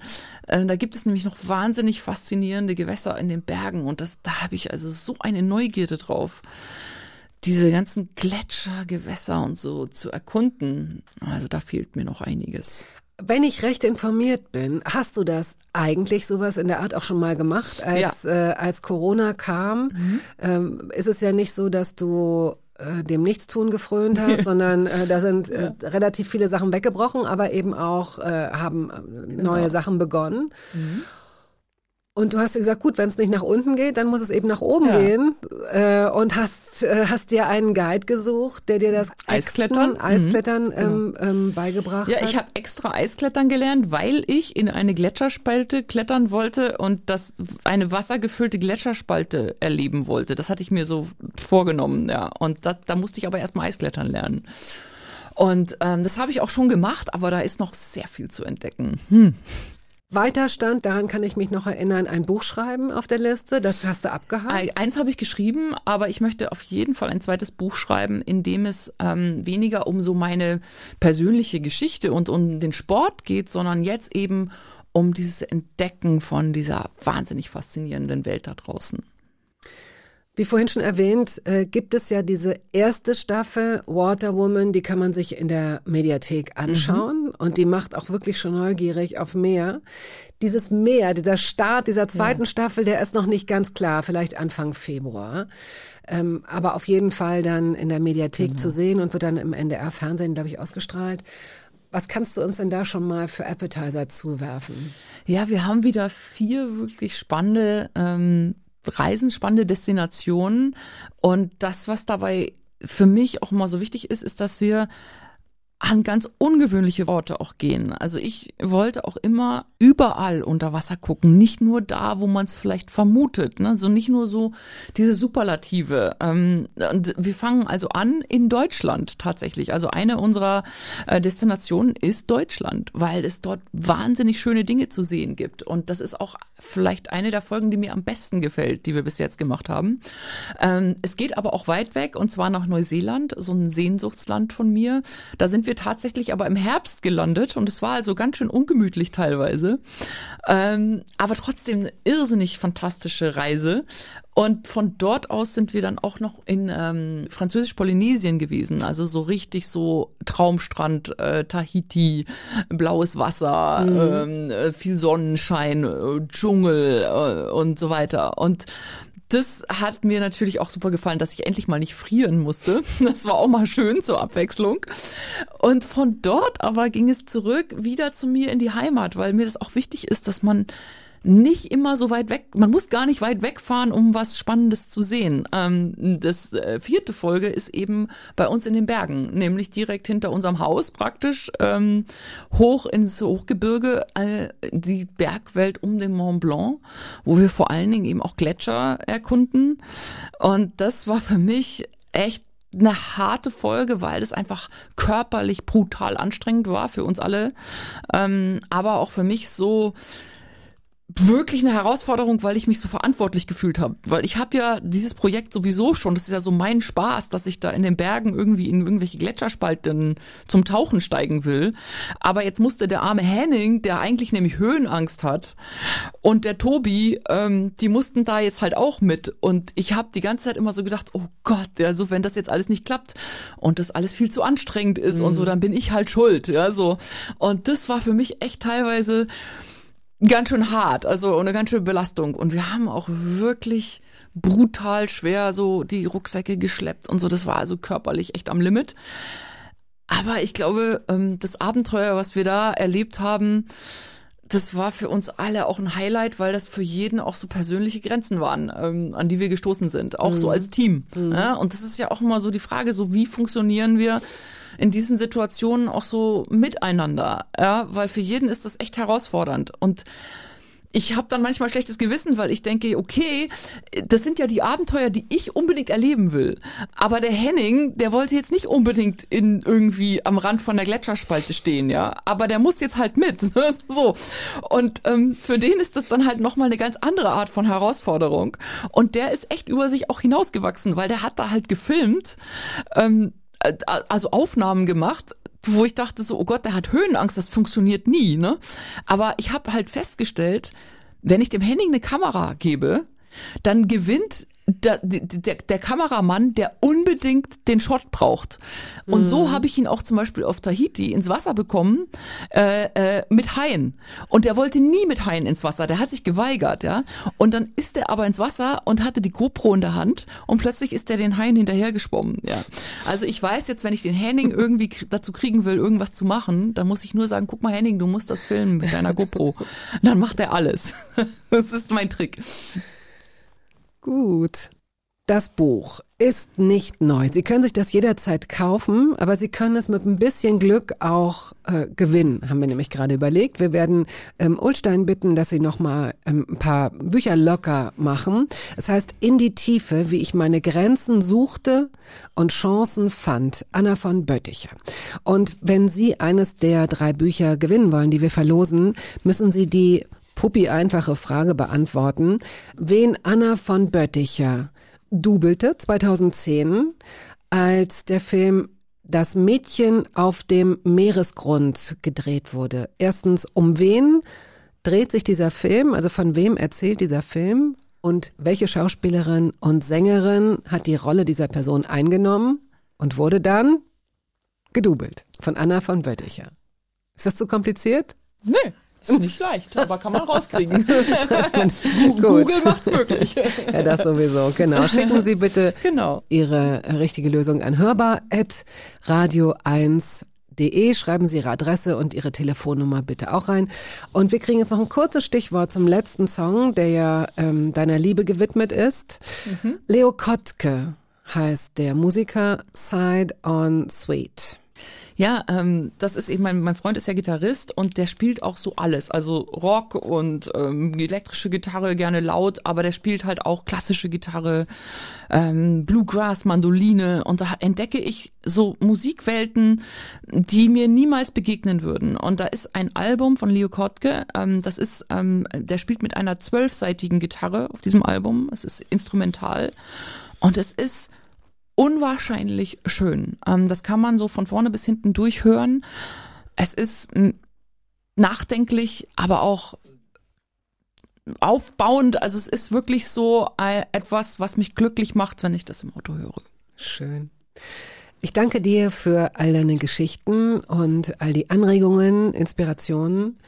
[SPEAKER 2] Äh, da gibt es nämlich noch wahnsinnig faszinierende Gewässer in den Bergen und das, da habe ich also so eine Neugierde drauf, diese ganzen Gletscher, Gewässer und so zu erkunden. Also da fehlt mir noch einiges.
[SPEAKER 3] Wenn ich recht informiert bin, hast du das eigentlich sowas in der Art auch schon mal gemacht, als, äh, als Corona kam? Ähm, ist es ja nicht so, dass du äh, dem Nichtstun gefrönt hast, sondern äh, da sind äh, relativ viele Sachen weggebrochen, aber eben auch äh, haben äh, neue Sachen begonnen. Und du hast dir gesagt, gut, wenn es nicht nach unten geht, dann muss es eben nach oben
[SPEAKER 2] Ja.
[SPEAKER 3] gehen. Äh, und hast, äh, hast dir einen Guide gesucht, der dir das
[SPEAKER 2] Eisklettern?
[SPEAKER 3] Äxten, Eisklettern ähm, ähm, beigebracht
[SPEAKER 2] Ja,
[SPEAKER 3] hat.
[SPEAKER 2] ich habe extra Eisklettern gelernt, weil ich in eine Gletscherspalte klettern wollte und das eine wassergefüllte Gletscherspalte erleben wollte. Das hatte ich mir so vorgenommen, ja. Und da, da musste ich aber erstmal Eisklettern lernen. Und ähm, das habe ich auch schon gemacht, aber da ist noch sehr viel zu entdecken. Hm.
[SPEAKER 3] Weiter stand, daran kann ich mich noch erinnern, ein Buch schreiben auf der Liste. Das hast du abgehakt.
[SPEAKER 2] Ei- Eins habe ich geschrieben, aber ich möchte auf jeden Fall ein zweites Buch schreiben, in dem es ähm, weniger um so meine persönliche Geschichte und um den Sport geht, sondern jetzt eben um dieses Entdecken von dieser wahnsinnig faszinierenden Welt da draußen.
[SPEAKER 3] Wie vorhin schon erwähnt, äh, gibt es ja diese erste Staffel Water Woman, die kann man sich in der Mediathek anschauen und die macht auch wirklich schon neugierig auf mehr. Dieses Mehr, dieser Start dieser zweiten Staffel, der ist noch nicht ganz klar, vielleicht Anfang Februar. Ähm, aber auf jeden Fall dann in der Mediathek zu sehen und wird dann im NDR-Fernsehen, glaube ich, ausgestrahlt. Was kannst du uns denn da schon mal für Appetizer zuwerfen?
[SPEAKER 2] Ja, wir haben wieder vier wirklich spannende ähm, Reisen, spannende Destinationen. Und das, was dabei für mich auch immer so wichtig ist, ist, dass wir an ganz ungewöhnliche Orte auch gehen. Also ich wollte auch immer überall unter Wasser gucken, nicht nur da, wo man es vielleicht vermutet, ne? so nicht nur so diese Superlative. Ähm, und wir fangen also an in Deutschland tatsächlich. Also eine unserer äh, Destinationen ist Deutschland, weil es dort wahnsinnig schöne Dinge zu sehen gibt. Und das ist auch vielleicht eine der Folgen, die mir am besten gefällt, die wir bis jetzt gemacht haben. Ähm, es geht aber auch weit weg und zwar nach Neuseeland, so ein Sehnsuchtsland von mir. Da sind wir tatsächlich aber im Herbst gelandet und es war also ganz schön ungemütlich teilweise. Ähm, aber trotzdem eine irrsinnig fantastische Reise. Und von dort aus sind wir dann auch noch in ähm, Französisch-Polynesien gewesen. Also so richtig so Traumstrand, äh, Tahiti, blaues Wasser, ähm, äh, viel Sonnenschein, äh, Dschungel äh, und so weiter. Und das hat mir natürlich auch super gefallen, dass ich endlich mal nicht frieren musste. Das war auch mal schön zur Abwechslung. Und von dort aber ging es zurück wieder zu mir in die Heimat, weil mir das auch wichtig ist, dass man nicht immer so weit weg, man muss gar nicht weit wegfahren, um was Spannendes zu sehen. Ähm, das äh, vierte Folge ist eben bei uns in den Bergen, nämlich direkt hinter unserem Haus praktisch, ähm, hoch ins Hochgebirge, äh, die Bergwelt um den Mont Blanc, wo wir vor allen Dingen eben auch Gletscher erkunden. Und das war für mich echt eine harte Folge, weil das einfach körperlich brutal anstrengend war für uns alle, ähm, aber auch für mich so wirklich eine Herausforderung, weil ich mich so verantwortlich gefühlt habe. Weil ich habe ja dieses Projekt sowieso schon, das ist ja so mein Spaß, dass ich da in den Bergen irgendwie in irgendwelche Gletscherspalten zum Tauchen steigen will. Aber jetzt musste der arme Henning, der eigentlich nämlich Höhenangst hat, und der Tobi, ähm, die mussten da jetzt halt auch mit. Und ich habe die ganze Zeit immer so gedacht, oh Gott, ja, so wenn das jetzt alles nicht klappt und das alles viel zu anstrengend ist und so, dann bin ich halt schuld, ja, so. Und das war für mich echt teilweise ganz schön hart, also eine ganz schöne Belastung. Und wir haben auch wirklich brutal schwer so die Rucksäcke geschleppt und so. Das war also körperlich echt am Limit. Aber ich glaube, ähm, das Abenteuer, was wir da erlebt haben, das war für uns alle auch ein Highlight, weil das für jeden auch so persönliche Grenzen waren, ähm, an die wir gestoßen sind, auch so als Team. Ja? Und das ist ja auch immer so die Frage, so wie funktionieren wir in diesen Situationen auch so miteinander, ja, weil für jeden ist das echt herausfordernd und ich habe dann manchmal schlechtes Gewissen, weil ich denke, okay, das sind ja die Abenteuer, die ich unbedingt erleben will. Aber der Henning, der wollte jetzt nicht unbedingt in irgendwie am Rand von der Gletscherspalte stehen, ja. Aber der muss jetzt halt mit. ne? so. Und ähm, für den ist das dann halt nochmal eine ganz andere Art von Herausforderung. Und der ist echt über sich auch hinausgewachsen, weil der hat da halt gefilmt. Ähm, äh, also Aufnahmen gemacht, wo ich dachte so, oh Gott, der hat Höhenangst, das funktioniert nie, ne? Aber ich habe halt festgestellt, wenn ich dem Henning eine Kamera gebe, dann gewinnt der, der, der Kameramann, der unbedingt den Shot braucht. Und so habe ich ihn auch zum Beispiel auf Tahiti ins Wasser bekommen äh, äh, mit Haien. Und der wollte nie mit Haien ins Wasser. Der hat sich geweigert, ja. Und dann ist er aber ins Wasser und hatte die GoPro in der Hand und plötzlich ist er den Haien hinterhergeschwommen, ja. Also ich weiß jetzt, wenn ich den Henning irgendwie dazu kriegen will, irgendwas zu machen, dann muss ich nur sagen, guck mal Henning, du musst das filmen mit deiner GoPro. dann macht er alles. Das ist mein Trick.
[SPEAKER 3] Gut. Das Buch ist nicht neu. Sie können sich das jederzeit kaufen, aber Sie können es mit ein bisschen Glück auch äh, gewinnen, haben wir nämlich gerade überlegt. Wir werden ähm, Ulstein bitten, dass Sie nochmal ähm, ein paar Bücher locker machen. Es heißt In die Tiefe, wie ich meine Grenzen suchte und Chancen fand. Anna von Bötticher. Und wenn Sie eines der drei Bücher gewinnen wollen, die wir verlosen, müssen Sie die Puppi einfache Frage beantworten. Wen Anna von Bötticher dubelte 2010, als der Film Das Mädchen auf dem Meeresgrund gedreht wurde. Erstens, um wen dreht sich dieser Film? Also von wem erzählt dieser Film? Und welche Schauspielerin und Sängerin hat die Rolle dieser Person eingenommen und wurde dann gedoubelt von Anna von Bötticher? Ist das zu kompliziert?
[SPEAKER 2] Nee, ist nicht leicht, aber kann man rauskriegen.
[SPEAKER 3] Gut.
[SPEAKER 2] Google macht's möglich.
[SPEAKER 3] Ja, das sowieso, genau. Schicken Sie bitte
[SPEAKER 2] Genau.
[SPEAKER 3] Ihre richtige Lösung an hörbar.radio1.de. Schreiben Sie Ihre Adresse und Ihre Telefonnummer bitte auch rein. Und wir kriegen jetzt noch ein kurzes Stichwort zum letzten Song, der ja ähm, deiner Liebe gewidmet ist. Leo Kottke heißt der Musiker Side on Sweet.
[SPEAKER 2] Ja, ähm, das ist eben, mein, mein Freund ist ja Gitarrist und der spielt auch so alles. Also Rock und ähm, elektrische Gitarre gerne laut, aber der spielt halt auch klassische Gitarre, ähm, Bluegrass, Mandoline und da entdecke ich so Musikwelten, die mir niemals begegnen würden. Und da ist ein Album von Leo Kottke, ähm, das ist, ähm, der spielt mit einer zwölfseitigen Gitarre auf diesem Album. Es ist instrumental und es ist unwahrscheinlich schön. Ähm, das kann man so von vorne bis hinten durchhören. Es ist m, nachdenklich, aber auch aufbauend. Also es ist wirklich so ein, etwas, was mich glücklich macht, wenn ich das im Auto höre.
[SPEAKER 3] Schön. Ich danke dir für all deine Geschichten und all die Anregungen, Inspirationen.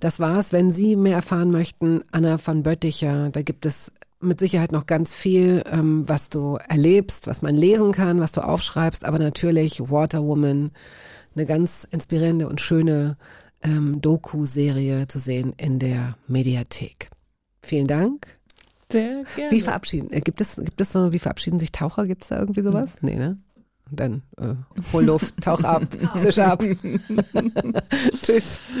[SPEAKER 3] Das war's. Wenn Sie mehr erfahren möchten, Anna van Bötticher, da gibt es mit Sicherheit noch ganz viel, ähm, was du erlebst, was man lesen kann, was du aufschreibst, aber natürlich Waterwoman, eine ganz inspirierende und schöne ähm, Doku-Serie zu sehen in der Mediathek. Vielen Dank.
[SPEAKER 2] Sehr gerne.
[SPEAKER 3] Wie verabschieden? Äh, gibt es gibt es so? Wie verabschieden sich Taucher? Gibt es da irgendwie sowas? Nee, ne? Dann äh, hol Luft, tauch ab, zisch ab. Tschüss.